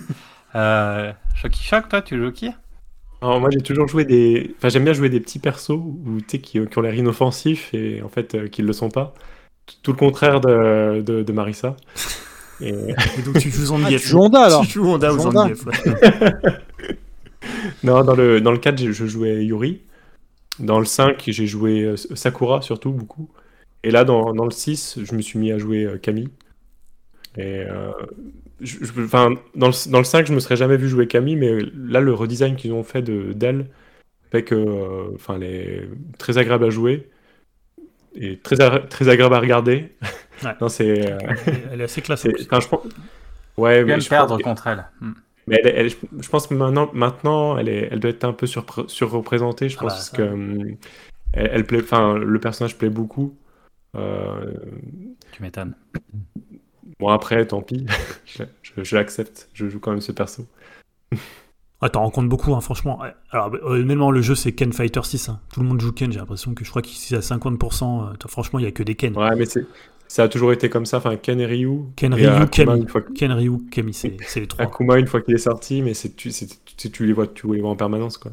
Euh, Shocky Shock, toi, tu joues qui? Alors, moi, j'ai toujours joué des. Enfin, j'aime bien jouer des petits persos où, tu sais, qui, qui ont l'air inoffensifs et en fait, euh, qui ne le sont pas. Tout le contraire de, de, de Marissa. Et... Et donc, tu joues Ah, Zangief. tu joues Honda, alors Tu joues Honda ou Honda. Non, dans le, dans le 4, j'ai- je jouais Yuri. Dans le 5, j'ai joué euh, Sakura, surtout, beaucoup. Et là, dans, dans le 6, je me suis mis à jouer euh, Camille. Et euh, je- je- enfin, dans, le, dans le 5, je me serais jamais vu jouer Camille, mais là, le redesign qu'ils ont fait de- d'elle fait que, euh, enfin, elle est très agréable à jouer et très, a- très agréable à regarder. Ouais. non, c'est. euh, Elle est assez classe. enfin, je pense. Ouais, mais je perdre pense- contre elle. Hmm. mais elle, elle- je pense que maintenant, maintenant elle, est, elle doit être un peu surreprésentée, je Ah pense, bah, parce ça. que hum, elle, elle plaît, enfin, le personnage plaît beaucoup. Euh, Tu m'étonnes. Bon, après, tant pis, je, je- je l'accepte, je joue quand même ce perso. Ah, t'en rencontres beaucoup, hein, franchement. Alors, bah, honnêtement, le jeu, c'est Ken Fighter 6. hein. Tout le monde joue Ken, j'ai l'impression que je crois qu'ici, à 50%, euh, franchement, il y a que des Ken. Ouais, mais c'est, ça a toujours été comme ça, enfin, Ken et Ryu. Ken, et Ryu, Kami. que- Ken, Ryu, Kami, c'est les trois. Akuma, une fois qu'il est sorti, mais c'est, tu, c'est- tu, tu les vois, tu les vois en permanence, quoi.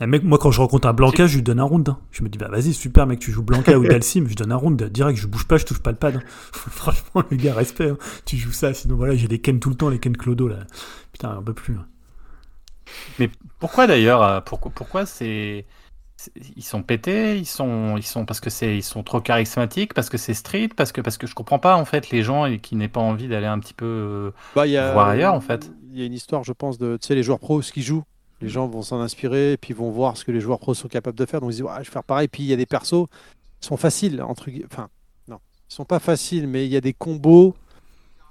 Mec, moi, quand je rencontre un Blanca, je lui donne un round. hein. Je me dis, bah vas-y, super, mec, tu joues Blanca ou Dalsim, je donne un round. Direct, je bouge pas, je touche pas le pad. hein. Franchement, le gars, respect. hein. Tu joues ça, sinon voilà, j'ai des Ken tout le temps, les Ken Clodo, là. Putain, un peu plus. hein. Pourquoi d'ailleurs euh, Pourquoi, pourquoi c'est ils sont pétés Ils sont ils sont parce que c'est ils sont trop charismatiques Parce que c'est street Parce que parce que je comprends pas en fait les gens et qui n'aient pas envie d'aller un petit peu. euh, Bah, il y a, voir ailleurs, en fait. Il y a une histoire, je pense, de tu sais, les joueurs pros, ce qu'ils jouent. Les gens vont s'en inspirer et puis vont voir ce que les joueurs pros sont capables de faire. Donc ils disent, Ouais, je vais faire pareil. Puis il y a des persos qui sont faciles, entre Enfin, non, ils sont pas faciles, mais il y a des combos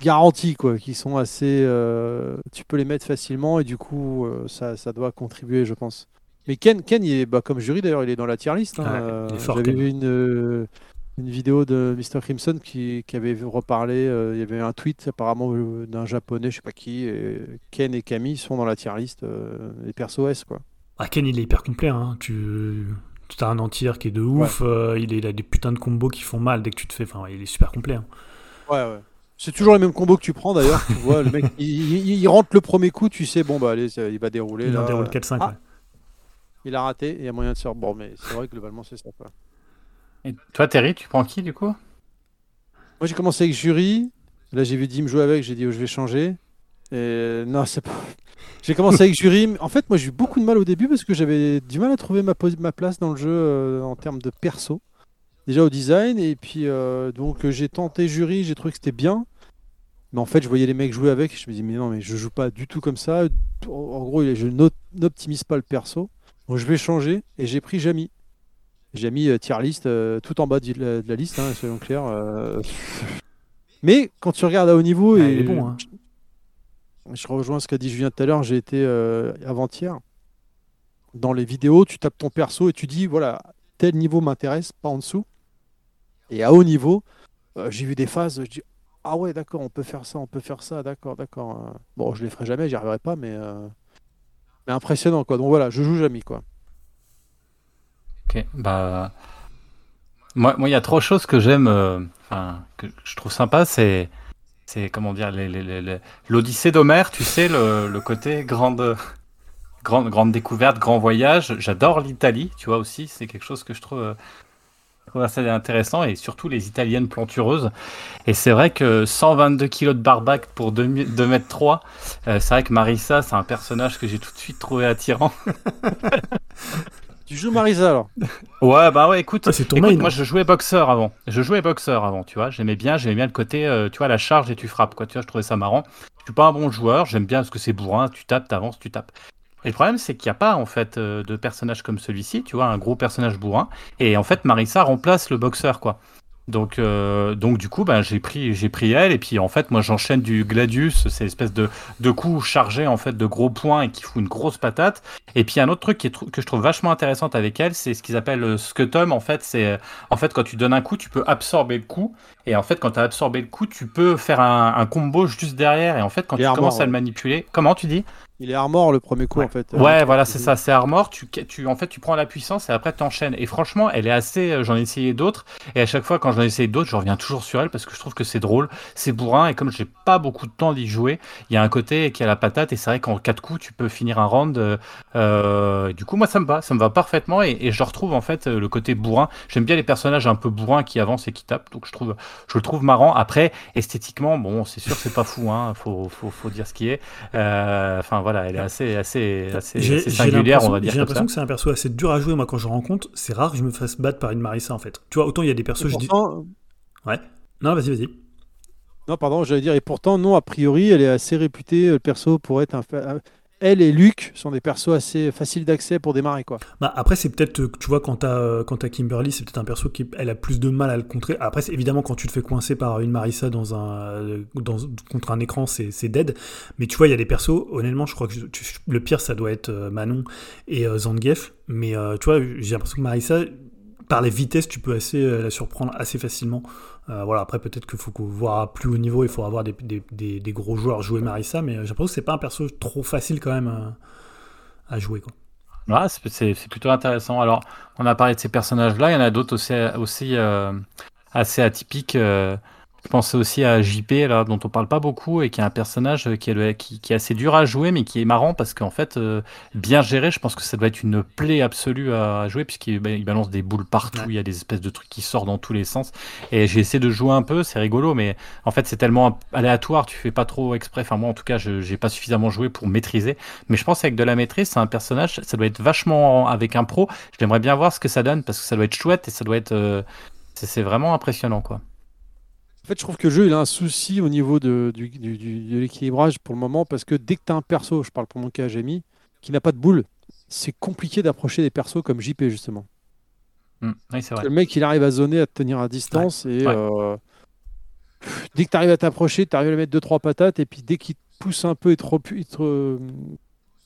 garantis, quoi, qui sont assez. euh, tu peux les mettre facilement et du coup, euh, ça, ça doit contribuer, je pense. Mais Ken, Ken il est, bah, comme jury d'ailleurs, il est dans la tier list. hein. Ouais, Euh, J'avais vu une, une vidéo de Mr. Crimson qui, qui avait reparlé. euh, il y avait un tweet apparemment euh, d'un japonais, je sais pas qui. et Ken et Camille sont dans la tier list, euh, les persos S, quoi. Ah, Ken, il est hyper complet. Hein. Tu as un entier qui est de ouf. euh, il, est, il a des putains de combos qui font mal dès que tu te fais. Enfin, il est super complet. hein. Ouais, ouais. C'est toujours les mêmes combos que tu prends d'ailleurs. tu vois, le mec, il, il- il rentre le premier coup, tu sais, bon, bah allez, il va dérouler. Il en déroule 4-5. Ah. ouais. Il a raté, il y a moyen de se. Bon, mais c'est vrai que globalement, c'est ça, quoi. Et toi Terry, tu prends qui du coup? Moi, j'ai commencé avec Jury. Là, j'ai vu Dim jouer avec, j'ai dit, oh, je vais changer. Et non, c'est pas. J'ai commencé avec Jury. En fait, moi, j'ai eu beaucoup de mal au début parce que j'avais du mal à trouver ma, place dans le jeu euh, en termes de perso. Déjà au design. Et puis, euh, donc, euh, j'ai tenté Jury, j'ai trouvé que c'était bien. Mais en fait, je voyais les mecs jouer avec. Je me dis, mais non, mais je joue pas du tout comme ça. En, gros, je n'op- n'optimise pas le perso. Donc, je vais changer. Et j'ai pris Jamy. J'ai mis euh, tier list euh, tout en bas de la, de la liste, hein, soyons clairs. euh. Mais quand tu regardes à haut niveau, Ouais, et il est bon, hein. je rejoins ce qu'a dit Julien tout à l'heure, j'ai été avant-hier. Dans les vidéos, tu tapes ton perso et tu dis voilà, tel niveau m'intéresse, pas en dessous. Et à haut niveau, euh, j'ai vu des phases, je dis ah ouais, d'accord, on peut faire ça, on peut faire ça, d'accord, d'accord. Bon, je les ferai jamais, j'y arriverai pas, mais, euh, mais impressionnant quoi. Donc voilà, je joue jamais quoi. Ok, bah. Moi, il y a trop de choses que j'aime, euh, que je trouve sympa, c'est. C'est, comment dire, l'Odyssée d'Homère, tu sais, le, côté grande, grande, découverte, grand voyage. J'adore l'Italie, tu vois, aussi, c'est quelque chose que je trouve, euh, assez intéressant, et surtout les Italiennes plantureuses. Et c'est vrai que 122 kilos de barbac pour 2, mètres 3, c'est vrai que Marissa, c'est un personnage que j'ai tout de suite trouvé attirant. Tu joues Marisa alors Ouais, bah ouais, écoute, Ah, c'est ton écoute, main. moi je jouais boxeur avant. Je jouais boxeur avant, tu vois. J'aimais bien, j'aimais bien le côté, euh, tu vois, la charge et tu frappes, quoi. Tu vois, je trouvais ça marrant. Je suis pas un bon joueur, j'aime bien parce que c'est bourrin, tu tapes, t'avances, tu tapes. Et le problème, c'est qu'il n'y a pas en fait euh, de personnage comme celui-ci, tu vois, un gros personnage bourrin. Et en fait, Marissa remplace le boxeur, quoi. Donc, euh, donc du coup, ben, j'ai pris, j'ai pris elle et puis en fait, moi, j'enchaîne du Gladius, c'est l'espèce de, de coup chargé en fait de gros points et qui fout une grosse patate. Et puis un autre truc qui est, que je trouve vachement intéressant avec elle, c'est ce qu'ils appellent le scutum. En fait, c'est en fait quand tu donnes un coup, tu peux absorber le coup. Et en fait, quand tu as absorbé le coup, tu peux faire un, un combo juste derrière. Et en fait, quand Et tu armor, commences à le manipuler, comment tu dis? Il est armor le premier coup Ouais. en fait. Ouais, voilà, c'est ça, c'est Armor. Tu, tu, en fait, tu prends la puissance et après tu enchaînes. Et franchement, elle est assez. euh, J'en ai essayé d'autres. Et à chaque fois, quand j'en ai essayé d'autres, je reviens toujours sur elle parce que je trouve que c'est drôle, c'est bourrin. Et comme j'ai pas beaucoup de temps d'y jouer, il y a un côté qui a la patate. Et c'est vrai qu'en 4 coups, tu peux finir un round. euh, euh, du coup, moi, ça me va. Ça me va parfaitement. Et, et je retrouve en fait le côté bourrin. J'aime bien les personnages un peu bourrins qui avancent et qui tapent. Donc je trouve, je le trouve marrant. Après, esthétiquement, bon, c'est sûr, c'est pas fou. Hein. Faut, faut, faut dire ce qui est. Euh, Enfin, voilà, elle est assez, assez, assez, J'ai assez singulière, l'impression on va dire. j'ai l'impression que c'est un perso assez dur à jouer. Moi, quand je rencontre, c'est rare que je me fasse battre par une Marissa en fait. Tu vois, autant il y a des persos, Et je dis. pourtant- Ouais. Non, vas-y, vas-y. Non, pardon, j'allais dire, et pourtant, non, a priori, elle est assez réputée, euh, le perso, pour être un. Elle et Luke sont des persos assez faciles d'accès pour démarrer, quoi. Bah, après, c'est peut-être, euh, tu vois, quand t'as euh, quand t'as Kimberly, c'est peut-être un perso qui elle a plus de mal à le contrer. Après, évidemment, quand tu te fais coincer par une Marissa dans un, euh, contre un écran, c'est dead. Mais tu vois, il y a des persos, honnêtement, je crois que le pire, ça doit être Manon et Zangief. Mais tu vois, j'ai l'impression que Marissa, par les vitesses, tu peux assez la surprendre assez facilement. Euh, voilà, après, peut-être qu'il faut voir à plus haut niveau, il faut avoir des, gros joueurs jouer Marissa. Mais euh, j'ai l'impression que c'est pas un perso trop facile quand même euh, à jouer. C'est- plutôt intéressant. Alors, on a parlé de ces personnages-là, il y en a d'autres aussi, aussi assez atypiques. Je pensais aussi à JP, là, dont on parle pas beaucoup, et qui est un personnage qui est, le- qui, qui est assez dur à jouer, mais qui est marrant parce qu'en fait, euh, bien géré, je pense que ça doit être une plaie absolue à, à jouer, puisqu'il ba- il balance des boules partout, Ouais. il y a des espèces de trucs qui sortent dans tous les sens. Et j'ai essayé de jouer un peu, c'est rigolo, mais en fait, c'est tellement aléatoire, tu fais pas trop exprès. Enfin, moi, en tout cas, je j'ai pas suffisamment joué pour maîtriser. Mais je pense qu'avec de la maîtrise, c'est un personnage, ça doit être vachement avec un pro. J'aimerais bien voir ce que ça donne parce que ça doit être chouette et ça doit être. euh, c'est vraiment impressionnant, quoi. En fait, je trouve que le jeu, il a un souci au niveau de, du, du- du- de l'équilibrage pour le moment, parce que dès que tu as un perso, je parle pour mon cas, Jamie, qui n'a pas de boule, c'est compliqué d'approcher des persos comme JP, justement. Mm. Oui, c'est vrai. Le mec, il arrive à zoner, à te tenir à distance, et Ouais. euh, dès que tu arrives à t'approcher, tu arrives à lui mettre 2-3 patates, et puis dès qu'il te pousse un peu, te, repu- il te,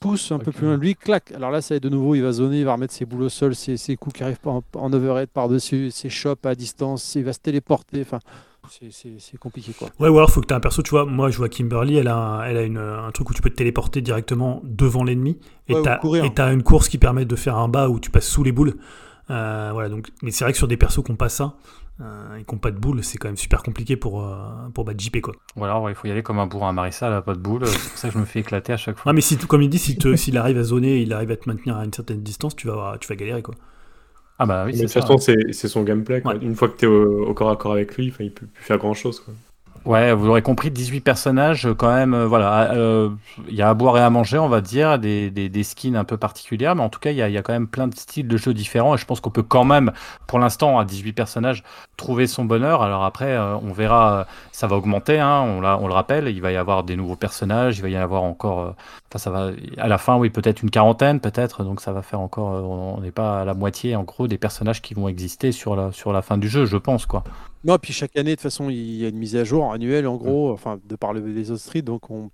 pousse un peu plus loin de lui, clac. Alors là, ça y est, de nouveau, il va zoner, il va remettre ses boules au sol, ses, ses coups qui arrivent pas en, en overhead par-dessus, ses chops à distance, il va se téléporter. Enfin, c'est- compliqué, quoi. Ouais, ou alors faut que tu aies un perso, tu vois, moi je vois Kimberly, elle a, un, elle a une, un truc où tu peux te téléporter directement devant l'ennemi, et Ouais, et t'as une course qui permet de faire un bas où tu passes sous les boules. Euh, voilà, donc, mais c'est vrai que sur des persos qui n'ont pas ça, euh, et qui n'ont pas de boules, c'est quand même super compliqué pour, euh, pour battre JP, quoi. Ou alors, ouais, il faut y aller comme un bourrin. Marissa, elle a pas de boule. C'est pour ça que je me fais éclater à chaque fois. Ouais, mais si, comme il dit, si s'il arrive à zoner, il arrive à te maintenir à une certaine distance, tu vas, avoir- tu vas galérer, quoi. Ah bah oui, Mais de c'est toute façon, c'est c'est son gameplay. quoi. Ouais. Une fois que tu es au, au corps à corps avec lui, il peut plus faire grand chose. Ouais, vous l'aurez compris, 18 personnages, euh, quand même, euh, voilà, euh, il y a à boire et à manger, on va dire, des, des, des skins un peu particulières, mais en tout cas, il y a, y a quand même plein de styles de jeux différents, et je pense qu'on peut quand même, pour l'instant, à 18 personnages, trouver son bonheur. Alors après, on verra, ça va augmenter, hein, on, l'a- on le rappelle, il va y avoir des nouveaux personnages, il va y avoir encore, enfin, ça va, à la fin, oui, peut-être une quarantaine, peut-être, donc ça va faire encore, on n'est pas à la moitié, en gros, des personnages qui vont exister sur la, sur la fin du jeu, je pense, quoi. Non, puis chaque année, de toute façon, il y a une mise à jour annuelle, en gros, enfin, de par le- les autres streets, donc on,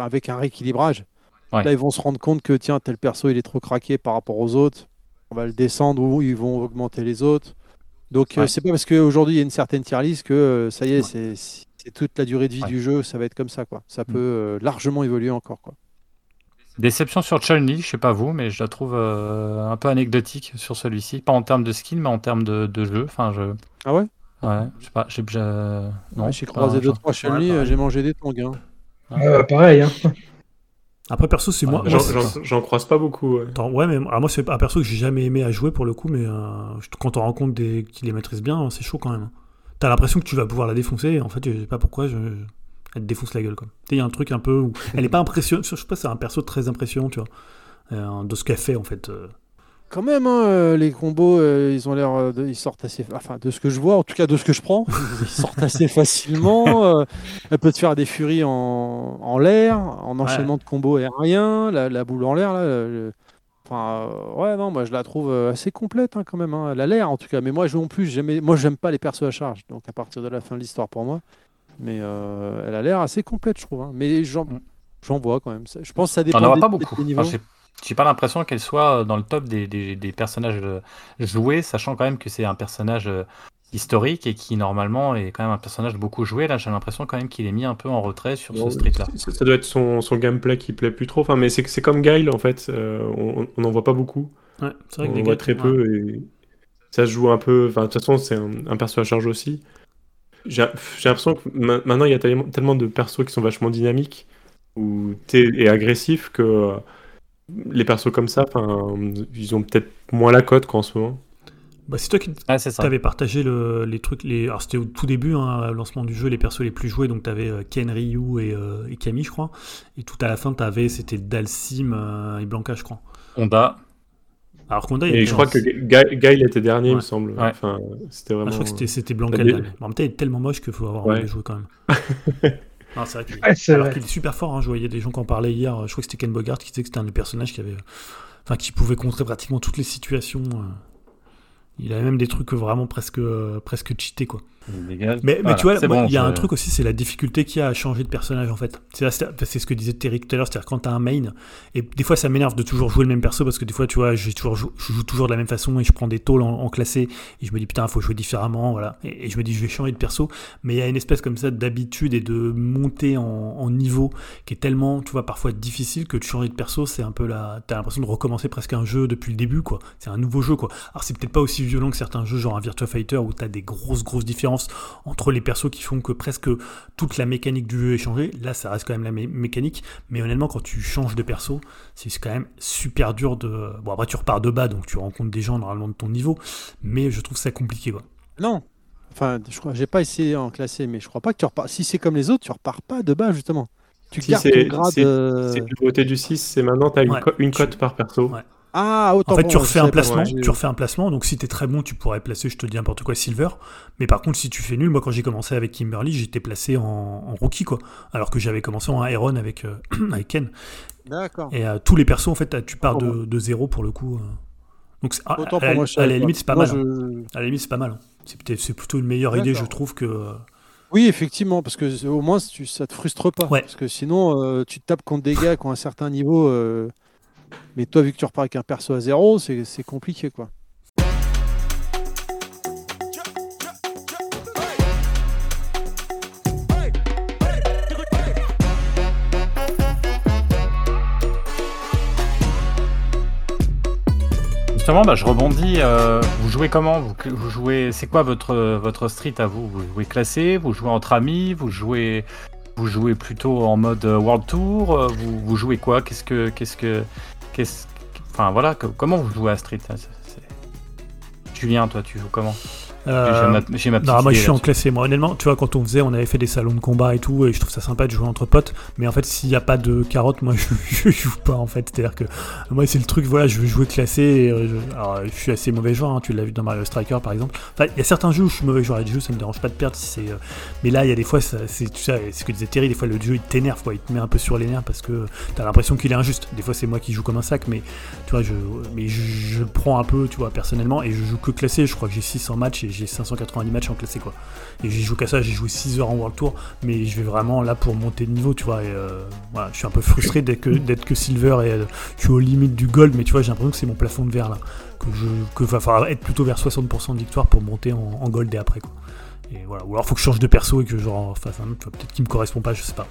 avec un rééquilibrage. Ouais. Là, ils vont se rendre compte que, tiens, tel perso, il est trop craqué par rapport aux autres. On va le descendre ou ils vont augmenter les autres. Donc, euh, c'est pas parce qu'aujourd'hui, il y a une certaine tier list que euh, ça y est, c'est toute la durée de vie du jeu, ça va être comme ça, quoi. Ça Mm. peut euh, largement évoluer encore, quoi. Déception sur Chun-Li, je sais pas vous, mais je la trouve euh, un peu anecdotique sur celui-ci. Pas en termes de skin, mais en termes de, de jeu. Enfin, je. Ah ouais? Ouais, je sais pas. J'ai, j'ai- non. Ouais, J'ai croisé deux, je- trois ouais, Chun-Li, pareil. euh, j'ai mangé des tongs. hein. Ouais, bah, pareil. Hein. Après, perso, c'est moi. Ouais, moi, J'en- croise pas beaucoup. ouais. Attends, ouais, mais alors moi, c'est un perso que j'ai jamais aimé à jouer pour le coup, mais euh, quand on rencontre des qui les maîtrisent bien, c'est chaud quand même. T'as l'impression que tu vas pouvoir la défoncer, et en fait, je sais pas pourquoi, je, elle te défonce la gueule. quoi. Tu sais, il y a un truc un peu où elle est pas impressionnante, je sais pas, c'est un perso très impressionnant, tu vois, euh, de ce qu'elle fait en fait. Quand même, hein, euh, les combos, euh, ils ont l'air, euh, ils sortent assez, enfin de ce que je vois, en tout cas de ce que je prends, ils sortent assez facilement. euh, elle peut te faire des furies en, en l'air, en enchaînement de combos aériens, la, la boule en l'air là. le- Enfin, ouais, non, moi je la trouve assez complète hein, quand même. hein. Elle a l'air en tout cas. Mais moi, je non plus, j'aimais- moi j'aime pas les persos à charge. Donc à partir de la fin de l'histoire pour moi. Mais euh, elle a l'air assez complète, je trouve. Mais j'en j'en vois quand même. Ça- Je pense que ça dépend T'en des- pas beaucoup. des niveaux. Enfin, j'ai- pas l'impression qu'elle soit dans le top des, des- des personnages euh, joués, sachant quand même que c'est un personnage euh, historique et qui normalement est quand même un personnage beaucoup joué. Là, j'ai l'impression quand même qu'il est mis un peu en retrait sur Bon, ce street-là. Ça, ça doit être son, son gameplay qui plaît plus trop. Enfin, mais c'est c'est comme Guile en fait. euh, on n'en voit pas beaucoup. Ouais, c'est vrai que On les en voit gars- très ouais. peu et ça se joue un peu. Enfin, de toute façon, c'est un, un perso à charge aussi. J'ai l'impression que ma- maintenant il y a tellement, tellement de persos qui sont vachement dynamiques ou et agressifs que euh, les persos comme ça, enfin, ils ont peut-être moins la cote qu'en ce moment. Bah, c'est toi qui ça. T'avais partagé le- les trucs, les... alors c'était au tout début, hein, au lancement du jeu, les persos les plus joués, donc t'avais euh, Ken, Ryu et, euh, et Camille, je crois. Et tout à la fin, t'avais, c'était Dalsim euh, et Blanca, je crois. Honda. Alors Konda, il Et je crois que Guile Guile était dernier, il me semble. Ouais. Enfin, c'était Ah, vraiment. je crois que c'était, c'était Blanca des-. En même temps, il est tellement moche qu'il faut avoir Ouais. envie de jouer quand même. c'est vrai qu'il Ouais, est super fort, hein, je voyais des gens qui en parlaient hier, je crois que c'était Ken Bogart qui disait que c'était un des personnages qui avait. Enfin, qui pouvait contrer pratiquement toutes les situations. euh. Il avait même des trucs vraiment presque, euh, presque cheatés, quoi. Dégage. Mais, mais Voilà, tu vois, bon, il y a je- un truc aussi, c'est la difficulté qu'il y a à changer de personnage en fait. C'est ce que disait Terry tout à l'heure, c'est-à-dire quand t'as un main, et des fois ça m'énerve de toujours jouer le même perso parce que des fois, tu vois, j'ai toujours, jou- je joue toujours de la même façon et je prends des tôles en, en classé et je me dis putain, faut jouer différemment, voilà. Et, et je me dis, je vais changer de perso, mais il y a une espèce comme ça d'habitude et de montée en, en niveau qui est tellement, tu vois, parfois difficile que de changer de perso, c'est un peu la. T'as l'impression de recommencer presque un jeu depuis le début, quoi. C'est un nouveau jeu, quoi. Alors c'est peut-être pas aussi violent que certains jeux, genre un Virtua Fighter où t'as des grosses, grosses différences entre les persos qui font que presque toute la mécanique du jeu est changée. Là, ça reste quand même la mé- mécanique, mais honnêtement, quand tu changes de perso, c'est quand même super dur de. Bon, après, tu repars de bas, donc tu rencontres des gens normalement de ton niveau, mais je trouve ça compliqué, quoi. Non. Enfin, je crois, j'ai pas essayé en classé, mais je crois pas que tu repars. Si c'est comme les autres, tu repars pas de bas justement. Tu Si, gardes c'est- ton grade. c'est- euh, C'est la nouveauté du 6, c'est maintenant tu as une, Ouais. co- une cote par perso. Ouais. Ah, autant En fait, tu refais un pas. placement, Ouais. tu refais un placement. Donc, si t'es très bon, tu pourrais placer, je te dis n'importe quoi, Silver. Mais par contre, si tu fais nul, moi, quand j'ai commencé avec Kimberly, j'étais placé en, en rookie, quoi. Alors que j'avais commencé en Iron avec, euh, avec Ken. D'accord. Et euh, tous les persos, en fait, tu pars de, de zéro pour le coup. euh. Donc, à, la, moi, je à savais la pas. limite, c'est pas mal. À la limite, c'est pas mal. C'est plutôt une meilleure idée, je trouve, que. Oui, effectivement, parce que au moins tu, ça te frustre pas. Ouais. Parce que sinon, euh, tu te tapes contre des gars qui ont un certain niveau. euh, Mais toi, vu que tu repars avec un perso à zéro, c'est compliqué, quoi. Justement, bah, je rebondis. euh, vous jouez comment? Vous jouez. C'est quoi votre votre street à vous? Vous jouez classé Vous jouez entre amis Vous jouez vous jouez plutôt en mode euh, World Tour Euh, vous, vous jouez quoi? Qu'est-ce que qu'est-ce que qu'est-ce Enfin voilà, comment vous jouez à street? Julien, toi, tu joues comment? Euh, ma, ma Non, moi je suis en classé. Moi, honnêtement, tu vois, quand on faisait, on avait fait des salons de combat et tout, et je trouve ça sympa de jouer entre potes. Mais en fait, s'il n'y a pas de carotte, moi je, je joue pas en fait. C'est-à-dire que moi, c'est le truc, voilà, je veux jouer classé. et, euh, je, alors, je suis assez mauvais joueur, hein, tu l'as vu dans Mario Striker par exemple. Enfin, il y a certains jeux où je suis mauvais joueur et des jeux, ça me dérange pas de perdre si c'est. euh, Mais là, il y a des fois, c'est tu sais, c'est ce que disait Terry, des fois le jeu il t'énerve, quoi. Il te met un peu sur les nerfs parce que t'as l'impression qu'il est injuste. Des fois, c'est moi qui joue comme un sac, mais tu vois, je, mais je, je le prends un peu, tu vois, personnellement, et je joue que classé. Je crois que j'ai 600 matchs et j'ai 590 matchs en classé, quoi. Et j'y joue qu'à ça, j'ai joué 6 heures en World Tour, mais je vais vraiment là pour monter de niveau, tu vois. Euh, je suis un peu frustré d'être que, Silver et euh, je suis aux limites du gold, mais tu vois, j'ai l'impression que c'est mon plafond de verre là. Que je va falloir être plutôt vers 60% de victoire pour monter en, gold et après, quoi. Et voilà. Ou alors faut que je change de perso et que en fasse un autre, peut-être qu'il me correspond pas, je sais pas.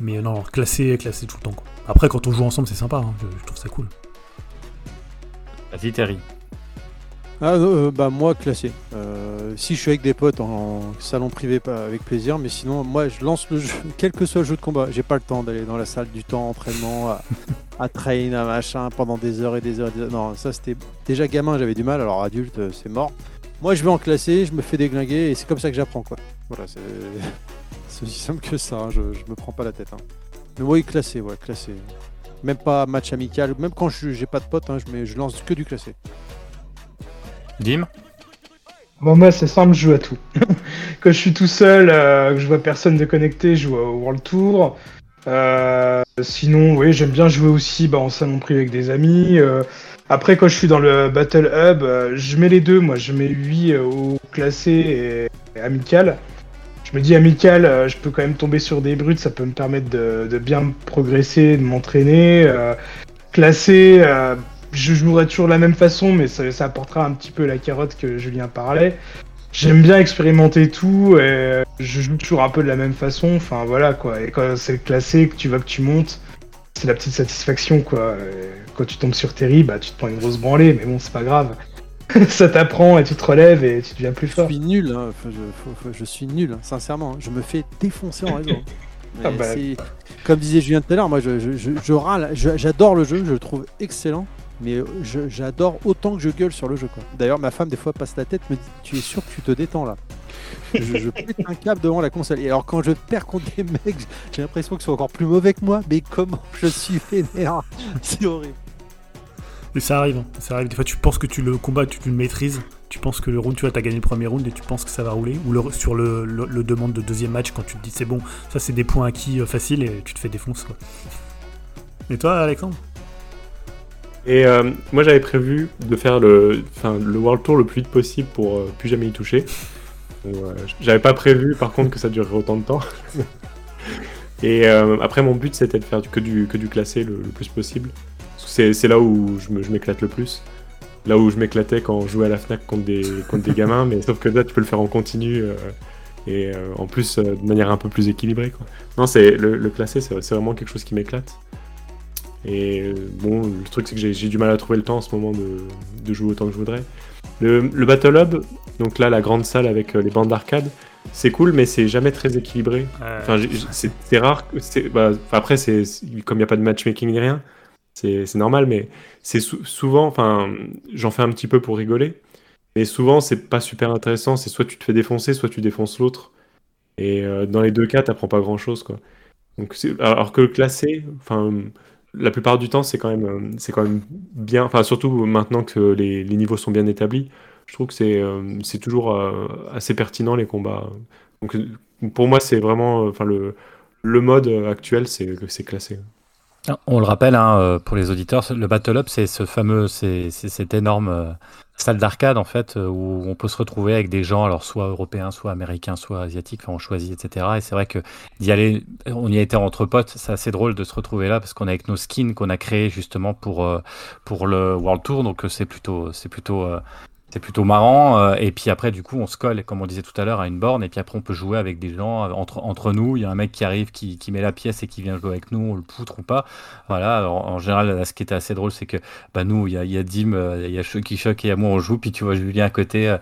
Mais non, classé, classé tout le temps, quoi. Après, quand on joue ensemble, c'est sympa, hein, je trouve ça cool. Vas-y, Terry. Ah, euh, bah moi classé. Euh, si je suis avec des potes en, salon privé, pas avec plaisir, mais sinon moi je lance le jeu, quel que soit le jeu de combat. J'ai pas le temps d'aller dans la salle du temps, entraînement, à, à train, à machin pendant des heures et des heures. Et des heures. Non, ça c'était déjà gamin, j'avais du mal. Alors adulte, euh, c'est mort. Moi je vais en classé, je me fais déglinguer et c'est comme ça que j'apprends quoi. Voilà, c'est aussi simple que ça. hein, Je, me prends pas la tête. hein. Mais oui, classé, ouais, classé. Même pas match amical, même quand j'ai pas de potes, hein, je, mets- je lance que du classé. Bon, moi, c'est simple, je joue à tout. Quand je suis tout seul, euh, que je vois personne de connecté, je joue au World Tour. Euh, sinon, oui, j'aime bien jouer aussi bah, en salon privé avec des amis. Euh, après, quand je suis dans le Battle Hub, je mets les deux. Moi, je mets 8 au classé et, amical. Je me dis amical, je peux quand même tomber sur des brutes, ça peut me permettre de, de bien progresser, de m'entraîner. classé, je jouerai toujours de la même façon, mais ça, ça, apportera un petit peu la carotte que Julien parlait. J'aime bien expérimenter tout, et je joue toujours un peu de la même façon, enfin voilà quoi. Et quand c'est classé, que tu vas que tu montes, c'est la petite satisfaction quoi. quand tu tombes sur Terry, bah tu te prends une grosse branlée, mais bon, c'est pas grave. ça t'apprend et tu te relèves et tu deviens plus fort. Je suis nul, hein. je, suis nul, sincèrement. Je me fais défoncer en réseau. Ah bah. Comme disait Julien tout à l'heure, moi je, je râle, j'adore le jeu, je le trouve excellent mais j'adore autant que je gueule sur le jeu. D'ailleurs, ma femme, des fois, passe la tête, me dit Tu es sûr que tu te détends là? Je, je pète un câble devant la console. Et alors, quand je perds contre des mecs, j'ai l'impression qu'ils sont encore plus mauvais que moi. Mais comment je suis vénère? C'est horrible. Mais ça arrive, hein. ça arrive. Des fois, tu penses que tu le combats, tu, le maîtrises. Tu penses que le round, tu vois, as gagné le premier round et tu penses que ça va rouler. Ou sur le, demande de deuxième match, quand tu te dis c'est bon, ça c'est des points acquis euh, faciles et tu te fais défoncer. Quoi. Et toi, Alexandre? Et euh, moi j'avais prévu de faire le, le World Tour le plus vite possible pour euh, plus jamais y toucher. Euh, j'avais pas prévu par contre que ça durerait autant de temps. Et après mon but c'était de faire que du, que du classé le, plus possible. C'est là où je m'éclate le plus. Là où je m'éclatais quand je jouais à la FNAC contre des, contre des gamins, mais sauf que là tu peux le faire en continu et en plus de manière un peu plus équilibrée. Quoi. Non, le, le classé c'est vraiment quelque chose qui m'éclate. Et euh, bon, le truc c'est que j'ai du mal à trouver le temps en ce moment de, jouer autant que je voudrais. Le, Battle Hub, donc là la grande salle avec euh, les bandes d'arcade, c'est cool, mais c'est jamais très équilibré. Enfin, c'est rare. Bah, après, c'est comme il n'y a pas de matchmaking ni rien, c'est normal, mais c'est souvent. Enfin, j'en fais un petit peu pour rigoler, mais souvent c'est pas super intéressant. C'est soit tu te fais défoncer, soit tu défonces l'autre. Et euh, dans les deux cas, t'apprends pas grand chose, quoi. Donc, alors que le classé, enfin la plupart du temps, c'est quand même, euh, c'est quand même bien. Enfin, surtout maintenant que les, niveaux sont bien établis, je trouve que c'est, euh, c'est toujours euh, assez pertinent les combats. Donc, pour moi, c'est vraiment, enfin le, le mode actuel, c'est, c'est classé. On le rappelle hein, pour les auditeurs, le Battle Up, c'est ce fameux, c'est, c'est cette énorme salle d'arcade en fait euh, où on peut se retrouver avec des gens alors soit européens soit américains soit asiatiques enfin on choisit etc et c'est vrai que d'y aller on y été entre potes c'est assez drôle de se retrouver là parce qu'on a avec nos skins qu'on a créés justement pour euh, pour le World Tour. Donc euh, c'est plutôt c'est plutôt c'est plutôt marrant. Euh, et puis après, du coup, on se colle, comme on disait tout à l'heure, à une borne. Et puis après, on peut jouer avec des gens euh, entre, entre nous. Il y a un mec qui arrive, qui, qui met la pièce et qui vient jouer avec nous. On le poutre ou pas. Voilà. en général, ce qui était assez drôle, c'est que bah, nous, il y a, il y a Dim, euh, il y a Chucky Shock et à moi, on joue. Puis tu vois Julien à côté,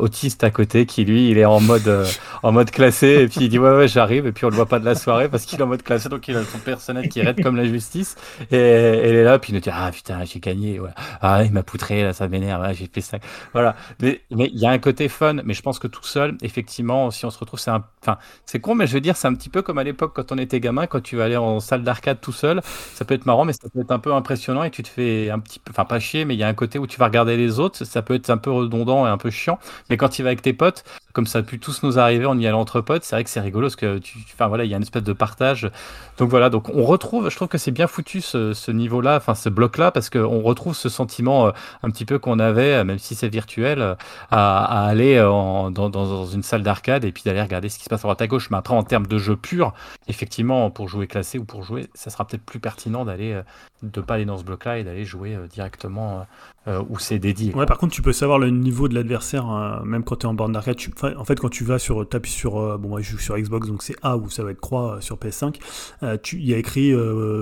autiste à côté, qui lui, il est en mode, en mode classé. Et puis il dit Ouais, ouais, j'arrive. Et puis on le voit pas de la soirée parce qu'il est en mode classé. Donc il a son personnel qui raide comme la justice. Et elle est là. Puis il nous dit Ah putain, j'ai gagné. Ah, il m'a poutré, là, ça m'énerve. j'ai fait ça. Voilà. Mais il y a un côté fun, mais je pense que tout seul, effectivement, si on se retrouve, c'est un, enfin, c'est con, mais je veux dire, c'est un petit peu comme à l'époque quand on était gamin, quand tu vas aller en salle d'arcade tout seul, ça peut être marrant, mais ça peut être un peu impressionnant et tu te fais un petit peu, enfin, pas chier, mais il y a un côté où tu vas regarder les autres, ça peut être un peu redondant et un peu chiant, mais quand tu vas avec tes potes, comme ça a pu tous nous arriver, on y allait entre potes, c'est vrai que c'est rigolo parce que tu, enfin voilà, il y a une espèce de partage. Donc voilà, donc on retrouve, je trouve que c'est bien foutu ce, niveau-là, enfin ce bloc-là, parce qu'on retrouve ce sentiment euh, un petit peu qu'on avait, euh, même si c'est virtuel, euh, à, aller dans, une salle d'arcade et puis d'aller regarder ce qui se passe à droite à gauche. Mais après, en termes de jeu pur, effectivement, pour jouer classé ou pour jouer, ça sera peut-être plus pertinent d'aller, de pas aller dans ce bloc-là et d'aller jouer directement euh, où c'est dédié. Ouais, par contre, tu peux savoir le niveau de l'adversaire, euh, même quand tu es en borne d'arcade. En fait, quand tu vas sur, tapis sur, euh, bon, moi je joue sur Xbox, donc c'est A ou ça va être croix sur PS5. il y a écrit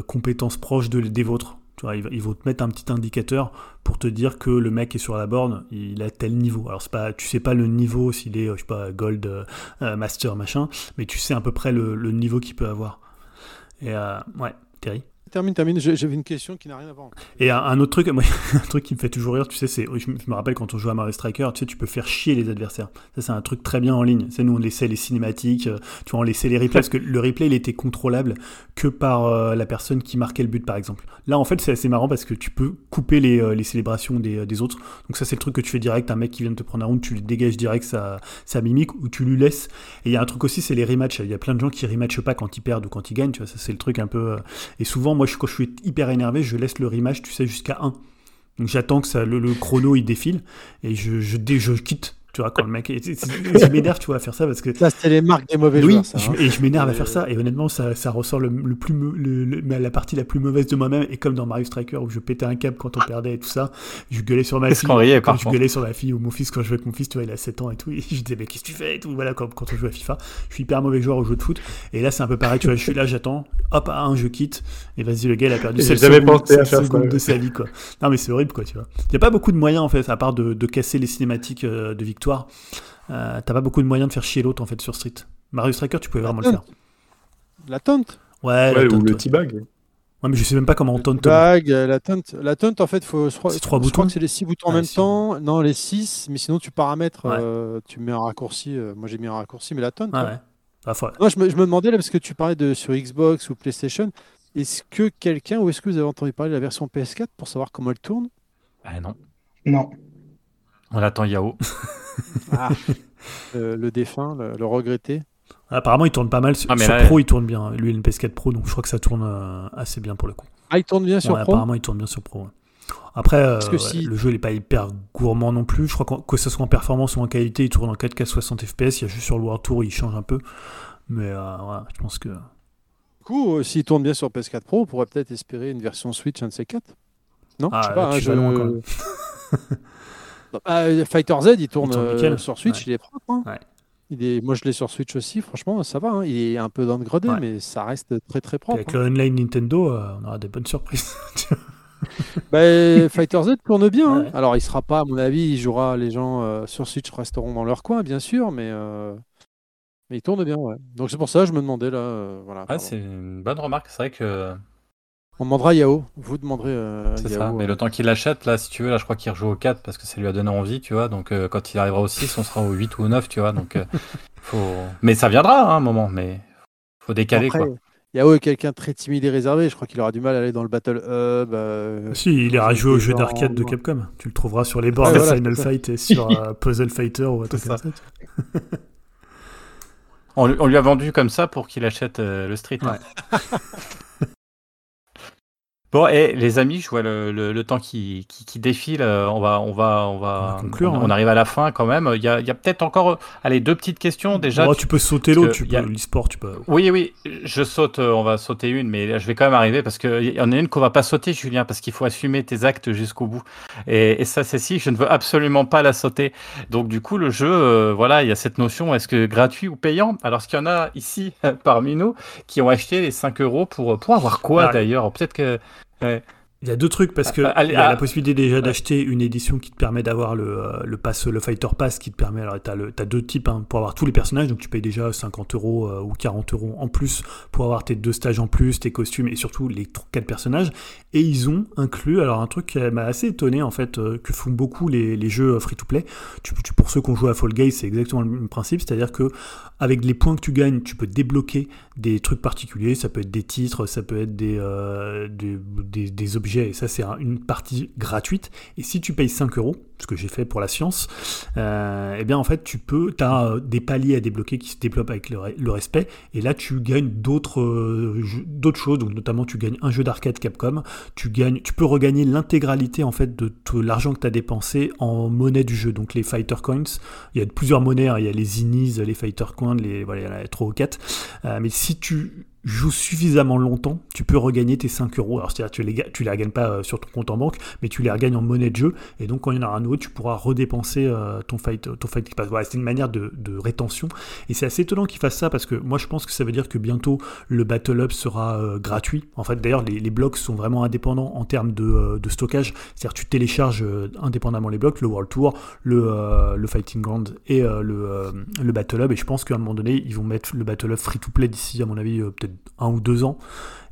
compétences proches de, des vôtres. Tu vois, ils, vont te mettre un petit indicateur pour te dire que le mec est sur la borne, il a tel niveau. Alors c'est pas, tu sais pas le niveau s'il est, je sais pas, gold, master, machin, mais tu sais à peu près le, le niveau qu'il peut avoir. Et ouais, Terry. Termine, termine. J'avais une question qui n'a rien à voir. Et un, autre truc, moi, un truc qui me fait toujours rire, tu sais, c'est, je me rappelle quand on joue à Mario Striker, tu sais, tu peux faire chier les adversaires. Ça, c'est un truc très bien en ligne. C'est nous, on laissait les cinématiques, euh, tu vois, on laissait les replays parce que le replay, il était contrôlable que par euh, la personne qui marquait le but, par exemple. Là, en fait, c'est assez marrant parce que tu peux couper les, euh, célébrations des, autres. Donc ça, c'est le truc que tu fais direct. Un mec qui vient de te prendre un round, tu lui dégages direct sa, sa mimique ou tu lui laisses. Et il y a un truc aussi, c'est les rematchs. Il y a plein de gens qui rematchent pas quand ils perdent ou quand ils gagnent. Tu vois, ça, c'est le truc un peu. Et souvent, moi, je, suis hyper énervé, je laisse le rematch, tu sais, jusqu'à 1. Donc j'attends que ça, le, chrono il défile et je, je quitte. Tu vois, quand le mec. c'est- Je m'énerve, tu vois, à faire ça parce que. Ça, c'est les marques des mauvais Oui, joueurs. ça, je- hein. et je m'énerve à Euh, faire ça. Et honnêtement, ça, ça ressort le, le plus, le- le- mais la partie la plus mauvaise de moi-même. Et comme dans Mario Striker où je pétais un câble quand on perdait et tout ça, je gueulais sur ma Est-ce fille. qu'on riait, quand je contre gueulais sur ma fille ou mon fils quand je jouais avec mon fils, tu vois, il a 7 ans et tout. Et je disais, mais qu'est-ce que tu fais et tout. Voilà, quand, quand on joue à FIFA, je suis hyper mauvais joueur au jeu de foot. Et là, c'est un peu pareil, tu vois, je suis là, j'attends. Hop, à un, je quitte. Et vas-y, le gars, il a perdu J'ai 7 jamais secondes, pensé à 7 faire ça, secondes de sa vie, quoi. Non, mais c'est horrible, quoi, tu vois. Il n'y a pas beaucoup de moyens, en fait, à part de, de casser les cinématiques euh, de victoire. Euh, T'as pas beaucoup de moyens de faire chier l'autre, en fait, sur Street. Mario Striker, tu pouvais vraiment le faire. La taunt. Ouais, la ou le ouais. teabag. Ouais, mais je sais même pas comment on. Bag, euh, la taunt. La taunt, en fait, faut, je crois, C'est trois je crois boutons que c'est les six boutons en même six. temps. Non, les six, mais sinon tu paramètres, Ouais. euh, tu mets un raccourci. euh, moi, j'ai mis un raccourci, mais la taunt. Ah ouais. ouais. Ah, faut- Non, je me, je me demandais là, parce que tu parlais de sur Xbox ou PlayStation, est-ce que quelqu'un, ou est-ce que vous avez entendu parler de la version PS4 pour savoir comment elle tourne? Ah non, Non. On attend Yao. Ah, Le défunt, le, le regretté. Apparemment, il tourne pas mal. Sur, Ah, mais sur là, Pro, il tourne bien. Lui, il a une PS4 Pro, donc je crois que ça tourne euh, assez bien pour le coup. Ah, il tourne bien sur Pro apparemment, il tourne bien sur Pro. ouais. Après, euh, que ouais, si- le jeu n'est pas hyper gourmand non plus. Je crois qu'en- que ce soit en performance ou en qualité, il tourne en 4K 60 FPS. Il y a juste sur le World Tour, il change un peu. Mais euh, voilà, je pense que. Du coup, euh, s'il tourne bien sur PS4 Pro, on pourrait peut-être espérer une version Switch, un de ces quatre. Non Ah, Je sais pas, là, hein, tu vas loin, quand même. Bah, Fighter Z, il tourne, Il tourne euh, sur Switch, Ouais. il est propre. hein. Ouais. Il est... Moi, je l'ai sur Switch aussi, franchement, ça va. hein. Il est un peu downgradé, Ouais. mais ça reste très très propre. avec hein. le online Nintendo, euh, on aura des bonnes surprises. Bah, Fighter Z tourne bien. hein. Alors, il sera pas, à mon avis, il jouera, les gens euh, sur Switch resteront dans leur coin, bien sûr, mais, euh, mais il tourne bien, ouais. Donc, c'est pour ça que je me demandais là. euh, voilà, Ah, c'est une bonne remarque, c'est vrai que On demandera à Yao. Vous demanderez euh, à c'est ça. Mais euh, le temps qu'il l'achète, là, si tu veux, là, je crois qu'il rejoue au 4 parce que ça lui a donné envie, tu vois. Donc, euh, quand il arrivera au 6, on sera au 8 ou au 9, tu vois. Donc, euh, faut... Mais ça viendra, hein, un moment, mais faut décaler, Après, quoi. Yao est quelqu'un très timide et réservé. Je crois qu'il aura du mal à aller dans le Battle Hub. euh, si, il ira jouer au jeu d'arcade de Capcom. Tu le trouveras sur les bords Ouais, de voilà, Final. Fight et sur euh, Puzzle Fighter ou un truc C'est comme ça. On, lui- a vendu comme ça pour qu'il achète euh, le Street. hein. Bon, et les amis, je vois le, le- le temps qui, qui, qui défile. euh, On va, on va, on va, On conclure, on, ouais. on arrive à la fin quand même. Il y a, il y a peut-être encore, allez, deux petites questions déjà. Bon, Tu- tu peux sauter l'autre, que tu a- peux l'e-sport, tu peux. Oui, oui, je saute. euh, On va sauter une, mais je vais quand même arriver parce qu'il y en a une qu'on va pas sauter, Julien, parce qu'il faut assumer tes actes jusqu'au bout. Et, et ça, c'est si, je ne veux absolument pas la sauter. Donc, du coup, le jeu, euh, voilà, il y a cette notion est-ce que gratuit ou payant? Alors, est-ce qu'il y en a ici parmi nous qui ont acheté les 5 euros pour, pour avoir quoi d'ailleurs? Peut-être que. Ouais. Il y a deux trucs parce que Ah, il y a ah, la possibilité déjà d'acheter une édition qui te permet d'avoir le, euh, le pass, le Fighter Pass qui te permet. Alors, tu as, deux types hein, pour avoir tous les personnages, donc tu payes déjà 50 euros euh, ou 40 euros en plus pour avoir tes deux stages en plus, tes costumes et surtout les quatre personnages. Et ils ont inclus, alors un truc qui m'a assez étonné en fait, euh, que font beaucoup les, les jeux free to play. Tu, tu- pour ceux qui ont joué à Fall Guys, c'est exactement le même principe, c'est-à-dire que avec les points que tu gagnes, tu peux débloquer des trucs particuliers. Ça peut être des titres, ça peut être des, euh, des, des- des objets, et ça, c'est un- une partie gratuite. Et si tu payes 5 euros, ce que j'ai fait pour la science, euh, eh bien, en fait, tu peux, tu as des paliers à débloquer qui se développent avec le, re- le respect. Et là, tu gagnes d'autres euh, d'autres choses. Donc, notamment, tu gagnes un jeu d'arcade Capcom. Tu, gagnes, tu peux regagner l'intégralité, en fait, de l'argent que tu as dépensé en monnaie du jeu. Donc, les Fighter Coins. Il y a plusieurs monnaies. hein. Il y a les Inis, les Fighter Coins, les, voilà, il y en a 3 ou 4. Euh, mais si tu joues suffisamment longtemps, tu peux regagner tes 5 euros. Alors, c'est-à-dire, tu les, tu les regagnes pas euh, sur ton compte en banque, mais tu les regagnes en monnaie de jeu. Et donc, quand il y en aura un nouveau, tu pourras redépenser euh, ton fight, ton fight pass. Voilà, c'est une manière de, de rétention. Et c'est assez étonnant qu'ils fassent ça parce que moi, je pense que ça veut dire que bientôt le Battle Up sera euh, gratuit. En fait, d'ailleurs, les, les blocs sont vraiment indépendants en termes de, de stockage. C'est-à-dire, tu télécharges indépendamment les blocs, le World Tour, le, le Fighting Ground et le, le Battle Up. Et je pense qu'à un moment donné, ils vont mettre le Battle Up free to play d'ici, à mon avis, peut-être un ou deux ans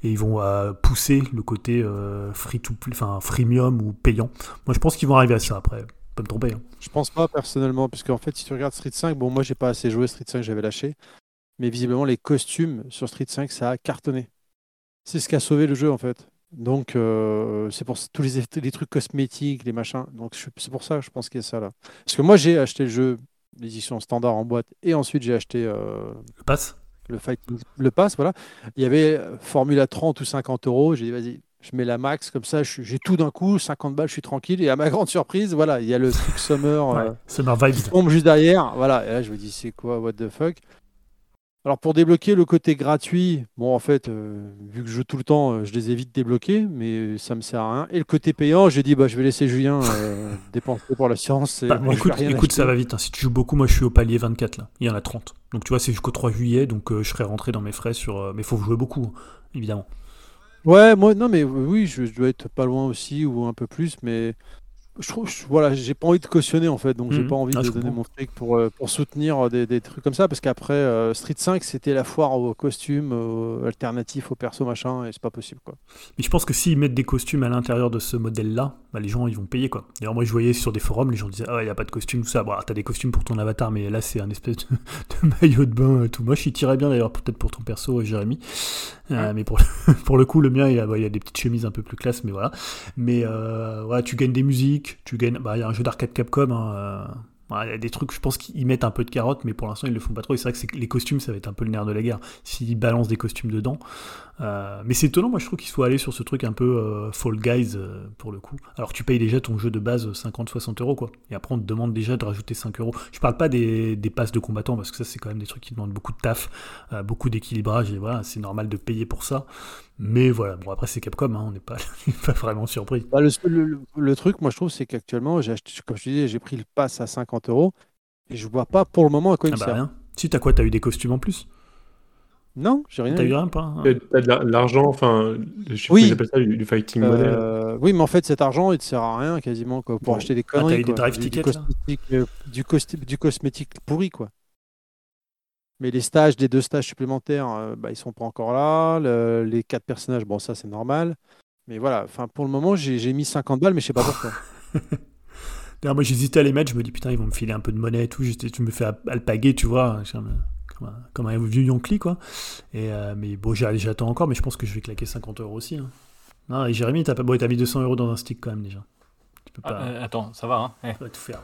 et ils vont euh, pousser le côté euh, free to enfin freemium ou payant. Moi, je pense qu'ils vont arriver à ça après. Pas me tromper. Hein. Je pense pas personnellement, puisque en fait, si tu regardes Street 5, bon, moi j'ai pas assez joué Street 5, j'avais lâché, mais visiblement les costumes sur Street 5, ça a cartonné. C'est ce qui a sauvé le jeu en fait. Donc euh, c'est pour tous les, les, trucs cosmétiques, les machins. Donc c'est pour ça, je pense qu'il y a ça là. Parce que moi j'ai acheté le jeu, l'édition standard en boîte, et ensuite j'ai acheté le pass? Le fighting, le pass, voilà. Il y avait euh, Formule 30 ou 50 euros. J'ai dit, vas-y, je mets la max, comme ça, j'ai tout d'un coup, 50 balles, je suis tranquille. Et à ma grande surprise, voilà, il y a le truc Summer, ouais, euh, Summer Vibes. qui tombe juste derrière. Voilà, et là, je me dis, c'est quoi, what the fuck? Alors pour débloquer le côté gratuit, bon en fait, euh, vu que je joue tout le temps, euh, je les ai vite débloqués, mais ça me sert à rien. Et le côté payant, j'ai dit bah je vais laisser Julien euh, dépenser pour l'assurance. Bah, écoute, écoute ça va vite. Hein. Si tu joues beaucoup, moi je suis au palier 24 là. Il y en a 30. Donc tu vois, c'est jusqu'au 3 juillet, donc je serai rentré dans mes frais sur. mais il faut jouer beaucoup, évidemment. Ouais, moi non mais oui, je, je dois être pas loin aussi ou un peu plus, mais je trouve, voilà, j'ai pas envie de cautionner en fait, donc j'ai Mhm. pas envie Ah, de donner comprends. mon fric pour, euh, pour soutenir euh, des, des trucs comme ça, parce qu'après euh, Street 5 c'était la foire aux costumes alternatifs aux persos machin, et c'est pas possible quoi. Mais je pense que s'ils mettent des costumes à l'intérieur de ce modèle-là, bah, les gens ils vont payer quoi. D'ailleurs, moi je voyais sur des forums, les gens disaient Ah, il n'y a pas de costume, tout ça. Bon, alors, t'as des costumes pour ton avatar, mais là c'est un espèce de, de maillot de bain euh, tout moche. Il tirait bien d'ailleurs, peut-être pour ton perso, euh, Jérémy. Euh, mais pour, pour le coup, le mien, il y, a, bah, il y a des petites chemises un peu plus classe, mais voilà. Mais euh, voilà, tu gagnes des musiques, tu gagnes. Bah, il y a un jeu d'arcade Capcom. hein, il y a des trucs, je pense qu'ils mettent un peu de carotte, mais pour l'instant ils le font pas trop. Et c'est vrai que les costumes, ça va être un peu le nerf de la guerre. S'ils balancent des costumes dedans. Euh, mais c'est étonnant, moi je trouve qu'ils soient allés sur ce truc un peu euh, Fall Guys euh, pour le coup. Alors tu payes déjà ton jeu de base 50-60 euros quoi. Et après on te demande déjà de rajouter 5 euros. Je parle pas des, des passes de combattants parce que ça c'est quand même des trucs qui demandent beaucoup de taf, beaucoup d'équilibrage et voilà, c'est normal de payer pour ça. Mais voilà, bon après c'est Capcom, hein, on n'est pas, pas vraiment surpris. Bah, le, seul- le, le truc, moi je trouve, c'est qu'actuellement, j'ai acheté, comme je te disais, j'ai pris le pass à 50 euros, et je vois pas pour le moment à quoi il Ah bah sert. rien. Si t'as quoi, t'as eu des costumes en plus? Non, j'ai rien T'as eu. eu rien pas hein T'as de la- de l'argent, enfin, je sais pas Oui. appellent ça, du, du fighting model. Euh, oui, mais en fait, cet argent, il te sert à rien quasiment quoi, pour Bon. acheter des Ah, t'as conneries. eu des quoi. drive Du- cosmétique, euh, du cosmétique pourri, quoi. Mais les stages, des deux stages supplémentaires, euh, bah, ils sont pas encore là. Le- les quatre personnages, bon, ça c'est normal. Mais voilà, enfin pour le moment, j'ai mis 50 balles, mais je sais pas pourquoi. D'ailleurs, moi j'hésitais à les mettre, je me dis putain, ils vont me filer un peu de monnaie et tout. Je me fais al- alpaguer, tu vois, comme, comme un, comme un vieux Yonkli, quoi. Et, euh, mais bon, j'attends encore, mais je pense que je vais claquer 50 euros aussi. hein. Non, et Jérémy, t'as pas... bon, t'as mis 200 euros dans un stick quand même déjà. Tu peux Ah, euh, attends, ça va. Hein Eh, tu tout faire.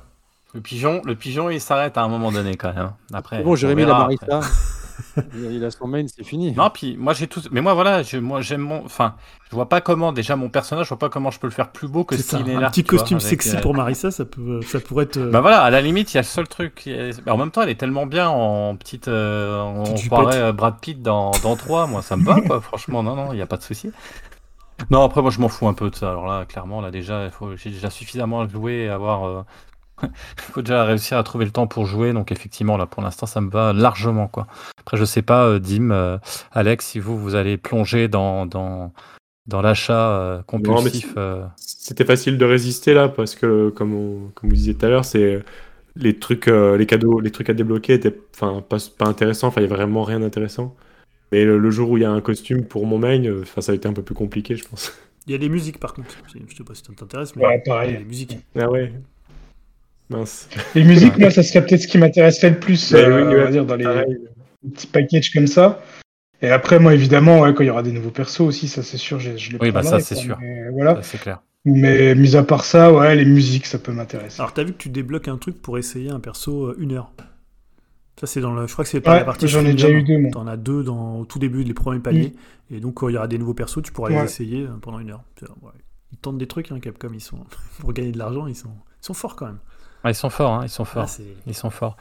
Le pigeon, le pigeon, il s'arrête à un moment donné quand même. Après, bon, on Jérémy, la. Marissa, il, a son main, c'est fini. Non, puis moi j'ai tout. Mais moi voilà, je, moi j'aime mon. Enfin, je vois pas comment déjà mon personnage, je vois pas comment je peux le faire plus beau que ça, s'il est un là. petit tu vois, costume avec, sexy euh, pour Marissa, ça, peut, ça pourrait être. euh, Bah voilà, à la limite, il y a le seul truc. est- en même temps, elle est tellement bien en petite. euh, on Petite croirait euh, Brad Pitt dans, dans 3. Moi, ça me va, quoi. Franchement, non, non, il n'y a pas de souci. Non, après, moi, je m'en fous un peu de ça. Alors là, clairement, là, déjà, faut- j'ai déjà suffisamment joué et avoir. euh, Il faut déjà réussir à trouver le temps pour jouer. Donc, effectivement, là, pour l'instant, ça me va largement, quoi. Après, je sais pas, euh, Dim, euh, Alex, si vous, vous allez plonger dans, dans, dans l'achat euh, compulsif. euh, C'était facile de résister là parce que comme, on- comme vous disiez tout à l'heure, c'est les trucs, euh, les cadeaux, les trucs à débloquer étaient enfin pas, pas intéressants. Enfin, il y avait vraiment rien d'intéressant. Mais le, le jour où il y a un costume pour mon main, enfin, ça a été un peu plus compliqué, je pense. Il y a les musiques par contre. Je sais pas si ça t'intéresse, mais Ouais, il y a pareil. les musiques. Ah ouais. Mince. Les musiques, moi, ça serait peut-être ce qui m'intéresserait le plus, Ouais, euh, oui, on va dire, dans les Pareil. petits packages comme ça. Et après, moi, évidemment, ouais, quand il y aura des nouveaux persos aussi, ça c'est sûr, je, je les Oui, bah, ça, c'est sûr. Mais voilà. c'est clair. Mais mis à part ça, ouais, les musiques, ça peut m'intéresser. Alors t'as vu que tu débloques un truc pour essayer un perso euh, une heure. Ça c'est dans le, je crois que c'est pas Ouais, la partie. j'en ai déjà eu deux, moi. T'en as deux dans au tout début les premiers paliers. Et donc quand il y aura des nouveaux persos, tu pourras les essayer euh, pendant une heure. Ils tentent des trucs, hein, Capcom. Ils sont pour gagner de l'argent, ils sont, ils sont forts quand même. Ah, ils sont forts, hein, ils sont Ah, forts. Ils sont forts.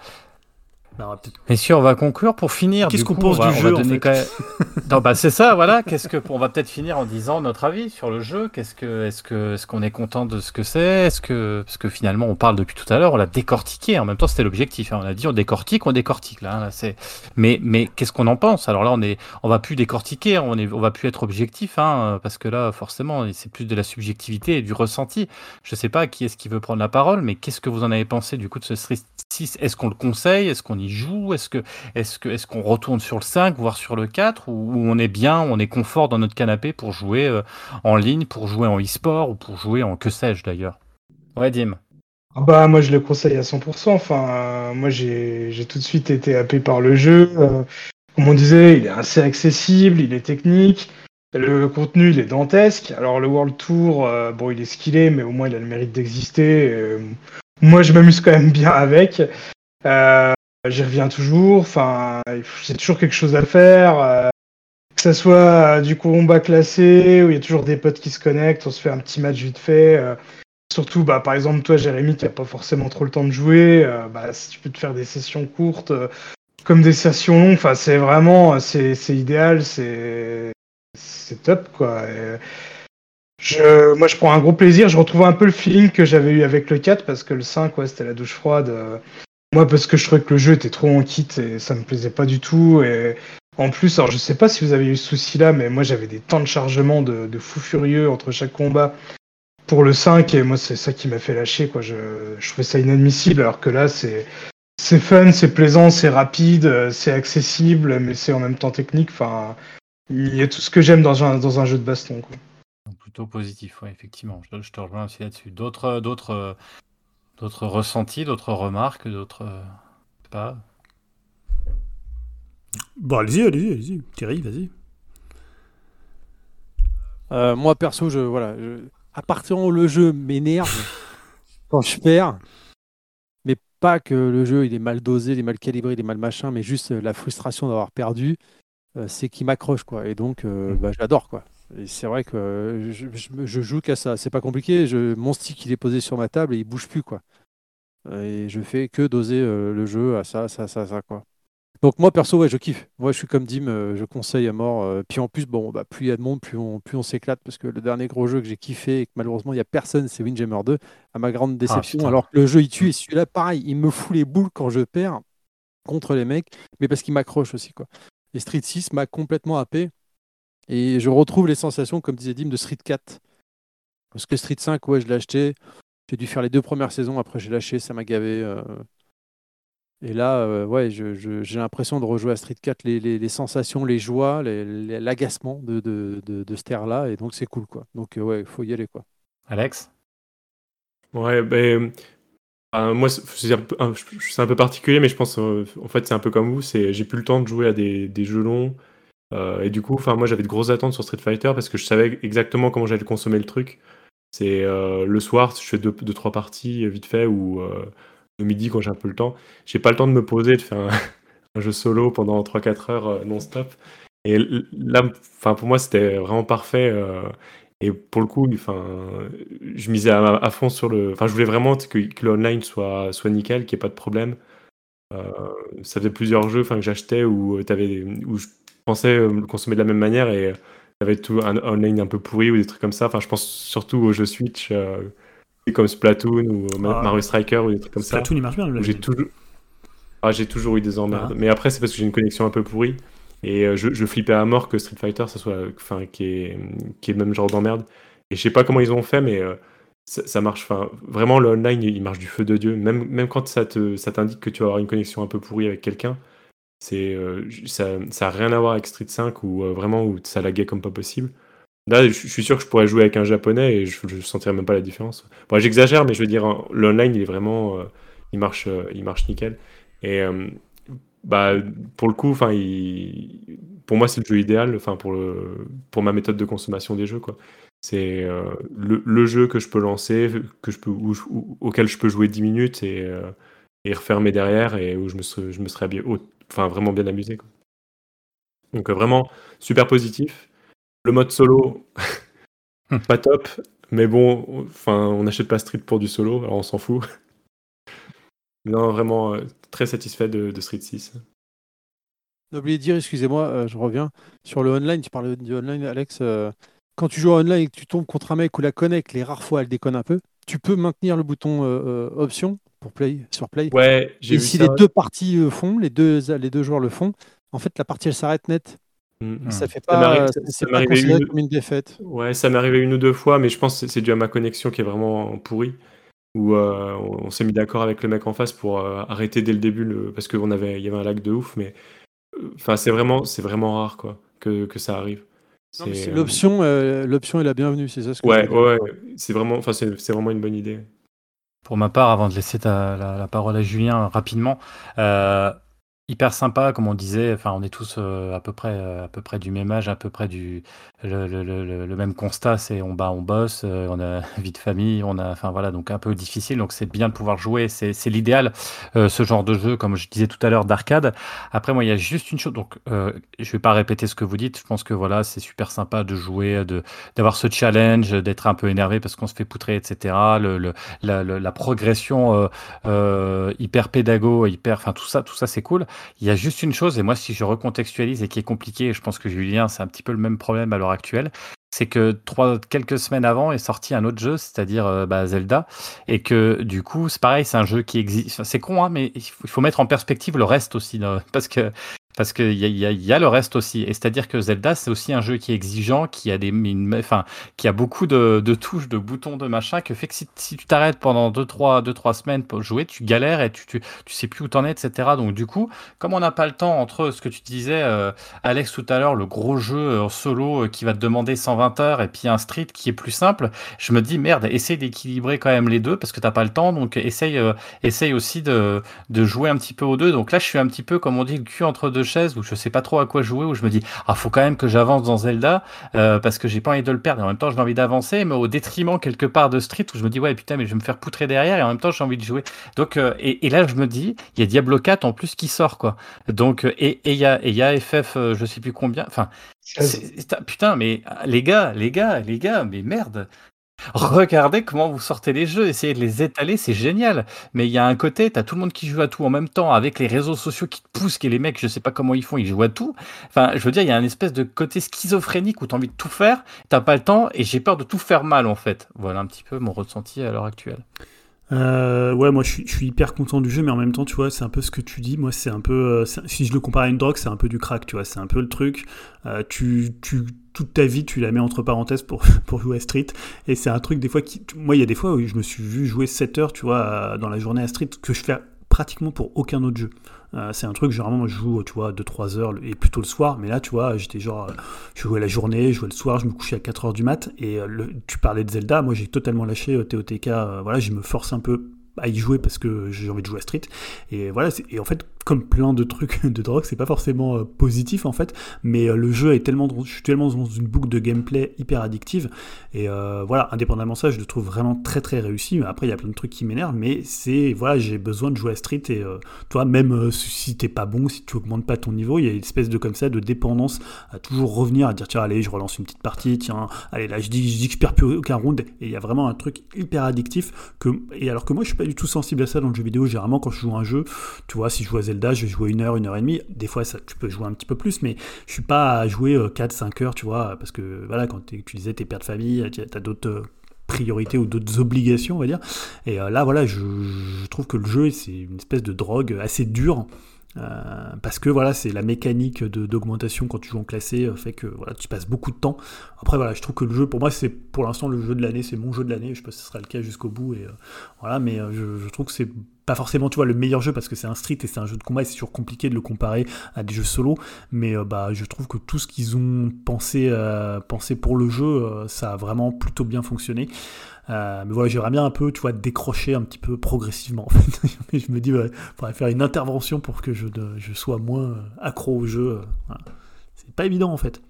Bah, on va peut-être- Messieurs, on va conclure pour finir. Qu'est-ce qu'on pense on va, du jeu, en fait quand même- Non, bah, c'est ça, voilà. Qu'est-ce que on va peut-être finir en disant notre avis sur le jeu. Qu'est-ce que est-ce que est-ce qu'on est content de ce que c'est? Est-ce que parce que finalement on parle depuis tout à l'heure, on l'a décortiqué. En même temps, c'était l'objectif. hein. On a dit on décortique, on décortique là. hein, là, c'est. Mais mais qu'est-ce qu'on en pense? Alors là, on est on va plus décortiquer. On est on va plus être objectif, hein, parce que là, forcément, c'est plus de la subjectivité et du ressenti. Je sais pas qui est-ce qui veut prendre la parole, mais qu'est-ce que vous en avez pensé du coup de ce Street 6, est-ce qu'on le conseille? Est-ce qu'on y joue? Est-ce que est-ce que est-ce qu'on retourne sur le 5, voire sur le 4 ou, on est bien, on est confort dans notre canapé pour jouer euh, en ligne, pour jouer en e-sport ou pour jouer en que sais-je d'ailleurs? Ouais, Dim. Ah bah moi je le conseille à 100%. Enfin, euh, moi j'ai tout de suite été happé par le jeu. Euh, comme on disait, il est assez accessible, il est technique. Le contenu, il est dantesque. Alors le World Tour, bon, il est skillé, mais au moins il a le mérite d'exister moi, je m'amuse quand même bien avec. Euh, J'y reviens toujours. Enfin, j'ai toujours quelque chose à faire. Euh, que ce soit du combat classé, où il y a toujours des potes qui se connectent, on se fait un petit match vite fait. Euh, surtout, bah, par exemple, toi, Jérémy, qui n'a pas forcément trop le temps de jouer, euh, bah, si tu peux te faire des sessions courtes, comme des sessions longues, enfin, c'est vraiment, c'est idéal, c'est top, quoi. Je, moi, je prends un gros plaisir. Je retrouve un peu le feeling que j'avais eu avec le 4 parce que le 5, ouais, c'était la douche froide. Euh, moi, parce que je trouvais que le jeu était trop en kit et ça me plaisait pas du tout. En plus, alors je sais pas si vous avez eu ce souci-là, mais moi, j'avais des temps de chargement de, de fou furieux entre chaque combat pour le 5 et moi, c'est ça qui m'a fait lâcher. Quoi. Je, trouvais ça inadmissible alors que là, c'est. Fun, c'est plaisant, c'est rapide, c'est accessible, mais c'est en même temps technique. Enfin, il y a tout ce que j'aime dans un, jeu de baston. Plutôt positif, oui, effectivement. Je, te rejoins aussi là-dessus. D'autres, d'autres, d'autres ressentis, d'autres remarques, d'autres, pas? Bon, allez-y, allez-y, allez-y. Thierry, vas-y. Euh, moi, perso, je, voilà, à partir où le jeu m'énerve quand je perds, mais pas que le jeu il est mal dosé, il est mal calibré, il est mal machin, mais juste la frustration d'avoir perdu, euh, c'est qui m'accroche, quoi. Et donc, euh, mmh. bah, j'adore, quoi c'est vrai que je, joue qu'à ça. C'est pas compliqué. Je, mon stick il est posé sur ma table et il bouge plus quoi. Et je fais que doser euh, le jeu à ça, ça, ça, ça quoi. Donc moi perso ouais je kiffe. Moi je suis comme Dim, euh, je conseille à mort. Euh, puis en plus bon bah, plus il y a de monde, plus on, plus on s'éclate parce que le dernier gros jeu que j'ai kiffé et que malheureusement il n'y a personne, c'est Windjammer 2 à ma grande ah, déception. alors que le jeu il tue et celui-là pareil, il me fout les boules quand je perds contre les mecs, mais parce qu'il m'accroche aussi quoi. Et Street 6 m'a complètement happé. Et je retrouve les sensations, comme disait Dim, de Street 4. Parce que Street 5, ouais, je l'ai acheté. J'ai dû faire les deux premières saisons, après j'ai lâché, ça m'a gavé. Euh. Et là, euh, ouais, j'ai l'impression de rejouer à Street 4, les, sensations, les joies, l'agacement de, de, de, ce là et donc c'est cool, quoi. Donc euh, ouais, il faut y aller, quoi. Alex? Ouais, ben... moi, c'est un, peu particulier, mais je pense, en fait, c'est un peu comme vous. J'ai plus le temps de jouer à des, des jeux longs. Euh, et du coup, moi j'avais de grosses attentes sur Street Fighter parce que je savais exactement comment j'allais consommer le truc. C'est euh, le soir, je fais deux, deux, trois parties vite fait ou euh, le midi quand j'ai un peu le temps. J'ai pas le temps de me poser, de faire un, jeu solo pendant 3-4 heures non-stop. Et là, pour moi c'était vraiment parfait. et pour le coup, je misais à, fond sur le. Enfin, je voulais vraiment que, que le online soit, soit nickel, qu'il n'y ait pas de problème. ça faisait plusieurs jeux que j'achetais où, où je pensais euh, le consommer de la même manière et il y avait tout un online un peu pourri ou des trucs comme ça. Enfin, je pense surtout aux jeux Switch euh, comme Splatoon ou ah. Mario Striker ou des trucs comme ça. Splatoon, il marche bien. J'ai toujours... Ah, j'ai toujours eu des emmerdes. Ah. Mais après, c'est parce que j'ai une connexion un peu pourrie. Et euh, je, je, flippais à mort que Street Fighter, ça soit, enfin, qui est, qui est le même genre d'emmerde. Et je sais pas comment ils ont fait, mais ça, marche. Enfin, vraiment, le online, il marche du feu de Dieu. Même, même quand ça te, ça t'indique que tu vas avoir une connexion un peu pourrie avec quelqu'un, c'est, euh, ça n'a rien à voir avec Street 5 ou euh, vraiment où ça laguait comme pas possible. Là, je suis sûr que je pourrais jouer avec un japonais et je ne sentirais même pas la différence. Bon, j'exagère, mais je veux dire, l'online, il est vraiment. Euh, il, marche, il marche nickel. Et bah, pour le coup, il, pour moi, c'est le jeu idéal pour, pour ma méthode de consommation des jeux. Quoi. C'est le, jeu que je peux lancer, que je peux, auquel je peux jouer 10 minutes et, et refermer derrière et où je me, serais, je me serais bien, enfin vraiment bien amusé. Quoi. Donc euh, vraiment super positif. Le mode solo, pas top, mais bon, enfin on n'achète pas Street pour du solo, alors on s'en fout. non, vraiment euh, très satisfait de, Street 6. N'oubliez de dire, excusez-moi, euh, je reviens sur le online. Tu parlais du online, Alex. quand tu joues online et que tu tombes contre un mec ou la connect, les rares fois elle déconne un peu, tu peux maintenir le bouton option pour Play, sur Play. Ouais, Et si les deux parties le font, les deux, les deux joueurs le font, en fait, la partie elle s'arrête net. Mm. Ça fait pas, c'est pas considéré une... comme une défaite. Ouais, ça m'est arrivé une ou deux fois, mais je pense que c'est dû à ma connexion qui est vraiment pourrie. où euh, on, s'est mis d'accord avec le mec en face pour euh, arrêter dès le début le, parce qu'il avait, y avait un lag de ouf, mais enfin c'est vraiment, vraiment rare quoi que, que ça arrive. L'option, l'option est la bienvenue, c'est ça ce que Ouais, ouais, c'est vraiment, vraiment une bonne idée. Pour ma part, avant de laisser la, parole à Julien rapidement, euh, hyper sympa, comme on disait. Enfin, on est tous euh, à peu près euh, à peu près du même âge, à peu près du le, le, le, le même constat. C'est on bah on bosse, euh, on a vie de famille, on a enfin voilà donc un peu difficile. Donc c'est bien de pouvoir jouer. C'est l'idéal ce genre de jeu, comme je disais tout à l'heure d'arcade. Après moi il y a juste une chose. Donc je vais pas répéter ce que vous dites. Je pense que voilà c'est super sympa de jouer, de d'avoir ce challenge, d'être un peu énervé parce qu'on se fait poutrer, etc. Le, le la, la, progression hyper pédago, hyper enfin tout ça tout ça c'est cool. Il y a juste une chose, et moi, si je recontextualise et qui est compliqué, je pense que Julien, c'est un petit peu le même problème à l'heure actuelle, c'est que trois, quelques semaines avant est sorti un autre jeu, c'est-à-dire euh, bah, Zelda, et que du coup, c'est pareil, c'est un jeu qui existe. C'est con, hein, mais il faut mettre en perspective le reste aussi, parce que parce qu'il y, y, y, a le reste aussi. Et c'est-à-dire que Zelda, c'est aussi un jeu qui est exigeant, qui a, des, enfin, qui a beaucoup de, touches, de boutons, de machin, que fait que si, tu t'arrêtes pendant 2-3 deux, trois, semaines pour jouer, tu galères et tu, tu, sais plus où t'en es, etc. Donc du coup, comme on n'a pas le temps entre ce que tu disais, euh, Alex, tout à l'heure, le gros jeu en solo euh, qui va te demander 120 heures et puis un street qui est plus simple, je me dis, merde, essaye d'équilibrer quand même les deux parce que t'as pas le temps. Donc essaye, euh, aussi de jouer un petit peu aux deux. Donc là, je suis un petit peu, comme on dit, le cul entre deux chaises où je sais pas trop à quoi jouer, où je me dis ah faut quand même que j'avance dans Zelda euh, parce que j'ai pas envie de le perdre. Et en même temps j'ai envie d'avancer, mais au détriment quelque part de Street où je me dis ouais putain mais je vais me faire poutrer derrière et en même temps j'ai envie de jouer. Donc euh, et, là je me dis il y a Diablo 4 en plus qui sort quoi. Donc euh, et il y a il y a FF je sais plus combien. Enfin putain mais les gars les gars les gars mais merde Regardez comment vous sortez les jeux, essayez de les étaler, c'est génial. Mais il y a un côté, t'as tout le monde qui joue à tout en même temps, avec les réseaux sociaux qui te poussent, et les mecs, je sais pas comment ils font, ils jouent à tout. Enfin, je veux dire, il y a un espèce de côté schizophrénique où t'as envie de tout faire, t'as pas le temps, et j'ai peur de tout faire mal, en fait. Voilà un petit peu mon ressenti à l'heure actuelle. Euh, ouais, moi je suis, je suis, hyper content du jeu, mais en même temps, tu vois, c'est un peu ce que tu dis. Moi, c'est un peu. Euh, si je le compare à une drogue, c'est un peu du crack, tu vois. C'est un peu le truc. Euh, tu, tu, toute ta vie, tu la mets entre parenthèses pour, pour jouer à Street. Et c'est un truc, des fois, qui. Moi, il y a des fois où je me suis vu jouer 7 heures, tu vois, dans la journée à Street, que je fais pratiquement pour aucun autre jeu. Euh, c'est un truc, généralement, je joue, tu vois, 2-3 heures et plutôt le soir. Mais là, tu vois, j'étais genre, euh, je jouais la journée, je jouais le soir, je me couchais à 4 heures du mat. Et euh, tu parlais de Zelda, moi j'ai totalement lâché TOTK. voilà, je me force un peu à y jouer parce que j'ai envie de jouer à Street. Et voilà, et en fait, comme plein de trucs de drogue, c'est pas forcément euh, positif en fait, mais euh, le jeu est tellement, je suis tellement dans une boucle de gameplay hyper addictive, et euh, voilà, indépendamment de ça, je le trouve vraiment très très réussi. Après, il y a plein de trucs qui m'énervent, mais c'est, voilà, j'ai besoin de jouer à Street, et toi, même si t'es pas bon, si tu augmentes pas ton niveau, il y a une espèce de comme ça, de dépendance à toujours revenir, à dire tiens, allez, je relance une petite partie, tiens, allez, là, je dis, je dis que je perds plus aucun round, et il y a vraiment un truc hyper addictif, que, et alors que moi, je suis pas du tout sensible à ça dans le jeu vidéo, généralement, quand je joue un jeu, tu vois, si je joue Zelda, je vais jouer une heure, une heure et demie. Des fois, tu peux jouer un petit peu plus, mais je suis pas à jouer 4-5 euh, heures, tu vois, parce que voilà, quand tu disais tes pères de famille, tu as d'autres euh, priorités ou d'autres obligations, on va dire. Et euh, là, voilà, je, trouve que le jeu, c'est une espèce de drogue assez dure. Euh, parce que voilà, c'est la mécanique d'augmentation quand tu joues en classé euh, fait que voilà, tu passes beaucoup de temps. Après voilà, je trouve que le jeu, pour moi, c'est pour l'instant le jeu de l'année, c'est mon jeu de l'année. Je sais pas si ce sera le cas jusqu'au bout et euh, voilà, mais je, trouve que c'est pas forcément tu vois le meilleur jeu parce que c'est un street et c'est un jeu de combat et c'est toujours compliqué de le comparer à des jeux solo. Mais bah je trouve que tout ce qu'ils ont pensé pensé pour le jeu, ça a vraiment plutôt bien fonctionné. Euh, mais voilà, j'aimerais bien un peu, tu vois, décrocher un petit peu progressivement. En je me dis, il faudrait faire une intervention pour que je, sois moins euh, accro au jeu. Euh, C'est pas évident en fait.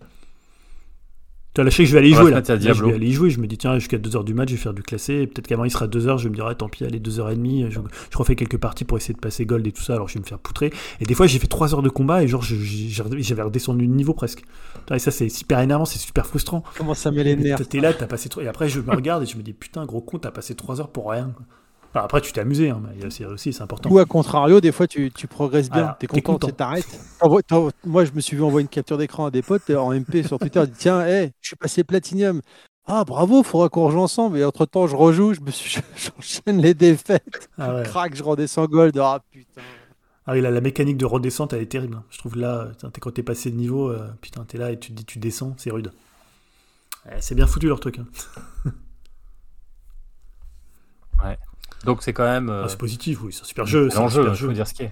Tu vois, je sais que je vais aller y jouer. Là. je vais aller y jouer. Je me dis, tiens, jusqu'à 2h du match, je vais faire du classé. Peut-être qu'avant, il sera 2h. Je me dirais, tant pis, allez, 2h30. Je, je, refais quelques parties pour essayer de passer gold et tout ça. Alors, je vais me faire poutrer. Et des fois, j'ai fait 3 heures de combat et genre, j'avais redescendu de niveau presque. Et ça, c'est super énervant, c'est super frustrant. Comment ça met les nerfs T'es là, t'as passé trop. Et après, je me regarde et je me dis, putain, gros con, t'as passé 3 heures pour rien après, tu t'es amusé, hein, c'est aussi c'est important. Ou à contrario, des fois, tu, tu progresses bien, t'es content, tu t'arrêtes. Moi, je me suis vu envoyer une capture d'écran à des potes en MP sur Twitter, dit tiens, hey, je suis passé Platinum. Ah, bravo, faudra qu'on rejoue ensemble. Et entre temps, je rejoue, je me suis, j'enchaîne les défaites. Ah Crac, je redescends gold. Ah putain. Ah oui, la mécanique de redescente, elle est terrible. Hein. Je trouve là, quand t'es passé de niveau, euh, putain, t'es là et tu te dis, tu descends, c'est rude. c'est bien foutu leur truc. Hein. ouais. Donc c'est quand même. euh, Ah, c'est positif, oui, c'est un super jeu. c'est un l'enjeu, super jeu. faut dire ce qui est.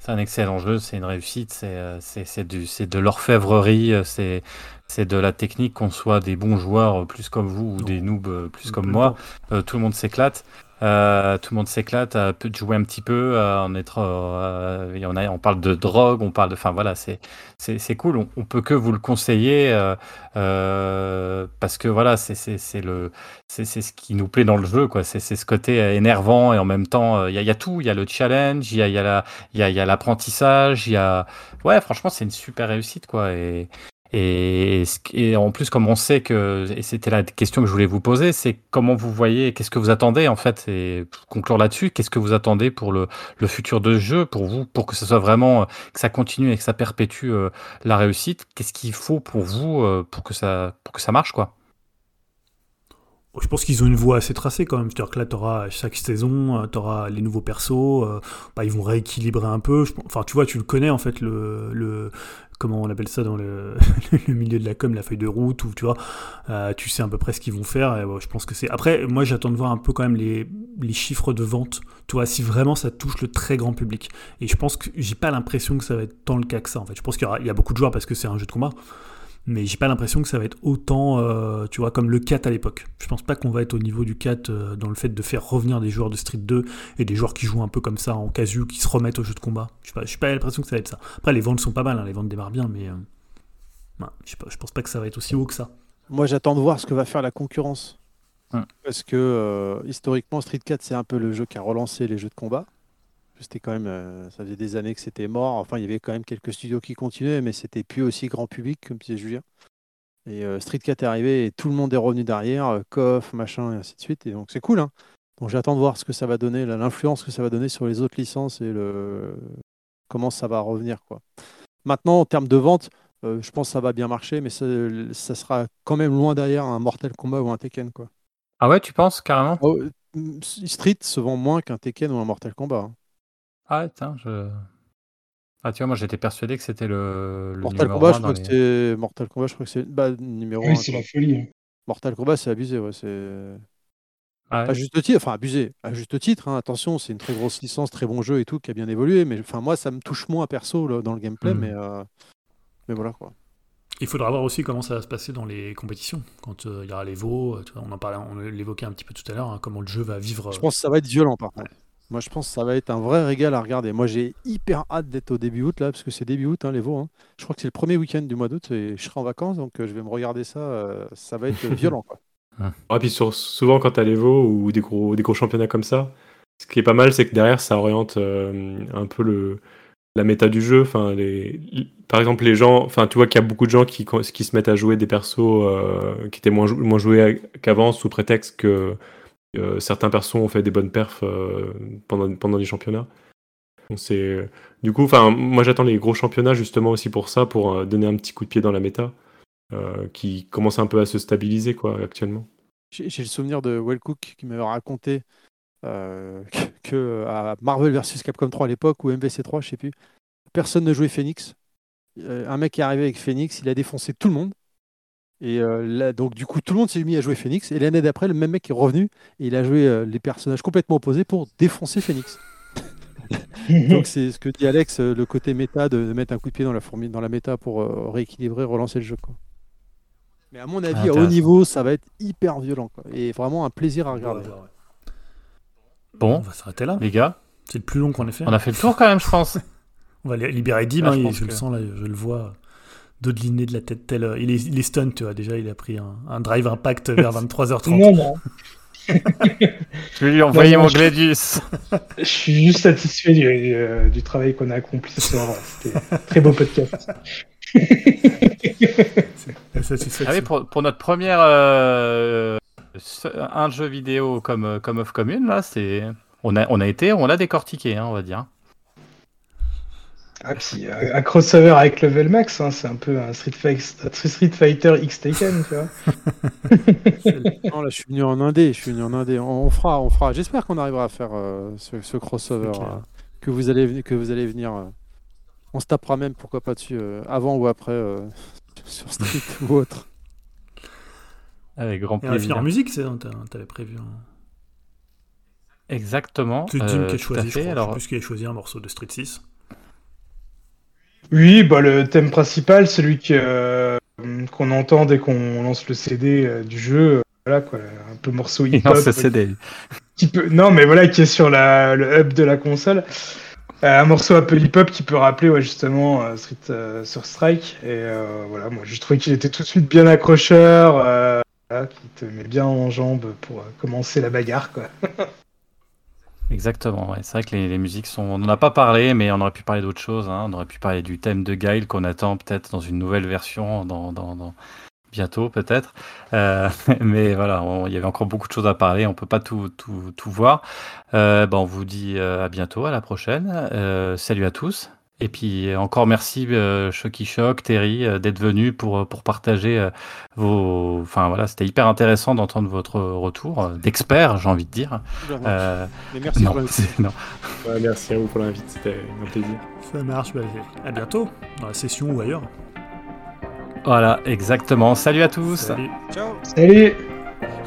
C'est un excellent jeu, c'est une réussite, c'est euh, de l'orfèvrerie, euh, c'est c'est de la technique, qu'on soit des bons joueurs euh, plus comme vous ou Non. des noobs euh, plus comme moi, euh, tout le monde s'éclate. Euh, tout le monde s'éclate, euh, peut jouer un petit peu, euh, en être, euh, il y en a, on parle de drogue, on parle de, enfin voilà, c'est c'est c'est cool. On, on peut que vous le conseiller euh, euh, parce que voilà, c'est c'est c'est le c'est c'est ce qui nous plaît dans le jeu, quoi. C'est c'est ce côté euh, énervant et en même temps, euh, il y, y a tout. Il y a le challenge, il y a, il y a la, il y a, il y a l'apprentissage, il y a, ouais, franchement, c'est une super réussite, quoi. Et et, en plus, comme on sait que, et c'était la question que je voulais vous poser, c'est comment vous voyez, qu'est-ce que vous attendez en fait, et pour conclure là-dessus, qu'est-ce que vous attendez pour le, le futur de ce jeu, pour vous, pour que ce soit vraiment, euh, que ça continue et que ça perpétue euh, la réussite, qu'est-ce qu'il faut pour vous euh, pour que ça, pour que ça marche, quoi? Je pense qu'ils ont une voie assez tracée quand même. C'est-à-dire que là, tu auras chaque saison, tu auras les nouveaux persos, euh, bah, ils vont rééquilibrer un peu. Enfin, tu vois, tu le connais en fait, le, le comment on appelle ça dans le, milieu de la com, la feuille de route, où tu vois, euh, tu sais à peu près ce qu'ils vont faire. Je pense que c'est. Après, moi, j'attends de voir un peu quand même les, chiffres de vente. Tu vois, si vraiment ça touche le très grand public. Et je pense que j'ai pas l'impression que ça va être tant le cas que ça. En fait, je pense qu'il y a beaucoup de joueurs parce que c'est un jeu de combat. Mais j'ai pas l'impression que ça va être autant, euh, tu vois, comme le 4 à l'époque. Je pense pas qu'on va être au niveau du 4 euh, dans le fait de faire revenir des joueurs de Street 2 et des joueurs qui jouent un peu comme ça en casu, qui se remettent au jeu de combat. Je pas, j'ai pas l'impression que ça va être ça. Après, les ventes sont pas mal, hein, les ventes démarrent bien, mais euh, je, sais pas, je pense pas que ça va être aussi haut que ça. Moi, j'attends de voir ce que va faire la concurrence. Hum. Parce que euh, historiquement, Street 4, c'est un peu le jeu qui a relancé les jeux de combat. C'était quand même, euh, ça faisait des années que c'était mort. Enfin, il y avait quand même quelques studios qui continuaient, mais c'était plus aussi grand public, comme disait Julien. Et euh, Street 4 est arrivé et tout le monde est revenu derrière, euh, machin, et ainsi de suite. Et donc, c'est cool. Hein donc, j'attends de voir ce que ça va donner, l'influence que ça va donner sur les autres licences et le... comment ça va revenir. Quoi. Maintenant, en termes de vente, euh, je pense que ça va bien marcher, mais ça, ça sera quand même loin derrière un Mortal Kombat ou un Tekken. Quoi. Ah ouais, tu penses carrément? Oh, Street se vend moins qu'un Tekken ou un Mortal Kombat. hein. Ah tiens, je. Ah tu vois, moi j'étais persuadé que c'était le, le Mortal numéro Kombat, je dans crois que les- c'est Mortal Kombat, je crois que c'est bah, numéro Oui, 1. c'est la folie. hein. Mortal Kombat, c'est abusé, ouais, c'est Ah à juste titre, enfin abusé, à juste titre. hein, attention, c'est une très grosse licence, très bon jeu et tout, qui a bien évolué. Mais enfin moi, ça me touche moins perso là, dans le gameplay, Mhm. mais euh, mais voilà quoi. Il faudra voir aussi comment ça va se passer dans les compétitions. Quand euh, il y aura les veaux, on en parlait, on l'évoquait un petit peu tout à l'heure, hein, comment le jeu va vivre. Je pense que ça va être violent par contre. Moi, je pense que ça va être un vrai régal à regarder. Moi, j'ai hyper hâte d'être au début août là, parce que c'est début août, hein, les veaux. hein. Je crois que c'est le premier week-end du mois d'août et je serai en vacances, donc euh, je vais me regarder ça. euh, ça va être violent quoi. Ouais, puis souvent, quand t'as les Vaux ou des gros, des gros championnats comme ça, ce qui est pas mal, c'est que derrière, ça oriente euh, un peu la méta du jeu. Enfin, par exemple, les gens, enfin, tu vois qu'il y a beaucoup de gens qui, se mettent à jouer des persos qui étaient moins joués qu'avant sous prétexte que euh, certains persos ont fait des bonnes perfs euh, pendant, pendant les championnats. Du coup, moi j'attends les gros championnats justement aussi pour ça, pour euh, donner un petit coup de pied dans la méta, qui commence un peu à se stabiliser quoi actuellement. J'ai le souvenir de Wellcook qui m'avait raconté que, à Marvel vs Capcom 3 à l'époque ou MVC3, je sais plus, personne ne jouait Phoenix. Un mec est arrivé avec Phoenix, il a défoncé tout le monde. Et euh, là, donc du coup, tout le monde s'est mis à jouer Phoenix. Et l'année d'après, le même mec est revenu et il a joué euh, les personnages complètement opposés pour défoncer Phoenix. donc c'est ce que dit Alex, euh, le côté méta de, de mettre un coup de pied dans la fourmi, dans la méta pour euh, rééquilibrer, relancer le jeu. Quoi. Mais à mon avis, à haut niveau, ça va être hyper violent. Quoi. Et vraiment un plaisir à regarder. ouais, ouais. On Bon, va s'arrêter là. les gars, C'est le plus long qu'on ait fait. on a fait le tour quand même, je pense. On va li- libérer Dim, Ah, hein, je le sens là, je le vois dodeliner de la tête tel. euh, Il est, il est stun, tu vois, déjà il a pris un, un drive impact vers 23h30. Non, non. Je vais lui envoyer mon je- Gladius. Je suis juste satisfait du, du- du travail qu'on a accompli ce soir. C'était un très beau podcast. Ah oui, pour, pour notre première euh, un jeu vidéo comme euh, comme of commune là, c'est on a on a été on l'a décortiqué, hein, on va dire. Ah, puis, euh, un crossover avec Level Max, hein, c'est un peu un Street, Fighter X Taken, tu vois. Non, là, je suis venu en Indé. Je suis venu en Indé. On, on fera, on fera. J'espère qu'on arrivera à faire euh, ce, ce crossover euh, que vous allez, que vous allez venir. euh, on se tapera même, pourquoi pas dessus, euh, avant ou après, euh, sur Street ou autre. Avec grand Et on va finir plaisir. en musique, c'est- t'as- t'avais prévu. un- Exactement. C'est Dim qui a choisi, je crois. Alors, Je sais plus qui a choisi un morceau de Street 6. Oui, bah, le thème principal, celui que, euh, qu'on entend dès qu'on lance le CD euh, du jeu. euh, Voilà, quoi, un peu morceau hip-hop. CD. qui peut... Non, mais voilà, qui est sur la... le hub de la console. Euh, un morceau un peu hip-hop qui peut rappeler ouais, justement euh, Street euh, sur Strike. Et euh, voilà, moi j'ai trouvé qu'il était tout de suite bien accrocheur, euh, voilà, qui te met bien en jambe pour commencer la bagarre. Quoi. Exactement, ouais. c'est vrai que les, musiques sont. On n'en a pas parlé, mais on aurait pu parler d'autre chose. hein. On aurait pu parler du thème de Guile qu'on attend peut-être dans une nouvelle version, dans, dans- dans- bientôt peut-être. Euh, mais voilà, il y avait encore beaucoup de choses à parler. On peut pas tout, tout, tout voir. Euh, ben, on vous dit euh, à bientôt, à la prochaine. Euh, salut à tous. Et puis encore merci euh, Shocky Shock, Terry, euh, d'être venu pour, pour partager euh, vos. Enfin voilà, c'était hyper intéressant d'entendre votre retour euh, d'expert, j'ai envie de dire. Euh, Mais merci non, pour. Ouais, merci à vous pour l'invite, c'était un plaisir. Ça marche, bah, à bientôt, dans la session ou ailleurs. Voilà, exactement. Salut à tous. Salut. Ciao Salut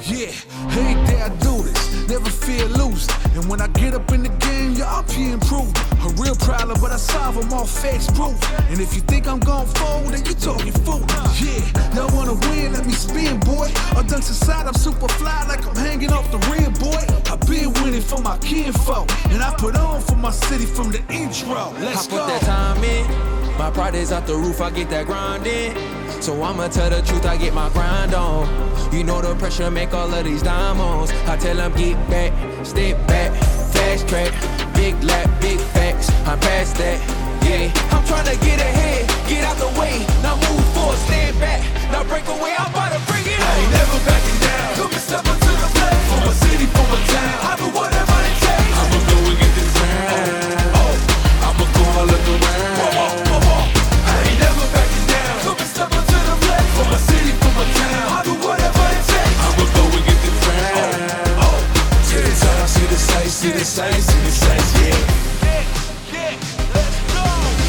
Yeah, every day I do this, never feel loose. And when I get up in the game, yeah, I'm improved. A real problem, but I solve them all facts proof. And if you think I'm gon' fold, then you talking fool. Yeah, y'all wanna win, let me spin, boy. Or dunks aside, I'm super fly like I'm hanging off the rim, boy. I've been winning for my kinfolk, and I put on for my city from the intro. Let's I go. put that time in. My pride is out the roof, I get that grind in. So I'ma tell the truth, I get my grind on. You know the pressure make all of these diamonds. I tell them get back, step back, fast track, big lap, big facts. I'm past that, yeah. I'm trying to get ahead, get out the way. Now move forward, stand back, now break away. I'm about to bring it on. I ain't never backing down. Took me step up to the the see the sights, see the sights, yeah.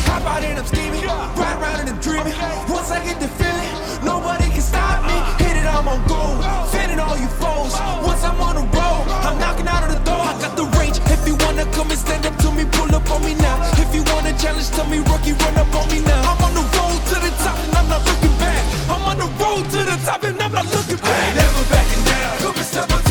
Hop out and I'm scheming, ride around and I'm dreaming. Once I get the feeling, nobody can stop me. Hit it, I'm on gold, fending all you foes. Once I'm on the road, I'm knocking out of the door. I got the range. If you wanna come and stand up to me, pull up on me now. If you wanna challenge, tell me, rookie, run up on me now. I'm on the road to the top and I'm not looking back. I'm on the road to the top and I'm not looking I ain't back. never backing down. Took me step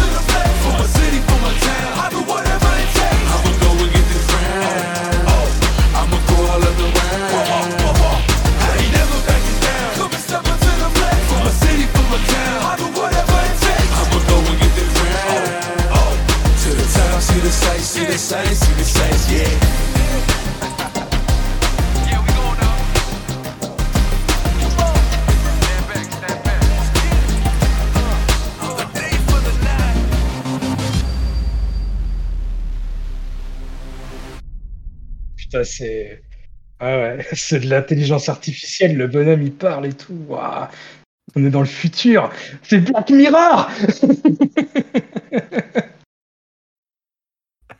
Putain, c'est. Ah ouais, c'est de l'intelligence artificielle, le bonhomme il parle et tout. Waouh. On est dans le futur. C'est Black Mirror